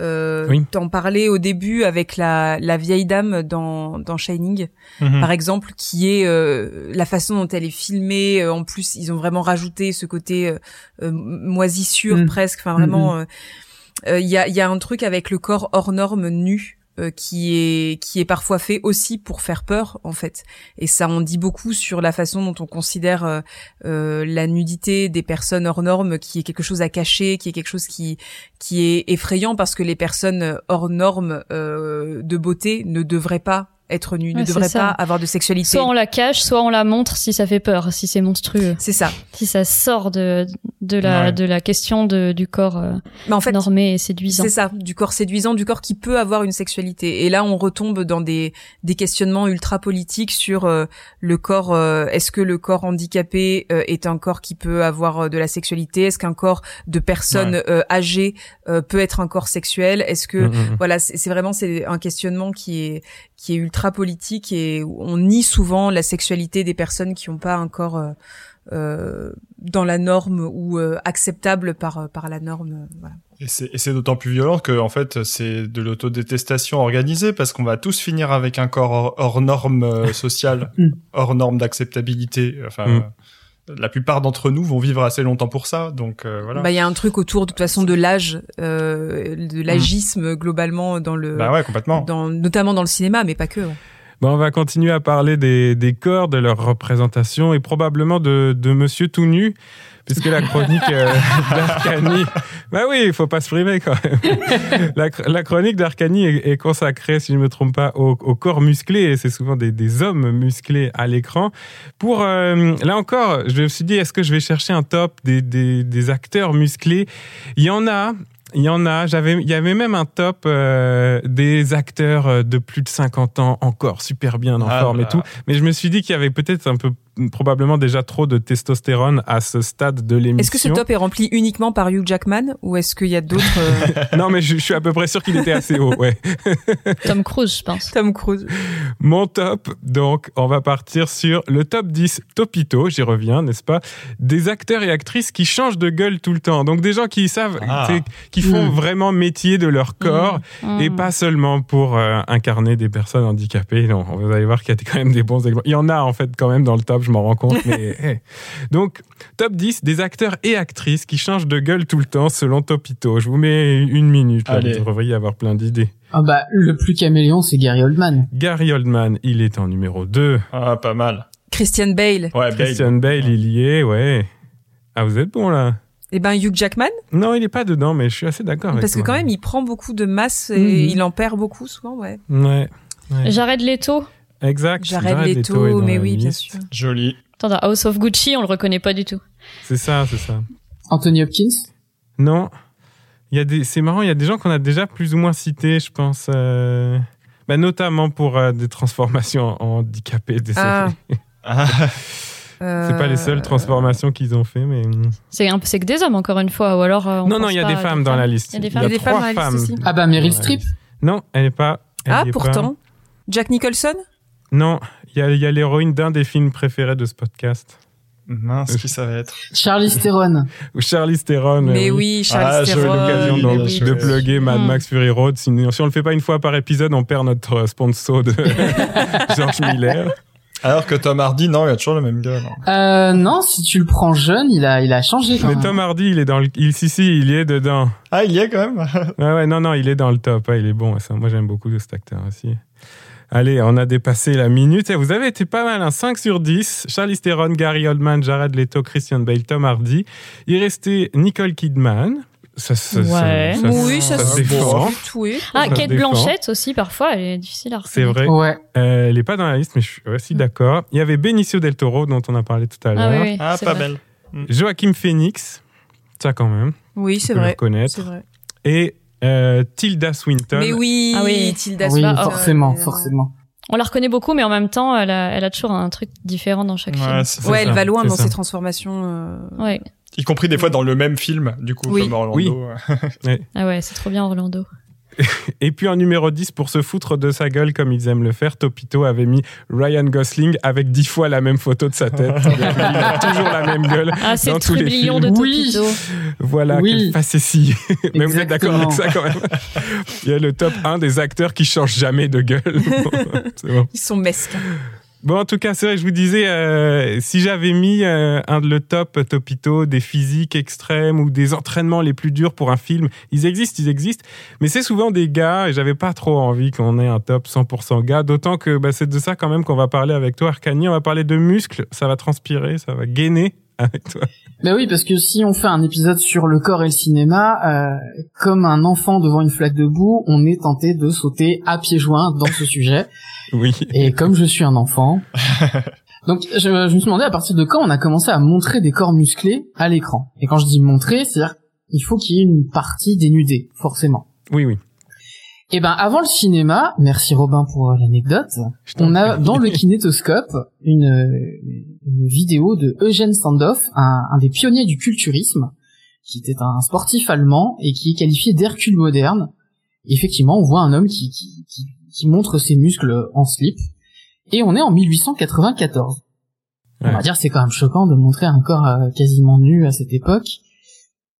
Euh, Oui. T'en parlais au début avec la, la vieille dame dans, dans Shining, Mhm. par exemple, qui est euh, la façon dont elle est filmée. euh, en plus, ils ont vraiment rajouté ce côté euh, euh, moisissure Mm. presque. Enfin, vraiment, euh, euh, il y, a, il y a un truc avec le corps hors norme nu euh, qui est qui est parfois fait aussi pour faire peur en fait. Et ça en dit beaucoup sur la façon dont on considère euh, euh, la nudité des personnes hors normes qui est quelque chose à cacher qui est quelque chose qui qui est effrayant parce que les personnes hors normes de beauté ne devraient pas être Ouais, ne ça. pas avoir de sexualité Soit on la cache, soit on la montre si ça fait peur, si c'est monstrueux, c'est ça si ça sort de de la Ouais. de la question de, du corps euh, mais en fait normé et séduisant. C'est ça, du corps séduisant, du corps qui peut avoir une sexualité. Et là, on retombe dans des, des questionnements ultra politiques sur euh, le corps. euh, Est-ce que le corps handicapé euh, est un corps qui peut avoir euh, de la sexualité? Est-ce qu'un corps de personnes euh, âgées euh, peut être un corps sexuel? Est-ce que Mm, mm, mm. voilà, c'est c'est vraiment c'est un questionnement qui est qui est ultra politique et on nie souvent la sexualité des personnes qui n'ont pas un corps euh, euh, dans la norme ou euh, acceptable par par la norme. euh, Voilà. Et c'est et c'est d'autant plus violent que en fait c'est de l'autodétestation organisée parce qu'on va tous finir avec un corps hors, hors norme euh, (laughs) sociale, Mm. hors norme d'acceptabilité. Enfin, Mm. La plupart d'entre nous vont vivre assez longtemps pour ça, donc euh, voilà. Bah, il y a un truc autour de toute façon de l'âge, euh, de l'agisme globalement dans le, Bah ouais, complètement. dans, notamment dans le cinéma, mais pas que. ouais. Bon, on va continuer à parler des, des corps, de leur représentation et probablement de, de Monsieur tout nu, puisque la chronique euh, (laughs) d'Arcani... Bah oui, il faut pas se priver quand même. La, chr- la chronique d'Arcani est, est consacrée, si je ne me trompe pas, au, au corps musclé, et c'est souvent des, des hommes musclés à l'écran. Pour, euh, là encore, je me suis dit, est-ce que je vais chercher un top des, des, des acteurs musclés? Il y en a, il y en a. J'avais, il y avait même un top euh, des acteurs euh, de plus de 50 ans, encore super bien en Ah forme là. et tout. Mais je me suis dit qu'il y avait peut-être un peu probablement déjà trop de testostérone à ce stade de l'émission. Est-ce que ce top est rempli uniquement par Hugh Jackman ou est-ce qu'il y a d'autres euh, (laughs) Non, mais je, je suis à peu près sûr qu'il était assez haut, ouais. (laughs) Tom Cruise, je pense. Tom Cruise Mon top, donc, on va partir sur le top 10 Topito, j'y reviens, n'est-ce pas Des acteurs et actrices qui changent de gueule tout le temps. Donc, des gens qui savent, Ah. qui font Mm. vraiment métier de leur corps et Mm. pas seulement pour euh, incarner des personnes handicapées. Non, vous allez voir qu'il y a quand même des bons exemples. Il y en a, en fait, quand même dans le top, je m'en rends compte, mais (laughs) hey. Donc, top 10 des acteurs et actrices qui changent de gueule tout le temps selon Topito. Je vous mets une minute, là, vous devriez avoir plein d'idées. Ah bah, le plus caméléon, c'est Gary Oldman. Gary Oldman, il est en numéro 2. Ah, pas mal. Christian Bale Ouais, Bale. Christian Bale, il y est, ouais. Ah, vous êtes bon là Eh ben Hugh Jackman Non, il est pas dedans, mais je suis assez d'accord avec parce que toi. quand même il prend beaucoup de masse et Mhm. il en perd beaucoup souvent ouais. Ouais, ouais. Jared Leto. Exact. Jared Leto Leto dans mais oui bien sûr. Joli. Attends, dans House of Gucci, on le reconnaît pas du tout. C'est ça, c'est ça. Anthony Hopkins? Non, il y a des, c'est marrant, il y a des gens qu'on a déjà plus ou moins cités, je pense. euh, bah, notamment pour euh, des transformations en handicapés. Des Ah. Ah, (laughs) C'est pas les seules Euh, transformations qu'ils ont fait, mais C'est un c'est que des hommes encore une fois, ou alors. on non, non, il y a pas des femmes dans la liste. Il y a des femmes. Il y a des trois femmes dans la femmes. liste aussi. Ah bah, Meryl. Streep. Non, elle est pas. elle Ah y est pourtant Jack Nicholson? pas. Non, il y a, il y a l'héroïne d'un des films préférés de ce podcast. mince, qui ça va être Charlize Theron. Ou Charlie Theron. Mais oui Ah, j'ai eu Theron l'occasion bien oui, sûr. de oui. plugger Mad. Max Fury Road. Si on le fait pas une fois par épisode, on perd notre euh, sponsor de (laughs) George Miller. Alors que Tom Hardy, non, il a toujours le même gars. non. Euh, non, si tu le prends jeune, il a, il a changé quand Mais même. Tom Hardy, il est dans le, il, si si, il y est dedans. Ah, il y est quand même. (laughs) Ouais ouais, non non, il est dans le top. il est bon. Ça, moi j'aime beaucoup cet acteur aussi. Allez, on a dépassé la minute. Vous avez été pas mal, hein, 5 sur 10. Charlize Theron, Gary Oldman, Jared Leto, Christian Bale, Tom Hardy. Il restait Nicole Kidman. Ça, ça, ça- Ouais. ça- oui ça, ça se défend. Oui. Ah, Kate défend. Blanchett aussi, parfois, elle est difficile à C'est reconnaître. vrai. Ouais. Euh, elle est pas dans la liste, mais je suis aussi d'accord. Il y avait Benicio del Toro, dont on a parlé tout à l'heure. Ah oui, oui. Ah, c'est pas vrai. belle. Joachim Phoenix, ça quand même, Oui c'est peux le vrai reconnaître. c'est vrai. Et euh, Tilda Swinton. Mais oui Ah oui. Tilda oui, Swinton, forcément, euh, forcément. On la reconnaît beaucoup, mais en même temps, elle a, elle a toujours un truc différent dans chaque Ouais, c'est ça. Ouais, elle ça, va loin dans ça. ses transformations. euh, film. Ouais. Y compris des fois dans le même film, du coup, Oui. comme Orlando. Oui. (laughs) Ah ouais, c'est trop bien Orlando. (laughs) Et puis en numéro 10, pour se foutre de sa gueule comme ils aiment le faire, Topito avait mis Ryan Gosling avec dix fois la même photo de sa tête. (laughs) il a toujours la même gueule. Ah, c'est le trublion de. Oui. Topito. Voilà, Oui. quelle facétie. (laughs) Mais vous êtes d'accord avec ça quand même Il y a le top 1 des acteurs qui changent jamais de gueule. Bon, c'est bon. Ils sont mesquins. Bon, en tout cas, c'est vrai, je vous disais, euh, si j'avais mis euh, un de le top Topito, des physiques extrêmes ou des entraînements les plus durs pour un film, ils existent, ils existent, mais c'est souvent des gars, et j'avais pas trop envie qu'on ait un top 100% gars, d'autant que bah, c'est de ça quand même qu'on va parler avec toi, Arcani, on va parler de muscles, ça va transpirer, ça va gainer avec toi. Bah oui, parce que si on fait un épisode sur le corps et le cinéma, euh, comme un enfant devant une flaque de boue, on est tenté de sauter à pieds joints dans ce sujet. (laughs) Oui. Et comme je suis un enfant, (laughs) donc je, je me suis demandé à partir de quand on a commencé à montrer des corps musclés à l'écran. Et quand je dis montrer, c'est-à-dire il faut qu'il y ait une partie dénudée, forcément. Oui, oui. Et ben avant le cinéma, merci Robin pour euh, l'anecdote, on a dans le (laughs) kinétoscope une, une vidéo de Eugène Sandoff, un, un des pionniers du culturisme, qui était un sportif allemand et qui est qualifié d'Hercule moderne. Effectivement, on voit un homme qui, qui, qui, qui montre ses muscles en slip. Et on est en 1894. On va dire c'est quand même choquant de montrer un corps euh, quasiment nu à cette époque.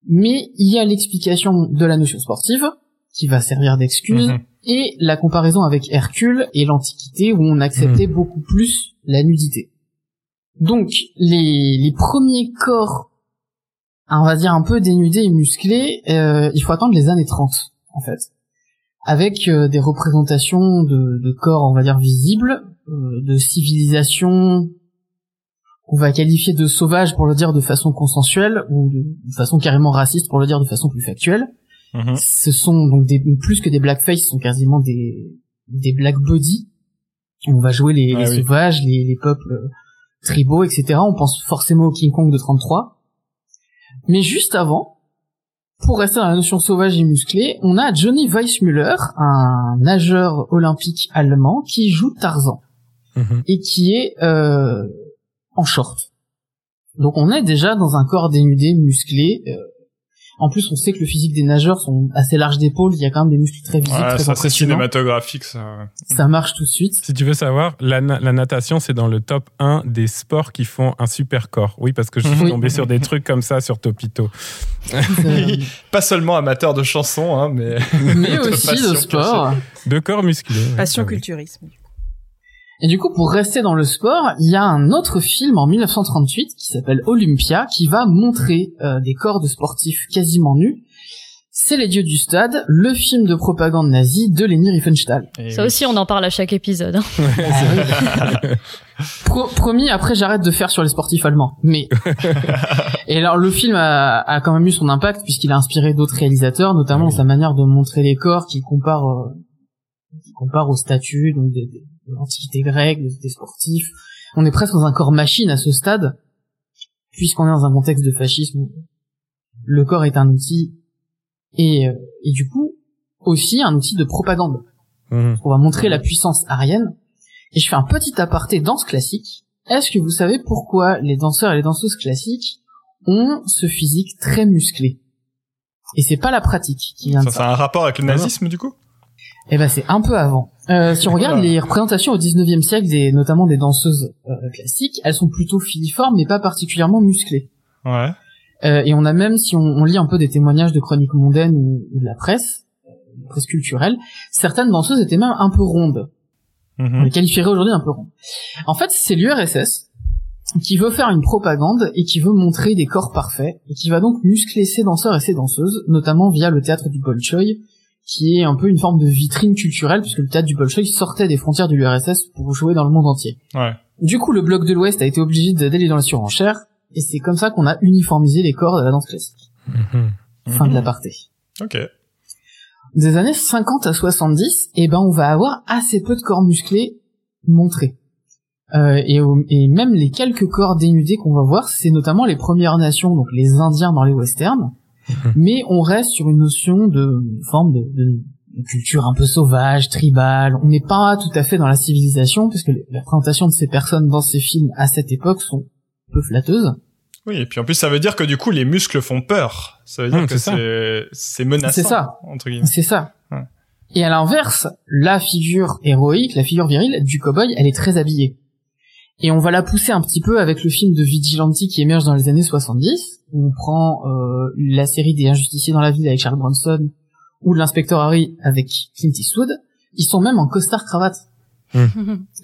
Mais il y a l'explication de la notion sportive, qui va servir d'excuse, Mhm. et la comparaison avec Hercule et l'Antiquité où on acceptait beaucoup plus la nudité. Donc les, les premiers corps, on va dire un peu dénudés et musclés, euh, il faut attendre les années 30 en fait, avec euh, des représentations de, de corps, on va dire visibles, euh, de civilisation qu'on va qualifier de sauvage pour le dire de façon consensuelle ou de, de façon carrément raciste pour le dire de façon plus factuelle Mhm. ce sont donc des plus que des blackface, ce sont quasiment des des black body. On va jouer les, Ah les oui. sauvages, les, les peuples euh, tribaux, etc. On pense forcément au King Kong de 33. Mais juste avant, pour rester dans la notion sauvage et musclé, on a Johnny Weissmuller, un nageur olympique allemand qui joue Tarzan Mhm. et qui est euh, en short. Donc on est déjà dans un corps dénudé, musclé. euh, en plus, on sait que le physique des nageurs sont assez larges d'épaules. Il y a quand même des muscles très visibles, Ouais, très ça c'est cinématographique, ça. Ça marche tout de suite. Si tu veux savoir, la, na- la natation, c'est dans le top 1 des sports qui font un super corps. Oui, parce que je suis Oui. tombé sur des trucs comme ça sur Topito. (laughs) Pas seulement amateur de chansons, hein, mais mais (laughs) aussi de sport. De corps musclés. ouais. Passion Ah oui. Et du coup, pour rester dans le sport, il y a un autre film en 1938 qui s'appelle Olympia, qui va montrer euh, des corps de sportifs quasiment nus. C'est Les Dieux du Stade, le film de propagande nazie de Leni Riefenstahl. Et Ça oui. aussi, on en parle à chaque épisode. hein. (laughs) Pro- promis, après j'arrête de faire sur les sportifs allemands. Mais (laughs) et alors le film a, a quand même eu son impact puisqu'il a inspiré d'autres réalisateurs, notamment Ah oui. sa manière de montrer les corps qui compare euh, qui compare au statut donc des- des- de l'antiquité grecque, des, sportifs. On est presque dans un corps machine à ce stade, puisqu'on est dans un contexte de fascisme. Le corps est un outil et, euh, et du coup aussi un outil de propagande. Mhm. On va montrer la puissance arienne. Et je fais un petit aparté danse classique. Est-ce que vous savez pourquoi les danseurs et les danseuses classiques ont ce physique très musclé? Et c'est pas la pratique qui vient de Ça, ça. ça a un rapport avec le nazisme, du coup? Eh ben c'est un peu avant. Euh, si on regarde les représentations au 19e siècle, des, notamment des danseuses euh, classiques, elles sont plutôt filiformes mais pas particulièrement musclées. Ouais. Euh, et on a même, si on, on lit un peu des témoignages de chroniques mondaines ou, ou de la presse, euh, presse culturelle, certaines danseuses étaient même un peu rondes. On Mhm. les qualifierait aujourd'hui un peu rondes. En fait, c'est l'URSS qui veut faire une propagande et qui veut montrer des corps parfaits et qui va donc muscler ses danseurs et ses danseuses, notamment via le théâtre du Bolchoï, qui est un peu une forme de vitrine culturelle puisque le théâtre du Bolchoï sortait des frontières de l'URSS pour jouer dans le monde entier. Ouais. Du coup, le bloc de l'Ouest a été obligé d'aller dans la surenchère et c'est comme ça qu'on a uniformisé les corps de la danse classique. Mhm. Fin de Mhm. l'aparté. Ok. Des années 50 à 70, eh ben on va avoir assez peu de corps musclés montrés. Euh, et, et même les quelques corps dénudés qu'on va voir, c'est notamment les Premières Nations, donc les Indiens dans les westerns. (laughs) Mais on reste sur une notion de une forme de, de- de culture un peu sauvage, tribale. On n'est pas tout à fait dans la civilisation, puisque les- la présentation de ces personnes dans ces films à cette époque sont peu flatteuses. Oui, et puis en plus, ça veut dire que du coup, les muscles font peur. Ça veut dire Hum, que c'est ça. c'est c'est menaçant. C'est ça. Entre guillemets. C'est ça. Ouais. Et à l'inverse, la figure héroïque, la figure virile du cowboy, elle est très habillée. Et on va la pousser un petit peu avec le film de Vigilante qui émerge dans les années 70, où on prend euh, la série des Injusticiers dans la ville avec Charles Bronson, ou de l'inspecteur Harry avec Clint Eastwood. Ils sont même en costard cravate.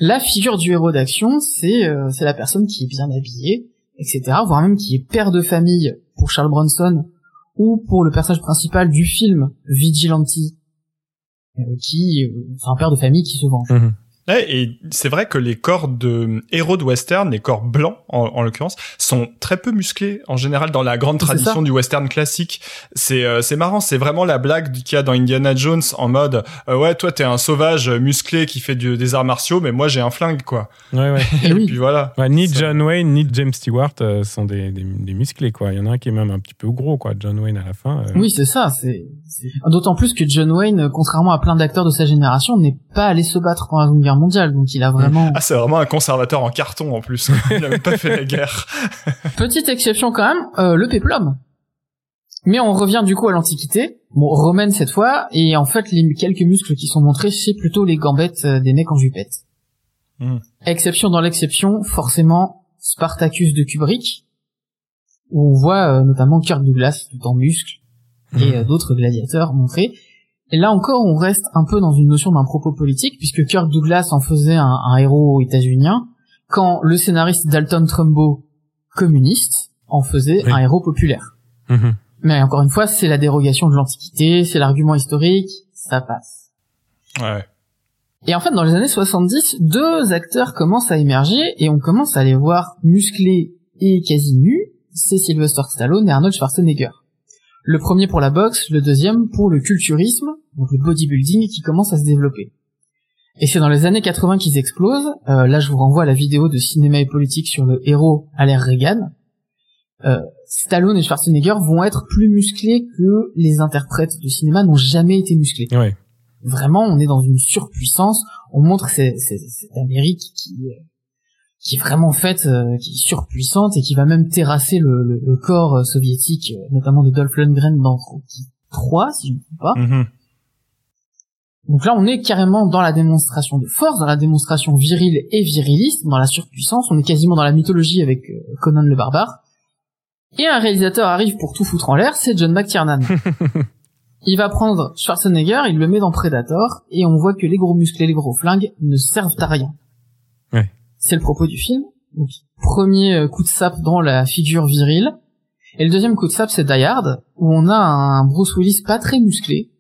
La figure du héros d'action, c'est euh, c'est la personne qui est bien habillée, etc., voire même qui est père de famille pour Charles Bronson, ou pour le personnage principal du film Vigilante, euh, qui euh, c'est un père de famille qui se venge. Mhm. Ouais, et c'est vrai que les corps de héros de western, les corps blancs en, en l'occurrence, sont très peu musclés en général dans la grande tradition du western classique. C'est euh, c'est marrant, c'est vraiment la blague qu'il y a dans Indiana Jones en mode euh, ouais toi t'es un sauvage musclé qui fait du- des arts martiaux, mais moi j'ai un flingue quoi. Ouais, ouais. (laughs) Et oui. puis voilà. Ouais, ni John Wayne ni James Stewart euh, sont des, des, des musclés quoi. Il y en a un qui est même un petit peu gros quoi. John Wayne à la fin. euh, Oui, c'est ça. C'est d'autant plus que John Wayne, euh, contrairement à plein d'acteurs de sa génération, n'est pas allé se battre pendant la Seconde Guerre mondiale, donc il a vraiment Ah c'est vraiment un conservateur en carton en plus. (laughs) Il a même pas fait la guerre. (laughs) petite exception quand même, euh, le péplum. Mais on revient du coup à l'Antiquité, bon romaine cette fois, et en fait les quelques muscles qui sont montrés, c'est plutôt les gambettes euh, des mecs en jupette. Mhm. Exception dans l'exception, forcément Spartacus de Kubrick, où on voit euh, notamment Kirk Douglas tout en muscles et euh, d'autres gladiateurs montrés. Et là encore, on reste un peu dans une notion d'un propos politique, puisque Kirk Douglas en faisait un, un héros états-unien, quand le scénariste Dalton Trumbo, communiste, en faisait Oui. un héros populaire. Mhm. Mais encore une fois, c'est la dérogation de l'Antiquité, c'est l'argument historique, ça passe. Ouais. Et en fait, dans les années 70, deux acteurs commencent à émerger et on commence à les voir musclés et quasi nus, c'est Sylvester Stallone et Arnold Schwarzenegger. Le premier pour la boxe, le deuxième pour le culturisme, donc le bodybuilding qui commence à se développer. Et c'est dans les années 80 qu'ils explosent. Euh, là, je vous renvoie à la vidéo de cinéma et politique sur le héros à l'ère Reagan. Euh, Stallone et Schwarzenegger vont être plus musclés que les interprètes de cinéma n'ont jamais été musclés. Ouais. Vraiment, on est dans une surpuissance. On montre cette Amérique qui, euh, qui est vraiment faite, euh, qui est surpuissante et qui va même terrasser le, le, le corps euh, soviétique, euh, notamment de Dolph Lundgren dans Rocky 3, si je ne me trompe pas. Mhm. Donc là, on est carrément dans la démonstration de force, dans la démonstration virile et viriliste, dans la surpuissance. On est quasiment dans la mythologie avec euh, Conan le barbare. Et un réalisateur arrive pour tout foutre en l'air, c'est John McTiernan. (laughs) il va prendre Schwarzenegger, il le met dans Predator, et on voit que les gros muscles et les gros flingues ne servent à rien. Ouais. C'est le propos du film. Premier euh, coup de sape dans la figure virile. Et le deuxième coup de sape, c'est Die Hard, où on a un Bruce Willis pas très musclé,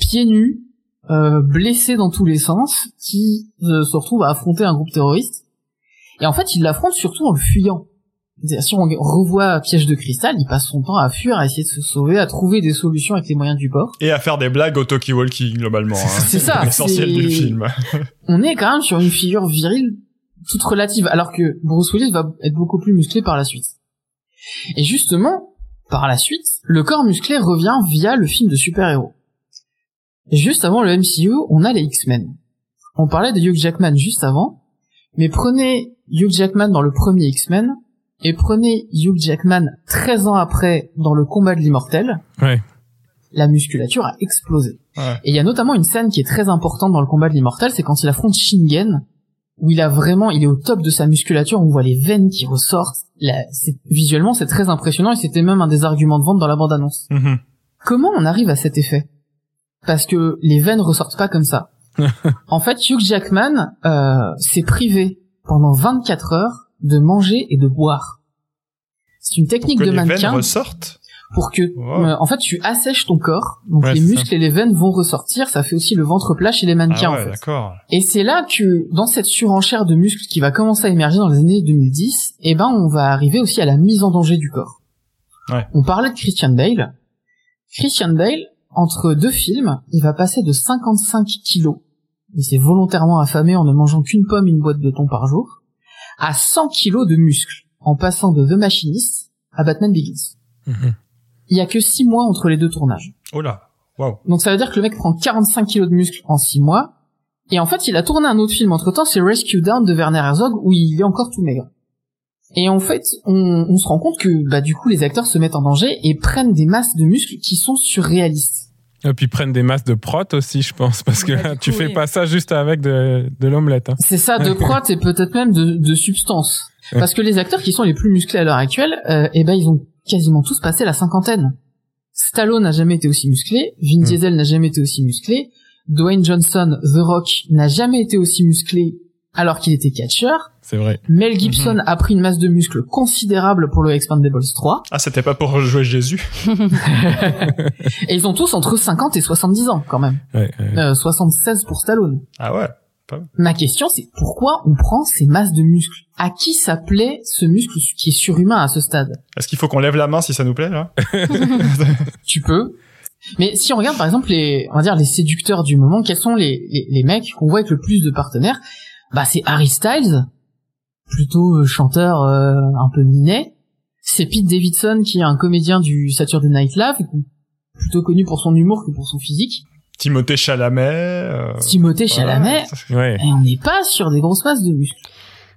pieds nus, euh, blessé dans tous les sens, qui euh, se retrouve à affronter un groupe terroriste. Et en fait, il l'affronte surtout en le fuyant. Si on revoit Piège de cristal, il passe son temps à fuir, à essayer de se sauver, à trouver des solutions avec les moyens du bord. Et à faire des blagues au talkie-walkie, globalement. hein. C'est ça, (laughs) L'essentiel du film. (laughs) On est quand même sur une figure virile toute relative, alors que Bruce Willis va être beaucoup plus musclé par la suite. Et justement, par la suite, le corps musclé revient via le film de super-héros. Juste avant le MCU, on a les X-Men. On parlait de Hugh Jackman juste avant, mais prenez Hugh Jackman dans le premier X-Men, et prenez Hugh Jackman 13 ans après dans le combat de l'immortel, Ouais. la musculature a explosé. Ouais. Et il y a notamment une scène qui est très importante dans le combat de l'immortel, c'est quand il affronte Shingen, où il a vraiment, il est au top de sa musculature, on voit les veines qui ressortent. Là, visuellement, c'est très impressionnant et c'était même un des arguments de vente dans la bande-annonce. Mhm. Comment on arrive à cet effet? Parce que les veines ressortent pas comme ça. (laughs) en fait, Hugh Jackman euh, s'est privé pendant 24 heures de manger et de boire. C'est une Pour technique que de les veines mannequin ressortent. pour que, Wow. euh, en fait, tu assèches ton corps, donc Ouais, les muscles et les veines vont ressortir. Ça fait aussi le ventre plat chez les mannequins, Ah ouais, en fait. d'accord. Et c'est là que, dans cette surenchère de muscles qui va commencer à émerger dans les années 2010, eh ben, on va arriver aussi à la mise en danger du corps. Ouais. On parlait de Christian Bale. Christian Bale, entre deux films, il va passer de 55 kilos, il s'est volontairement affamé en ne mangeant qu'une pomme et une boîte de thon par jour, à 100 kilos de muscles, en passant de The Machinist à Batman Begins. Mhm. Il y a que 6 mois entre les deux tournages. Oh là. Waouh. Donc ça veut dire que le mec prend 45 kilos de muscles en 6 mois. Et en fait, il a tourné un autre film entre temps, c'est Rescue Down de Werner Herzog, où il est encore tout maigre. Et en fait, on, on se rend compte que bah du coup les acteurs se mettent en danger et prennent des masses de muscles qui sont surréalistes. Et puis prennent des masses de prot aussi, je pense, parce que Ouais, tu coup, fais oui. pas ça juste avec de, de l'omelette. hein. C'est ça, de (laughs) prot et peut-être même de, de substance. Parce que les acteurs qui sont les plus musclés à l'heure actuelle, euh, eh ben ils ont quasiment tous passé la cinquantaine. Stallone n'a jamais été aussi musclé, Vin Mm. Diesel n'a jamais été aussi musclé, Dwayne Johnson, The Rock n'a jamais été aussi musclé alors qu'il était catcheur. C'est vrai. Mel Gibson a pris une masse de muscles considérable pour le Expandables 3. Ah, c'était pas pour jouer Jésus. (laughs) Et ils ont tous entre 50 et 70 ans, quand même. Ouais, ouais. Euh, 76 pour Stallone. Ah ouais. Ma question, c'est pourquoi on prend ces masses de muscles? À qui ça plaît ce muscle qui est surhumain à ce stade? Est-ce qu'il faut qu'on lève la main si ça nous plaît, là? (laughs) Tu peux. Mais si on regarde par exemple les, on va dire les séducteurs du moment, quels sont les, les, les mecs qu'on voit avec le plus de partenaires? Bah c'est Harry Styles, plutôt euh, chanteur euh, un peu minet. C'est Pete Davidson qui est un comédien du Saturday Night Live, plutôt connu pour son humour que pour son physique. Timothée Chalamet. euh, Timothée Chalamet. Ouais. Et on n'est pas sur des grosses masses de muscles.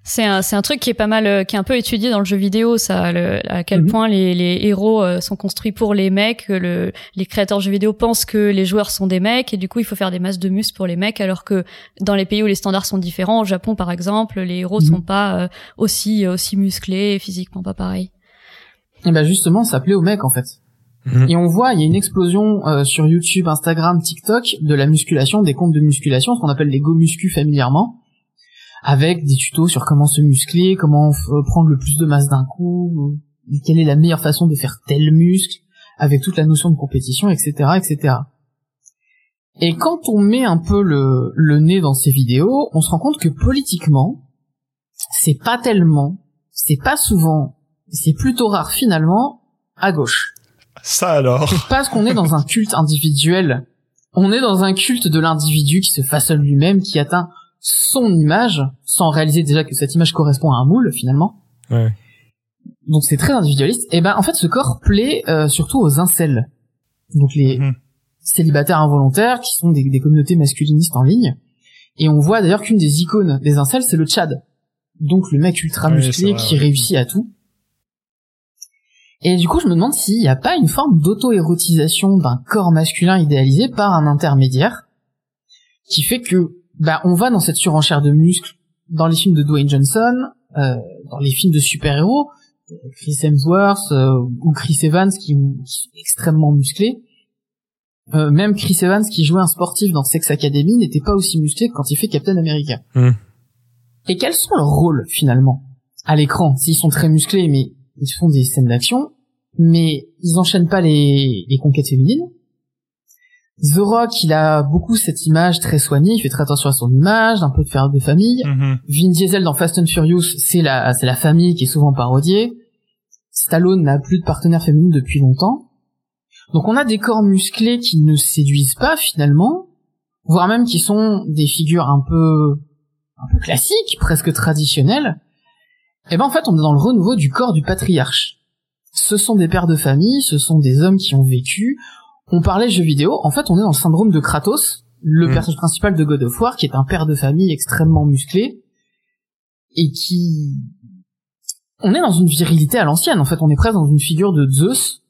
C'est un, c'est un truc qui est pas mal, euh, qui est un peu étudié dans le jeu vidéo, ça, le- à quel Mhm. point les, les héros euh, sont construits pour les mecs, que le, les créateurs de jeux vidéo pensent que les joueurs sont des mecs, et du coup il faut faire des masses de muscles pour les mecs, alors que dans les pays où les standards sont différents, au Japon par exemple, les héros Mhm. sont pas euh, aussi aussi musclés, et physiquement pas pareil. Et ben justement, ça plaît aux mecs en fait. Mhm. Et on voit, il y a une explosion euh, sur YouTube, Instagram, TikTok de la musculation, des comptes de musculation, ce qu'on appelle les go muscu familièrement, avec des tutos sur comment se muscler, comment euh, prendre le plus de masse d'un coup, euh, quelle est la meilleure façon de faire tel muscle, avec toute la notion de compétition, etc., etc. Et quand on met un peu le, le nez dans ces vidéos, on se rend compte que politiquement, c'est pas tellement, c'est pas souvent, c'est plutôt rare finalement, à gauche. Ça alors. Parce qu'on est dans un culte individuel. On est dans un culte de l'individu qui se façonne lui-même, qui atteint son image, sans réaliser déjà que cette image correspond à un moule, finalement. Ouais. Donc c'est très individualiste. Et ben, en fait, ce corps plaît euh, surtout aux incels. Donc les Mhm. célibataires involontaires, qui sont des, des communautés masculinistes en ligne. Et on voit d'ailleurs qu'une des icônes des incels, c'est le Tchad. donc le mec ultra musclé qui ouais. réussit à tout. Et du coup, je me demande s'il n'y a pas une forme d'auto-érotisation d'un corps masculin idéalisé par un intermédiaire, qui fait que, bah, on va dans cette surenchère de muscles dans les films de Dwayne Johnson, euh, dans les films de super-héros, euh, Chris Hemsworth euh, ou Chris Evans qui, qui sont extrêmement musclés. Euh, même Chris Evans qui jouait un sportif dans Sex Academy n'était pas aussi musclé que quand il fait Captain America. Hmm. Et quels sont leurs rôles finalement à l'écran? S'ils sont très musclés, mais ils font des scènes d'action, mais ils enchaînent pas les, les conquêtes féminines. The Rock, il a beaucoup cette image très soignée, il fait très attention à son image, un peu de faire de famille. Mhm. Vin Diesel dans Fast and Furious, c'est la, c'est la famille qui est souvent parodiée. Stallone n'a plus de partenaire féminine depuis longtemps. Donc on a des corps musclés qui ne séduisent pas finalement, voire même qui sont des figures un peu, un peu classiques, presque traditionnelles. Et ben en fait on est dans le renouveau du corps du patriarche. Ce sont des pères de famille, ce sont des hommes qui ont vécu. On parlait jeux vidéo, en fait on est dans le syndrome de Kratos, le Mm. personnage principal de God of War, qui est un père de famille extrêmement musclé, et qui... On est dans une virilité à l'ancienne, en fait on est presque dans une figure de Zeus,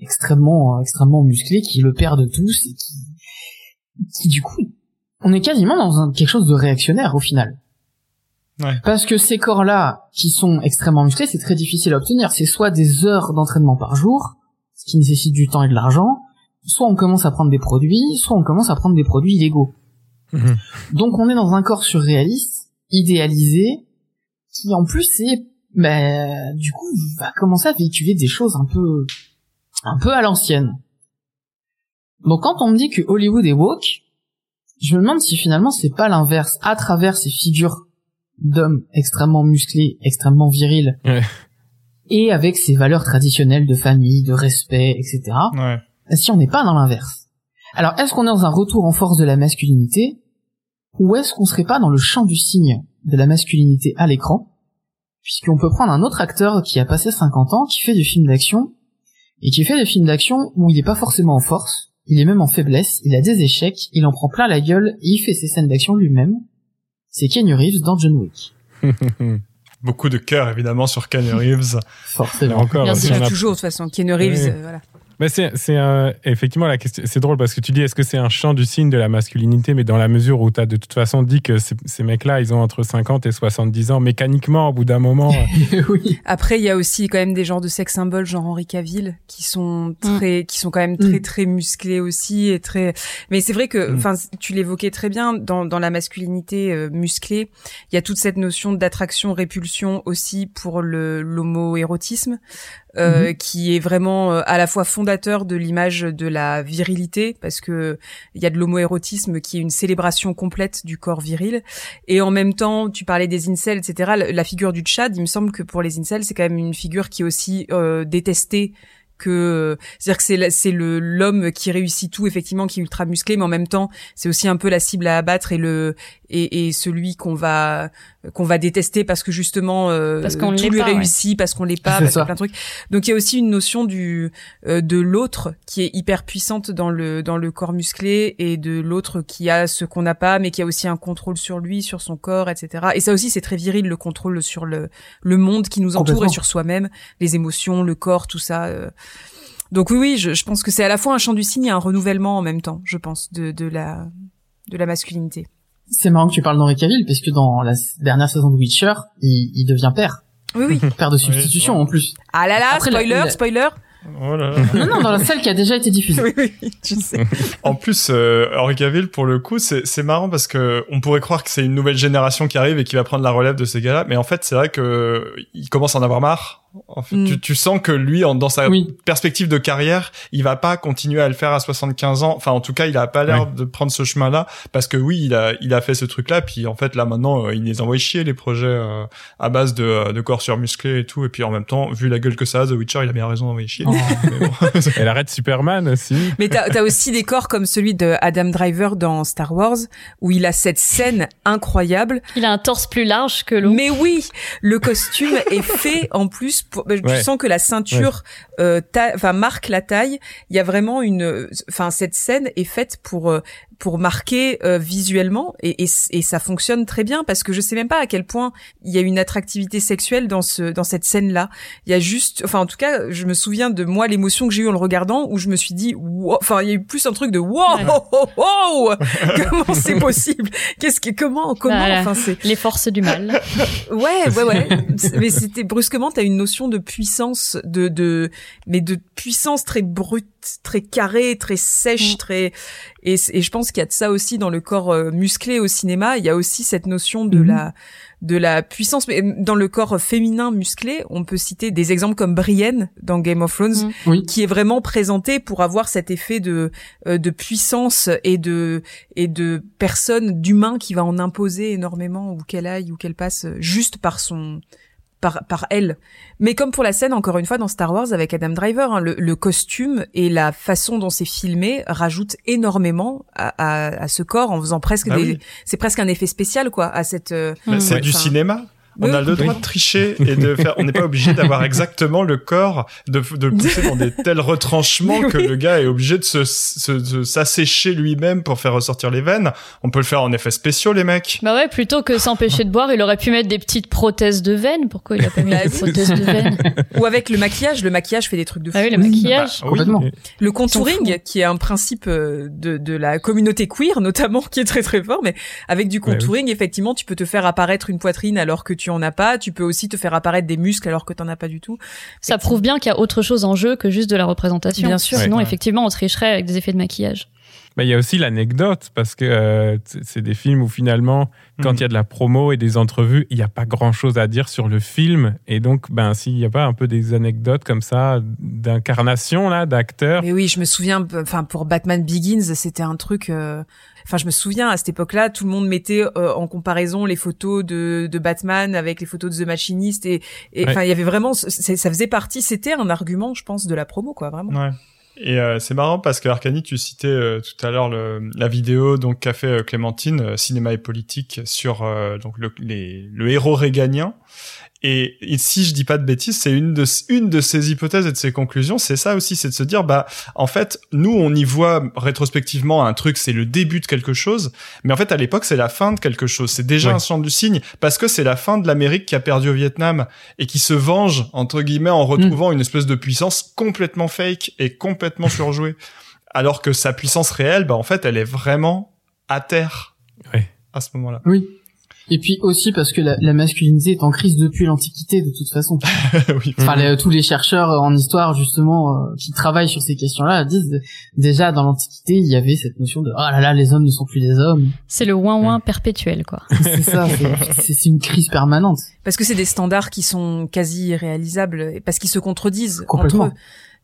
extrêmement, euh, extrêmement musclé, qui est le père de tous, et qui, qui du coup, on est quasiment dans un, quelque chose de réactionnaire au final. Ouais. Parce que ces corps-là, qui sont extrêmement musclés, c'est très difficile à obtenir. C'est soit des heures d'entraînement par jour, ce qui nécessite du temps et de l'argent, soit on commence à prendre des produits, soit on commence à prendre des produits illégaux. Mhm. Donc on est dans un corps surréaliste, idéalisé, qui en plus est, bah, du coup, va commencer à véhiculer des choses un peu, un peu à l'ancienne. Donc quand on me dit que Hollywood est woke, je me demande si finalement c'est pas l'inverse, à travers ces figures d'hommes extrêmement musclés, extrêmement virils, Ouais. et avec ces valeurs traditionnelles de famille, de respect, etc. Ouais. Si on n'est pas dans l'inverse. Alors, est-ce qu'on est dans un retour en force de la masculinité, ou est-ce qu'on serait pas dans le champ du signe de la masculinité à l'écran, puisqu'on peut prendre un autre acteur qui a passé 50 ans, qui fait du film d'action, et qui fait des films d'action où il n'est pas forcément en force, il est même en faiblesse, il a des échecs, il en prend plein la gueule, et il fait ses scènes d'action lui-même. C'est Kenny Reeves dans John Wick. (laughs) Beaucoup de cœur évidemment sur Keanu Reeves. Là Forcément. encore, Bien si on a- toujours de toute façon. Keanu Reeves, Oui. euh, voilà. Mais c'est, c'est euh, effectivement la question. C'est drôle parce que tu dis est-ce que c'est un champ du signe de la masculinité, mais dans la mesure où tu as de toute façon dit que ces, ces mecs-là, ils ont entre 50 et 70 ans, mécaniquement, au bout d'un moment. (laughs) euh, oui. Après, il y a aussi quand même des genres de sex symboles, genre Henri Cavill, qui sont très, qui sont quand même très Mm. très musclés aussi et très. Mais c'est vrai que, Mm. enfin, tu l'évoquais très bien dans dans la masculinité euh, musclée, il y a toute cette notion d'attraction, répulsion aussi pour le l'homo-érotisme, euh, qui est vraiment euh, à la fois fondateur de l'image de la virilité, parce que il y a de l'homo-érotisme qui est une célébration complète du corps viril, et en même temps, tu parlais des incels, etc. La, figure du Tchad, il me semble que pour les incels, c'est quand même une figure qui est aussi euh, détestée que c'est-à-dire que c'est le l'homme qui réussit tout effectivement qui est ultra musclé mais en même temps c'est aussi un peu la cible à abattre et le et, et celui qu'on va qu'on va détester parce que justement euh, Parce qu'on tout lui pas, ouais. réussit parce qu'on l'est pas C'est parce qu'il y a plein de trucs. Donc il y a aussi une notion du euh, de l'autre qui est hyper puissante dans le dans le corps musclé et de l'autre qui a ce qu'on n'a pas mais qui a aussi un contrôle sur lui sur son corps etc et ça aussi c'est très viril le contrôle sur le le monde qui nous entoure et sur soi-même les émotions le corps tout ça euh. donc oui oui je, je pense que c'est à la fois un champ du signe et un renouvellement en même temps je pense de de la de la masculinité C'est marrant que tu parles d'Henri Cavill, parce que dans la dernière saison de Witcher, il, il devient père. oui oui (laughs) Père de substitution en plus. ah là là Après, spoiler la- spoiler Oh là là. Non, non, dans la celle qui a déjà été diffusée. (laughs) oui oui je sais En plus, euh, Henri Cavill, pour le coup, c'est c'est marrant parce que on pourrait croire que c'est une nouvelle génération qui arrive et qui va prendre la relève de ces gars-là, mais en fait, c'est vrai que il commence à en avoir marre. En fait, Mm. tu, tu sens que lui, en, dans sa Oui. perspective de carrière, il va pas continuer à le faire à 75 ans. Enfin, en tout cas, il a pas l'air de prendre ce chemin-là parce que oui, il a, il a fait ce truc-là. Puis en fait, là maintenant, euh, il les envoie chier les projets euh, à base de, de corps surmusclés et tout. Et puis en même temps, vu la gueule que ça a, The Witcher, il a bien raison d'envoyer chier. Oh. Mais bon. (laughs) Elle arrête Superman aussi. Mais t'as as aussi des corps comme celui de Adam Driver dans Star Wars où il a cette scène incroyable. Il a un torse plus large que l'autre. Mais oui, le costume est fait en plus. Bah, Ouais. Tu sens que la ceinture, euh, ta- enfin marque la taille. Il y a vraiment une, enfin cette scène est faite pour euh, pour marquer euh, visuellement et, et, et, ça fonctionne très bien parce que je sais même pas à quel point il y a une attractivité sexuelle dans ce dans cette scène là il y a juste enfin en tout cas je me souviens de moi l'émotion que j'ai eue en le regardant où je me suis dit enfin il y a eu plus un truc de wow, wow, (laughs) (laughs) comment c'est possible? Qu'est-ce que comment comment enfin c'est les forces du mal. (laughs) Ouais ouais ouais. Mais c'était brusquement t'as une notion de puissance de de mais de puissance très brute très carrée très sèche mm. très et, et je pense qu'il y a de ça aussi dans le corps euh, musclé au cinéma. Il y a aussi cette notion de mhm. la de la puissance. Mais dans le corps féminin musclé, on peut citer des exemples comme Brienne dans Game of Thrones, mhm. qui est vraiment présenté pour avoir cet effet de euh, de puissance et de et de personne d'humain qui va en imposer énormément où qu'elle aille ou qu'elle passe juste par son par, par elle. Mais comme pour la scène, encore une fois, dans Star Wars avec Adam Driver, hein, le, costume et la façon dont c'est filmé rajoutent énormément à, à, ce corps en faisant presque bah des... C'est presque un effet spécial, quoi, à cette... Euh, c'est du cinéma on a le droit de tricher et de faire. On n'est pas obligé d'avoir exactement le corps de, de le pousser dans des tels retranchements que le gars est obligé de se s'assécher lui-même pour faire ressortir les veines. On peut le faire en effet spéciaux, les mecs. Bah ouais, plutôt que s'empêcher de boire, il aurait pu mettre des petites prothèses de veines. Pourquoi il a pas mis des prothèses de veines? Ou avec le maquillage, le maquillage fait des trucs de fou. Ah oui, le maquillage. Bah, complètement. Le contouring, qui est un principe euh, de, de la communauté queer notamment, (laughs) qui est très très fort, mais avec du contouring, effectivement, tu peux te faire apparaître une poitrine alors que tu tu en as pas. Tu peux aussi te faire apparaître des muscles alors que tu t'en as pas du tout. Ça prouve bien qu'il y a autre chose en jeu que juste de la représentation. Bien sûr. Sinon, effectivement, on tricherait avec des effets de maquillage. Mais il y a aussi l'anecdote parce que euh, c'est des films où finalement, quand mhm. il y a de la promo et des entrevues, il n'y a pas grand chose à dire sur le film. Et donc, ben, s'il n'y a pas un peu des anecdotes comme ça d'incarnation là, d'acteurs. Mais oui, je me souviens. Enfin, pour Batman Begins, c'était un truc. Euh, enfin, je me souviens à cette époque-là, tout le monde mettait euh, en comparaison les photos de, de, Batman avec les photos de The Machinist et, enfin, il y avait vraiment, ça faisait partie, c'était un argument, je pense, de la promo, quoi, vraiment. Ouais. Et euh, c'est marrant parce que Arcani, tu citais euh, tout à l'heure la vidéo donc qu'a fait Clémentine, cinéma et politique sur donc le, les, le héros réganien. Et, si je dis pas de bêtises, c'est une de une de ces hypothèses et de ces conclusions, c'est ça aussi, c'est de se dire bah en fait nous on y voit rétrospectivement un truc, c'est le début de quelque chose, mais en fait à l'époque c'est la fin de quelque chose. C'est déjà un champ du signe parce que c'est la fin de l'Amérique qui a perdu au Vietnam et qui se venge entre guillemets en retrouvant une espèce de puissance complètement fake et complètement (laughs) surjouée, alors que sa puissance réelle, bah en fait elle est vraiment à terre. À ce moment-là. Oui. Et puis aussi parce que la, la masculinité est en crise depuis l'Antiquité de toute façon. (laughs) oui. Enfin, tous les chercheurs en histoire justement euh, qui travaillent sur ces questions-là disent déjà dans l'Antiquité il y avait cette notion de oh là là les hommes ne sont plus des hommes. C'est le ouin ouin perpétuel quoi. (laughs) c'est ça, c'est une crise permanente. Parce que c'est des standards qui sont quasi irréalisables parce qu'ils se contredisent entre eux.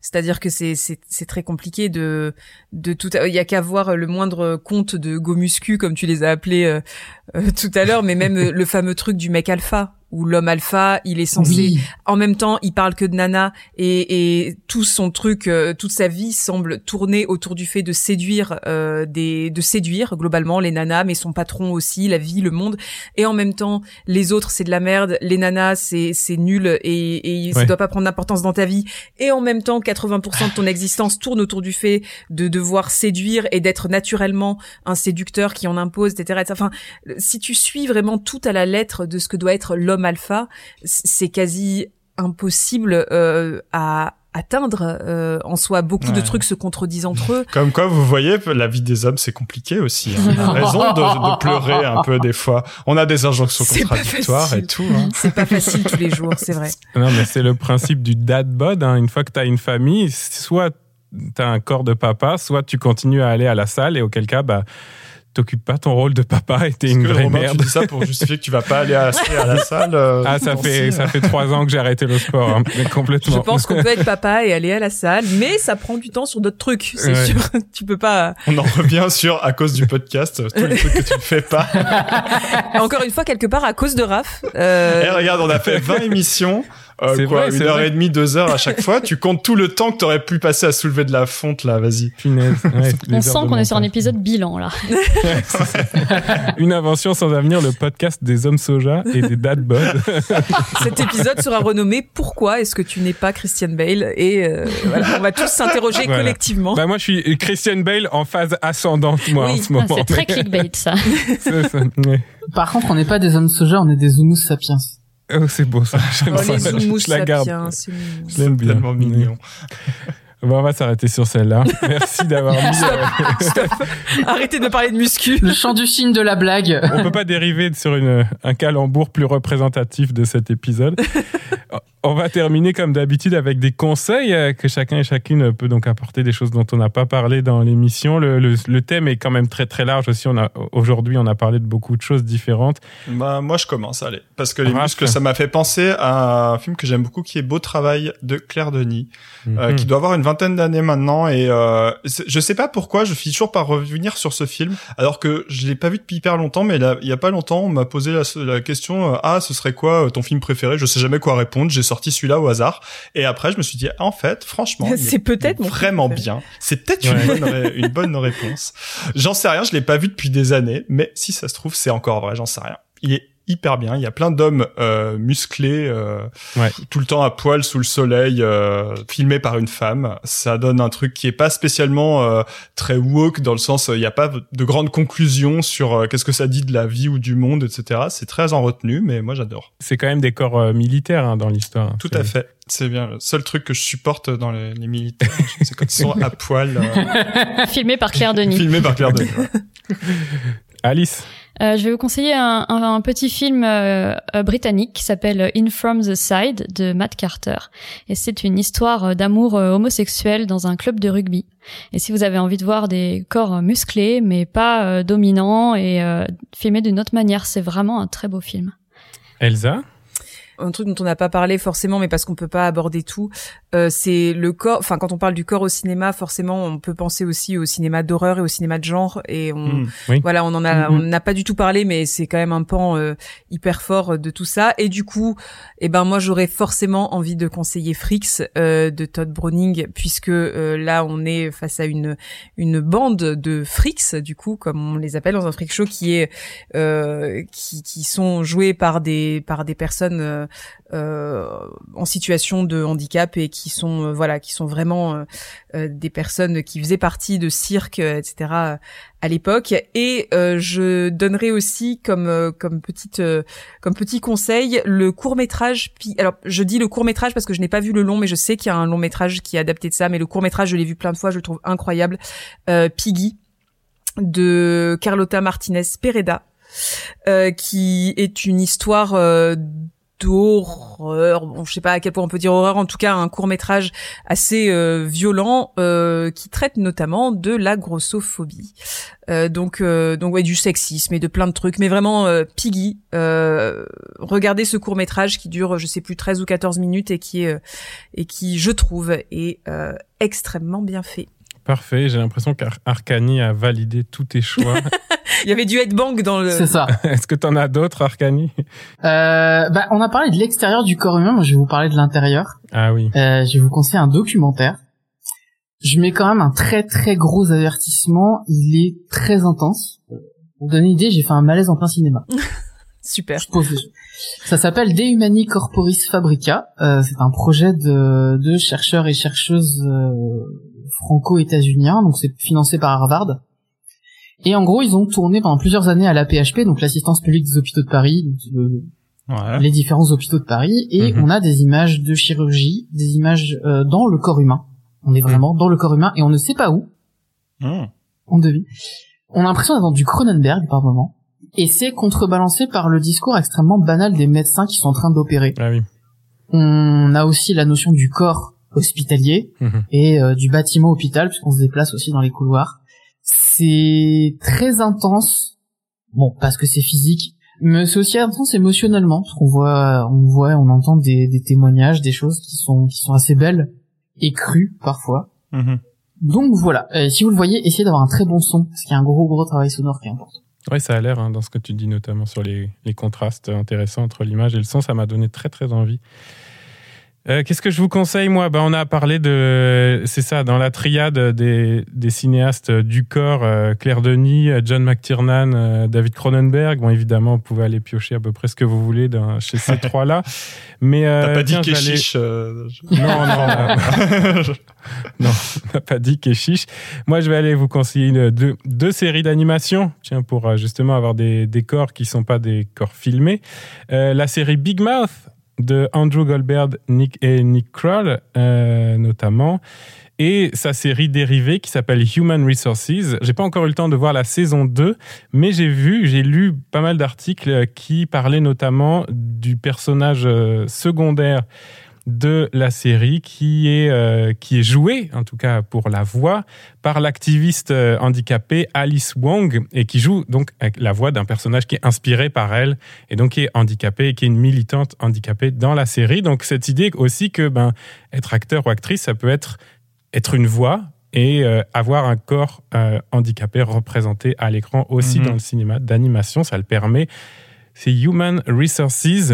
C'est-à-dire que c'est c'est très compliqué de tout. Il y a qu'à voir le moindre compte de Gomuscu comme tu les as appelés euh, euh, tout à l'heure, mais même le fameux truc du mec alpha où l'homme alpha, il est censé, en même temps, il parle que de nana et, et tout son truc, euh, toute sa vie semble tourner autour du fait de séduire euh, des, de séduire globalement les nanas, mais son patron aussi, la vie, le monde, et en même temps, les autres c'est de la merde, les nanas c'est c'est nul et, et ça doit pas prendre d'importance dans ta vie, et en même temps, 80% de ton existence tourne autour du fait de devoir séduire et d'être naturellement un séducteur qui en impose, etc., etc. Enfin, si tu suis vraiment tout à la lettre de ce que doit être l'homme alpha, c'est quasi impossible euh, à atteindre euh, en soi. Beaucoup de trucs se contredisent entre eux. Comme quoi vous voyez la vie des hommes c'est compliqué aussi hein. on a raison de, pleurer un peu des fois. On a des injonctions contradictoires et tout hein. c'est pas facile tous les jours c'est vrai. (laughs) Non mais c'est le principe du dad bod hein. une fois que tu as une famille soit tu as un corps de papa soit tu continues à aller à la salle et auquel cas bah t'occupes pas ton rôle de papa et t'es une vraie merde. Tu dis ça pour justifier que tu vas pas aller à, la salle. (laughs) Euh, ah, ça fait ça fait trois ans que j'ai arrêté le sport, hein, (laughs) complètement. Je pense qu'on peut être papa et aller à la salle, mais ça prend du temps sur d'autres trucs, c'est sûr. (laughs) tu peux pas. On en revient sur à cause du podcast, tous les trucs que tu ne fais pas. Encore une fois, quelque part à cause de Raph. Euh... Eh, regarde, on a fait 20 émissions Euh, C'est quoi, vrai, une heure vrai. et demie, deux heures à chaque fois. Tu comptes tout le temps que t'aurais pu passer à soulever de la fonte, là, vas-y. Ouais, On sent qu'on est sur un épisode bilan là. (laughs) Une invention sans avenir, le podcast des hommes soja et des dad bod. (laughs) Cet épisode sera renommé Pourquoi est-ce que tu n'es pas Christian Bale? Et euh, voilà, on va tous s'interroger Voilà. collectivement. bah moi, je suis Christian Bale en phase ascendante, moi, Oui. en ce Ah, moment. c'est très clickbait ça. (laughs) Ça. Ouais. Par contre, on n'est pas des hommes soja, on est des Zoomus sapiens. Oh, c'est beau ça. (laughs) J'aime Oh, ça. les Je la garde. Je l'aime bien. Tellement mignon. (laughs) Bon, on va s'arrêter sur celle-là. Merci d'avoir mis. euh, (laughs) Stop. Arrêtez de parler de muscu. Le chant du cygne de la blague. On peut pas dériver sur une, un calembour plus représentatif de cet épisode. On va terminer comme d'habitude avec des conseils euh, que chacun et chacune peut donc apporter des choses dont on n'a pas parlé dans l'émission. Le, le- le thème est quand même très très large aussi. On a aujourd'hui on a parlé de beaucoup de choses différentes. Bah, moi, je commence, allez. Parce que les Raph. muscles, ça m'a fait penser à un film que j'aime beaucoup qui est Beau Travail de Claire Denis, euh, Mhm. qui doit avoir une vingtaine d'années maintenant. Et euh, je sais pas pourquoi, je finis toujours par revenir sur ce film, alors que je l'ai pas vu depuis hyper longtemps, mais il y a pas longtemps, on m'a posé la, la question, euh, ah, ce serait quoi euh, ton film préféré? Je sais jamais quoi répondre, j'ai sorti celui-là au hasard. Et après, je me suis dit, ah, en fait, franchement, (laughs) C'est peut-être vraiment bien. C'est peut-être une, Ouais. une bonne réponse. J'en sais rien, je l'ai pas vu depuis des années, mais si ça se trouve, c'est encore vrai, j'en sais rien. Il est hyper bien. Il y a plein d'hommes euh, musclés, euh, Ouais. tout le temps à poil sous le soleil, euh, filmés par une femme. Ça donne un truc qui est pas spécialement euh, très woke dans le sens, euh, il n'y a pas de grandes conclusions sur euh, qu'est-ce que ça dit de la vie ou du monde, etc. C'est très en retenue, mais moi j'adore. C'est quand même des corps euh, militaires hein, dans l'histoire. Tout C'est- à fait. C'est bien. Le seul truc que je supporte dans les, les militaires, (laughs) c'est quand ils sont à poil, euh, Filmé par Claire Denis. filmés par Claire Denis. ouais. Alice. Euh, je vais vous conseiller un, un- petit film euh, euh, britannique qui s'appelle In From the Side de Matt Carter. Et c'est une histoire euh, d'amour euh, homosexuel dans un club de rugby. Et si vous avez envie de voir des corps musclés mais pas dominants et filmés d'une autre manière, c'est vraiment un très beau film. Elsa? Un truc dont on n'a pas parlé forcément, mais parce qu'on peut pas aborder tout, euh, c'est le corps. Enfin, quand on parle du corps au cinéma, forcément, on peut penser aussi au cinéma d'horreur et au cinéma de genre. Et on, Mm. Oui. voilà, on en a, Mhm. on n'a pas du tout parlé, mais c'est quand même un pan euh, hyper fort de tout ça. Et du coup, eh ben moi, j'aurais forcément envie de conseiller Fricks euh, de Todd Browning, puisque euh, là, on est face à une une bande de freaks, du coup, comme on les appelle dans un freak show, qui est euh, qui, qui sont joués par des par des personnes euh, euh, en situation de handicap et qui sont euh, voilà qui sont vraiment euh, euh, des personnes qui faisaient partie de cirque euh, etc euh, à l'époque. Et euh, je donnerai aussi comme euh, comme petite euh, comme petit conseil le court métrage alors je dis le court métrage parce que je n'ai pas vu le long mais je sais qu'il y a un long métrage qui est adapté de ça mais le court métrage je l'ai vu plein de fois je le trouve incroyable. Euh, Piggy de Carlota Martinez Pereda euh, qui est une histoire euh, d'horreur. Bon, je sais pas à quel point on peut dire horreur. En tout cas, un court métrage assez euh, violent euh, qui traite notamment de la grossophobie. Euh, donc, euh, donc ouais, du sexisme et de plein de trucs. Mais vraiment, euh, Piggy. Euh, regardez ce court métrage qui dure, je sais plus, 13 ou 14 minutes et qui est et qui, je trouve, est extrêmement bien fait. Parfait. J'ai l'impression qu'Arcani a validé tous tes choix. (laughs) Il y avait du headbang dans le. C'est ça. (laughs) Est-ce que t'en as d'autres, Arcani? Euh, bah, on a parlé de l'extérieur du corps humain, moi je vais vous parler de l'intérieur. Ah oui. Euh, je vais vous conseiller un documentaire. Je mets quand même un très très gros avertissement, il est très intense. Pour vous donner une idée, j'ai fait un malaise en plein cinéma. (laughs) Super. Je pose. Ça s'appelle De Humani Corporis Fabrica. Euh, c'est un projet de, de chercheurs et chercheuses euh, franco-états-uniens, donc c'est financé par Harvard. Et en gros, ils ont tourné pendant plusieurs années à la PHP, donc l'assistance publique des hôpitaux de Paris, Ouais. les différents hôpitaux de Paris, et Mhm. on a des images de chirurgie, des images euh, dans le corps humain. On est vraiment dans le corps humain, et on ne sait pas où, Mm. on devine. On a l'impression d'être dans du Cronenberg par moment. Et c'est contrebalancé par le discours extrêmement banal des médecins qui sont en train d'opérer. Ah oui. On a aussi la notion du corps hospitalier Mhm. et euh, du bâtiment hôpital, puisqu'on se déplace aussi dans les couloirs. C'est très intense. Bon, parce que c'est physique, mais c'est aussi intense émotionnellement, parce qu'on voit, on voit, on entend des, des témoignages, des choses qui sont qui sont assez belles et crues parfois. Mhm. Donc voilà, Euh, si vous le voyez, essayez d'avoir un très bon son, parce qu'il y a un gros gros travail sonore qui est important. Oui, ça a l'air hein, dans ce que tu dis, notamment sur les, les contrastes intéressants entre l'image et le son. Ça m'a donné très très envie. Euh, Qu'est-ce que je vous conseille, moi? Ben, On a parlé de, c'est ça, dans la triade des, des cinéastes du corps, euh, Claire Denis, euh, John McTiernan, euh, David Cronenberg. Bon, évidemment, vous pouvez aller piocher à peu près ce que vous voulez dans, chez ces (laughs) trois-là. Mais euh, T'as pas dit euh, je- Non, non, (laughs) (laughs) non, on n'a pas dit Keshish. Moi, je vais aller vous conseiller une, deux, deux séries d'animation, tiens, pour justement avoir des, des corps qui sont pas des corps filmés. Euh, la série Big Mouth de Andrew Goldberg et Nick Kroll, euh, notamment. Et sa série dérivée qui s'appelle Human Resources. J'ai pas encore eu le temps de voir la saison 2, mais j'ai vu, j'ai lu pas mal d'articles qui parlaient notamment du personnage euh, secondaire de la série qui est, euh, qui est jouée, en tout cas pour la voix, par l'activiste euh, handicapée Alice Wong et qui joue donc la voix d'un personnage qui est inspiré par elle et donc qui est handicapé et qui est une militante handicapée dans la série. Donc cette idée aussi que ben, être acteur ou actrice, ça peut être être une voix et euh, avoir un corps euh, handicapé représenté à l'écran aussi Mhm. dans le cinéma d'animation, ça le permet. C'est Human Resources.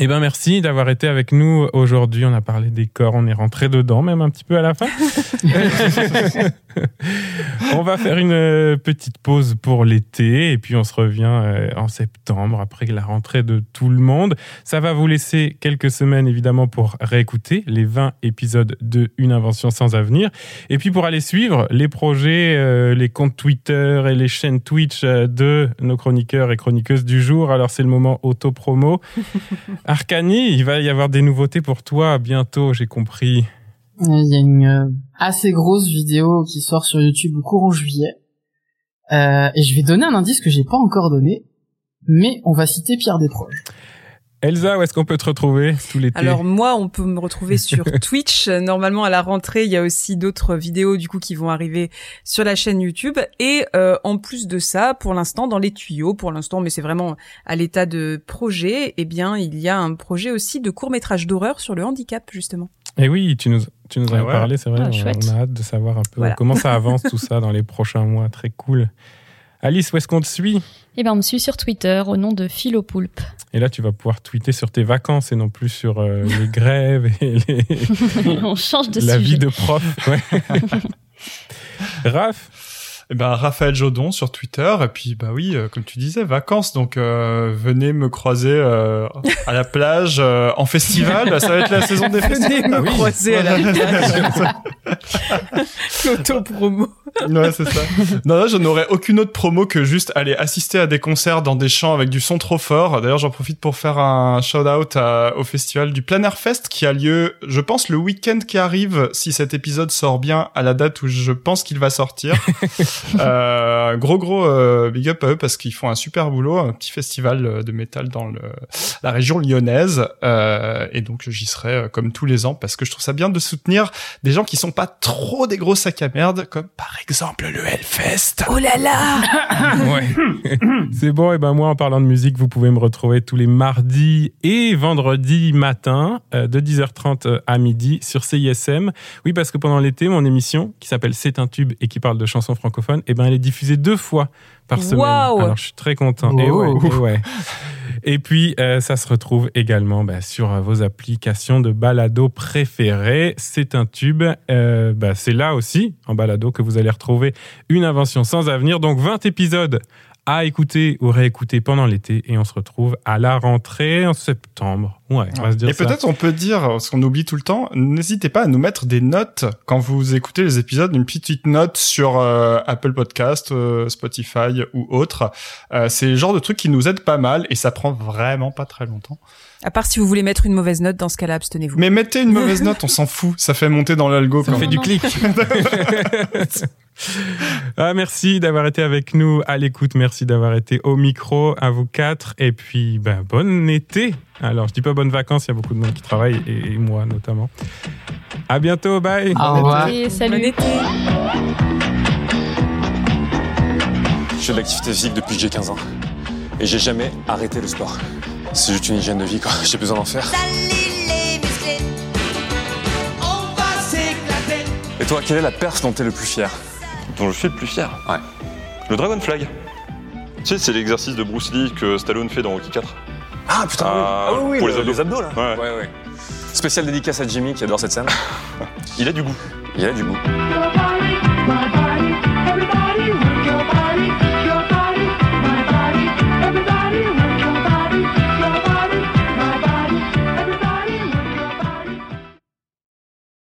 Eh ben merci d'avoir été avec nous aujourd'hui. On a parlé des corps, on est rentré dedans, même un petit peu à la fin. (laughs) on va faire une petite pause pour l'été et puis on se revient euh, en septembre après la rentrée de tout le monde. Ça va vous laisser quelques semaines évidemment pour réécouter les 20 épisodes de Une invention sans avenir et puis pour aller suivre les projets, euh, les comptes Twitter et les chaînes Twitch euh, de nos chroniqueurs et chroniqueuses du jour. Alors c'est le moment auto-promo. (laughs) Arcani, il va y avoir des nouveautés pour toi bientôt, j'ai compris. Il y a une euh, assez grosse vidéo qui sort sur YouTube courant juillet. Euh, et je vais donner un indice que j'ai pas encore donné, mais on va citer Pierre Desproges. Elsa, où est-ce qu'on peut te retrouver tout l'été Alors moi, on peut me retrouver sur (laughs) Twitch. Normalement, à la rentrée, il y a aussi d'autres vidéos du coup qui vont arriver sur la chaîne YouTube. Et euh, en plus de ça, pour l'instant, dans les tuyaux, pour l'instant, mais c'est vraiment à l'état de projet, eh bien, il y a un projet aussi de court métrage d'horreur sur le handicap justement. Eh oui, tu nous, tu nous en as Ah ouais. parlé, c'est vrai. Ah, on- a hâte de savoir un peu Voilà. comment ça avance (laughs) tout ça dans les prochains mois. Très cool. Alice, où est-ce qu'on te suit? Eh ben, on me suit sur Twitter au nom de Philopoulpe. Et là, tu vas pouvoir tweeter sur tes vacances et non plus sur euh, (laughs) les grèves et les- (laughs) on change de la sujet. vie de prof. Ouais. (laughs) Raph, Eh ben, Raphaël Jodon sur Twitter. Et puis, bah oui, euh, comme tu disais, vacances. Donc, euh, venez me croiser euh, à la plage, euh, en festival. Ça va être la saison des festivals. Venez me Ah oui. croiser à la plage. (laughs) Auto-promo. Ouais, c'est ça. Non, là, je n'aurais aucune autre promo que juste aller assister à des concerts dans des champs avec du son trop fort. D'ailleurs, j'en profite pour faire un shout-out au festival du Plein Air Fest qui a lieu, je pense, le week-end qui arrive, si cet épisode sort bien à la date où je pense qu'il va sortir. (laughs) euh, gros, gros euh, big up à eux parce qu'ils font un super boulot, un petit festival euh, de métal dans le, la région lyonnaise. Euh, et donc, j'y serai euh, comme tous les ans parce que je trouve ça bien de soutenir des gens qui sont pas trop des gros sacs à merde, comme par exemple le Hellfest. Oh là là (laughs) Ouais. (laughs) C'est bon, et ben moi, en parlant de musique, vous pouvez me retrouver tous les mardis et vendredis matin, euh, de 10h30 à midi sur CISM. Oui, parce que pendant l'été, mon émission, qui s'appelle C'est un tube et qui parle de chansons francophones, et ben elle est diffusée deux fois par semaine. Waouh Alors, je suis très content. Et ouais, Wow. et ouais. Et puis, euh, ça se retrouve également bah, sur euh, vos applications de balado préférées. C'est un tube. Euh, bah, c'est là aussi, en balado, que vous allez retrouver une invention sans avenir. Donc, 20 épisodes à écouter ou réécouter pendant l'été. Et on se retrouve à la rentrée en septembre. Ouais, on va se dire Et peut-être on peut dire, ce qu'on oublie tout le temps, n'hésitez pas à nous mettre des notes quand vous écoutez les épisodes, une petite note sur euh, Apple Podcast, euh, Spotify ou autre. Euh, c'est le genre de truc qui nous aide pas mal et ça prend vraiment pas très longtemps. À part si vous voulez mettre une mauvaise note, dans ce cas-là, abstenez-vous. Mais mettez une mauvaise note, on s'en fout, ça fait monter dans l'algo. Ça quand fait même. du clic. (laughs) ah, merci d'avoir été avec nous à l'écoute. Merci d'avoir été au micro, à vous quatre. Et puis, ben, bon été. Alors, je dis pas bonnes vacances, il y a beaucoup de monde qui travaille, et, et moi notamment. À bientôt, bye. Au revoir. Et Bon salut. été. Je fais de l'activité physique depuis que j'ai 15 ans. Et j'ai jamais arrêté le sport. C'est juste une hygiène de vie, quoi. (laughs) J'ai besoin d'en faire. Et toi, quelle est la perf dont t'es le plus fier? Dont je suis le plus fier? Ouais. Le Dragon Flag. Tu sais, c'est l'exercice de Bruce Lee que Stallone fait dans Rocky 4. Ah putain, Ah, oui. Ah oui, oui, pour le- les abdos. les abdos là. Ouais. ouais, ouais. Spécial dédicace à Jimmy qui adore cette scène. (laughs) Il a du goût. Il a du goût.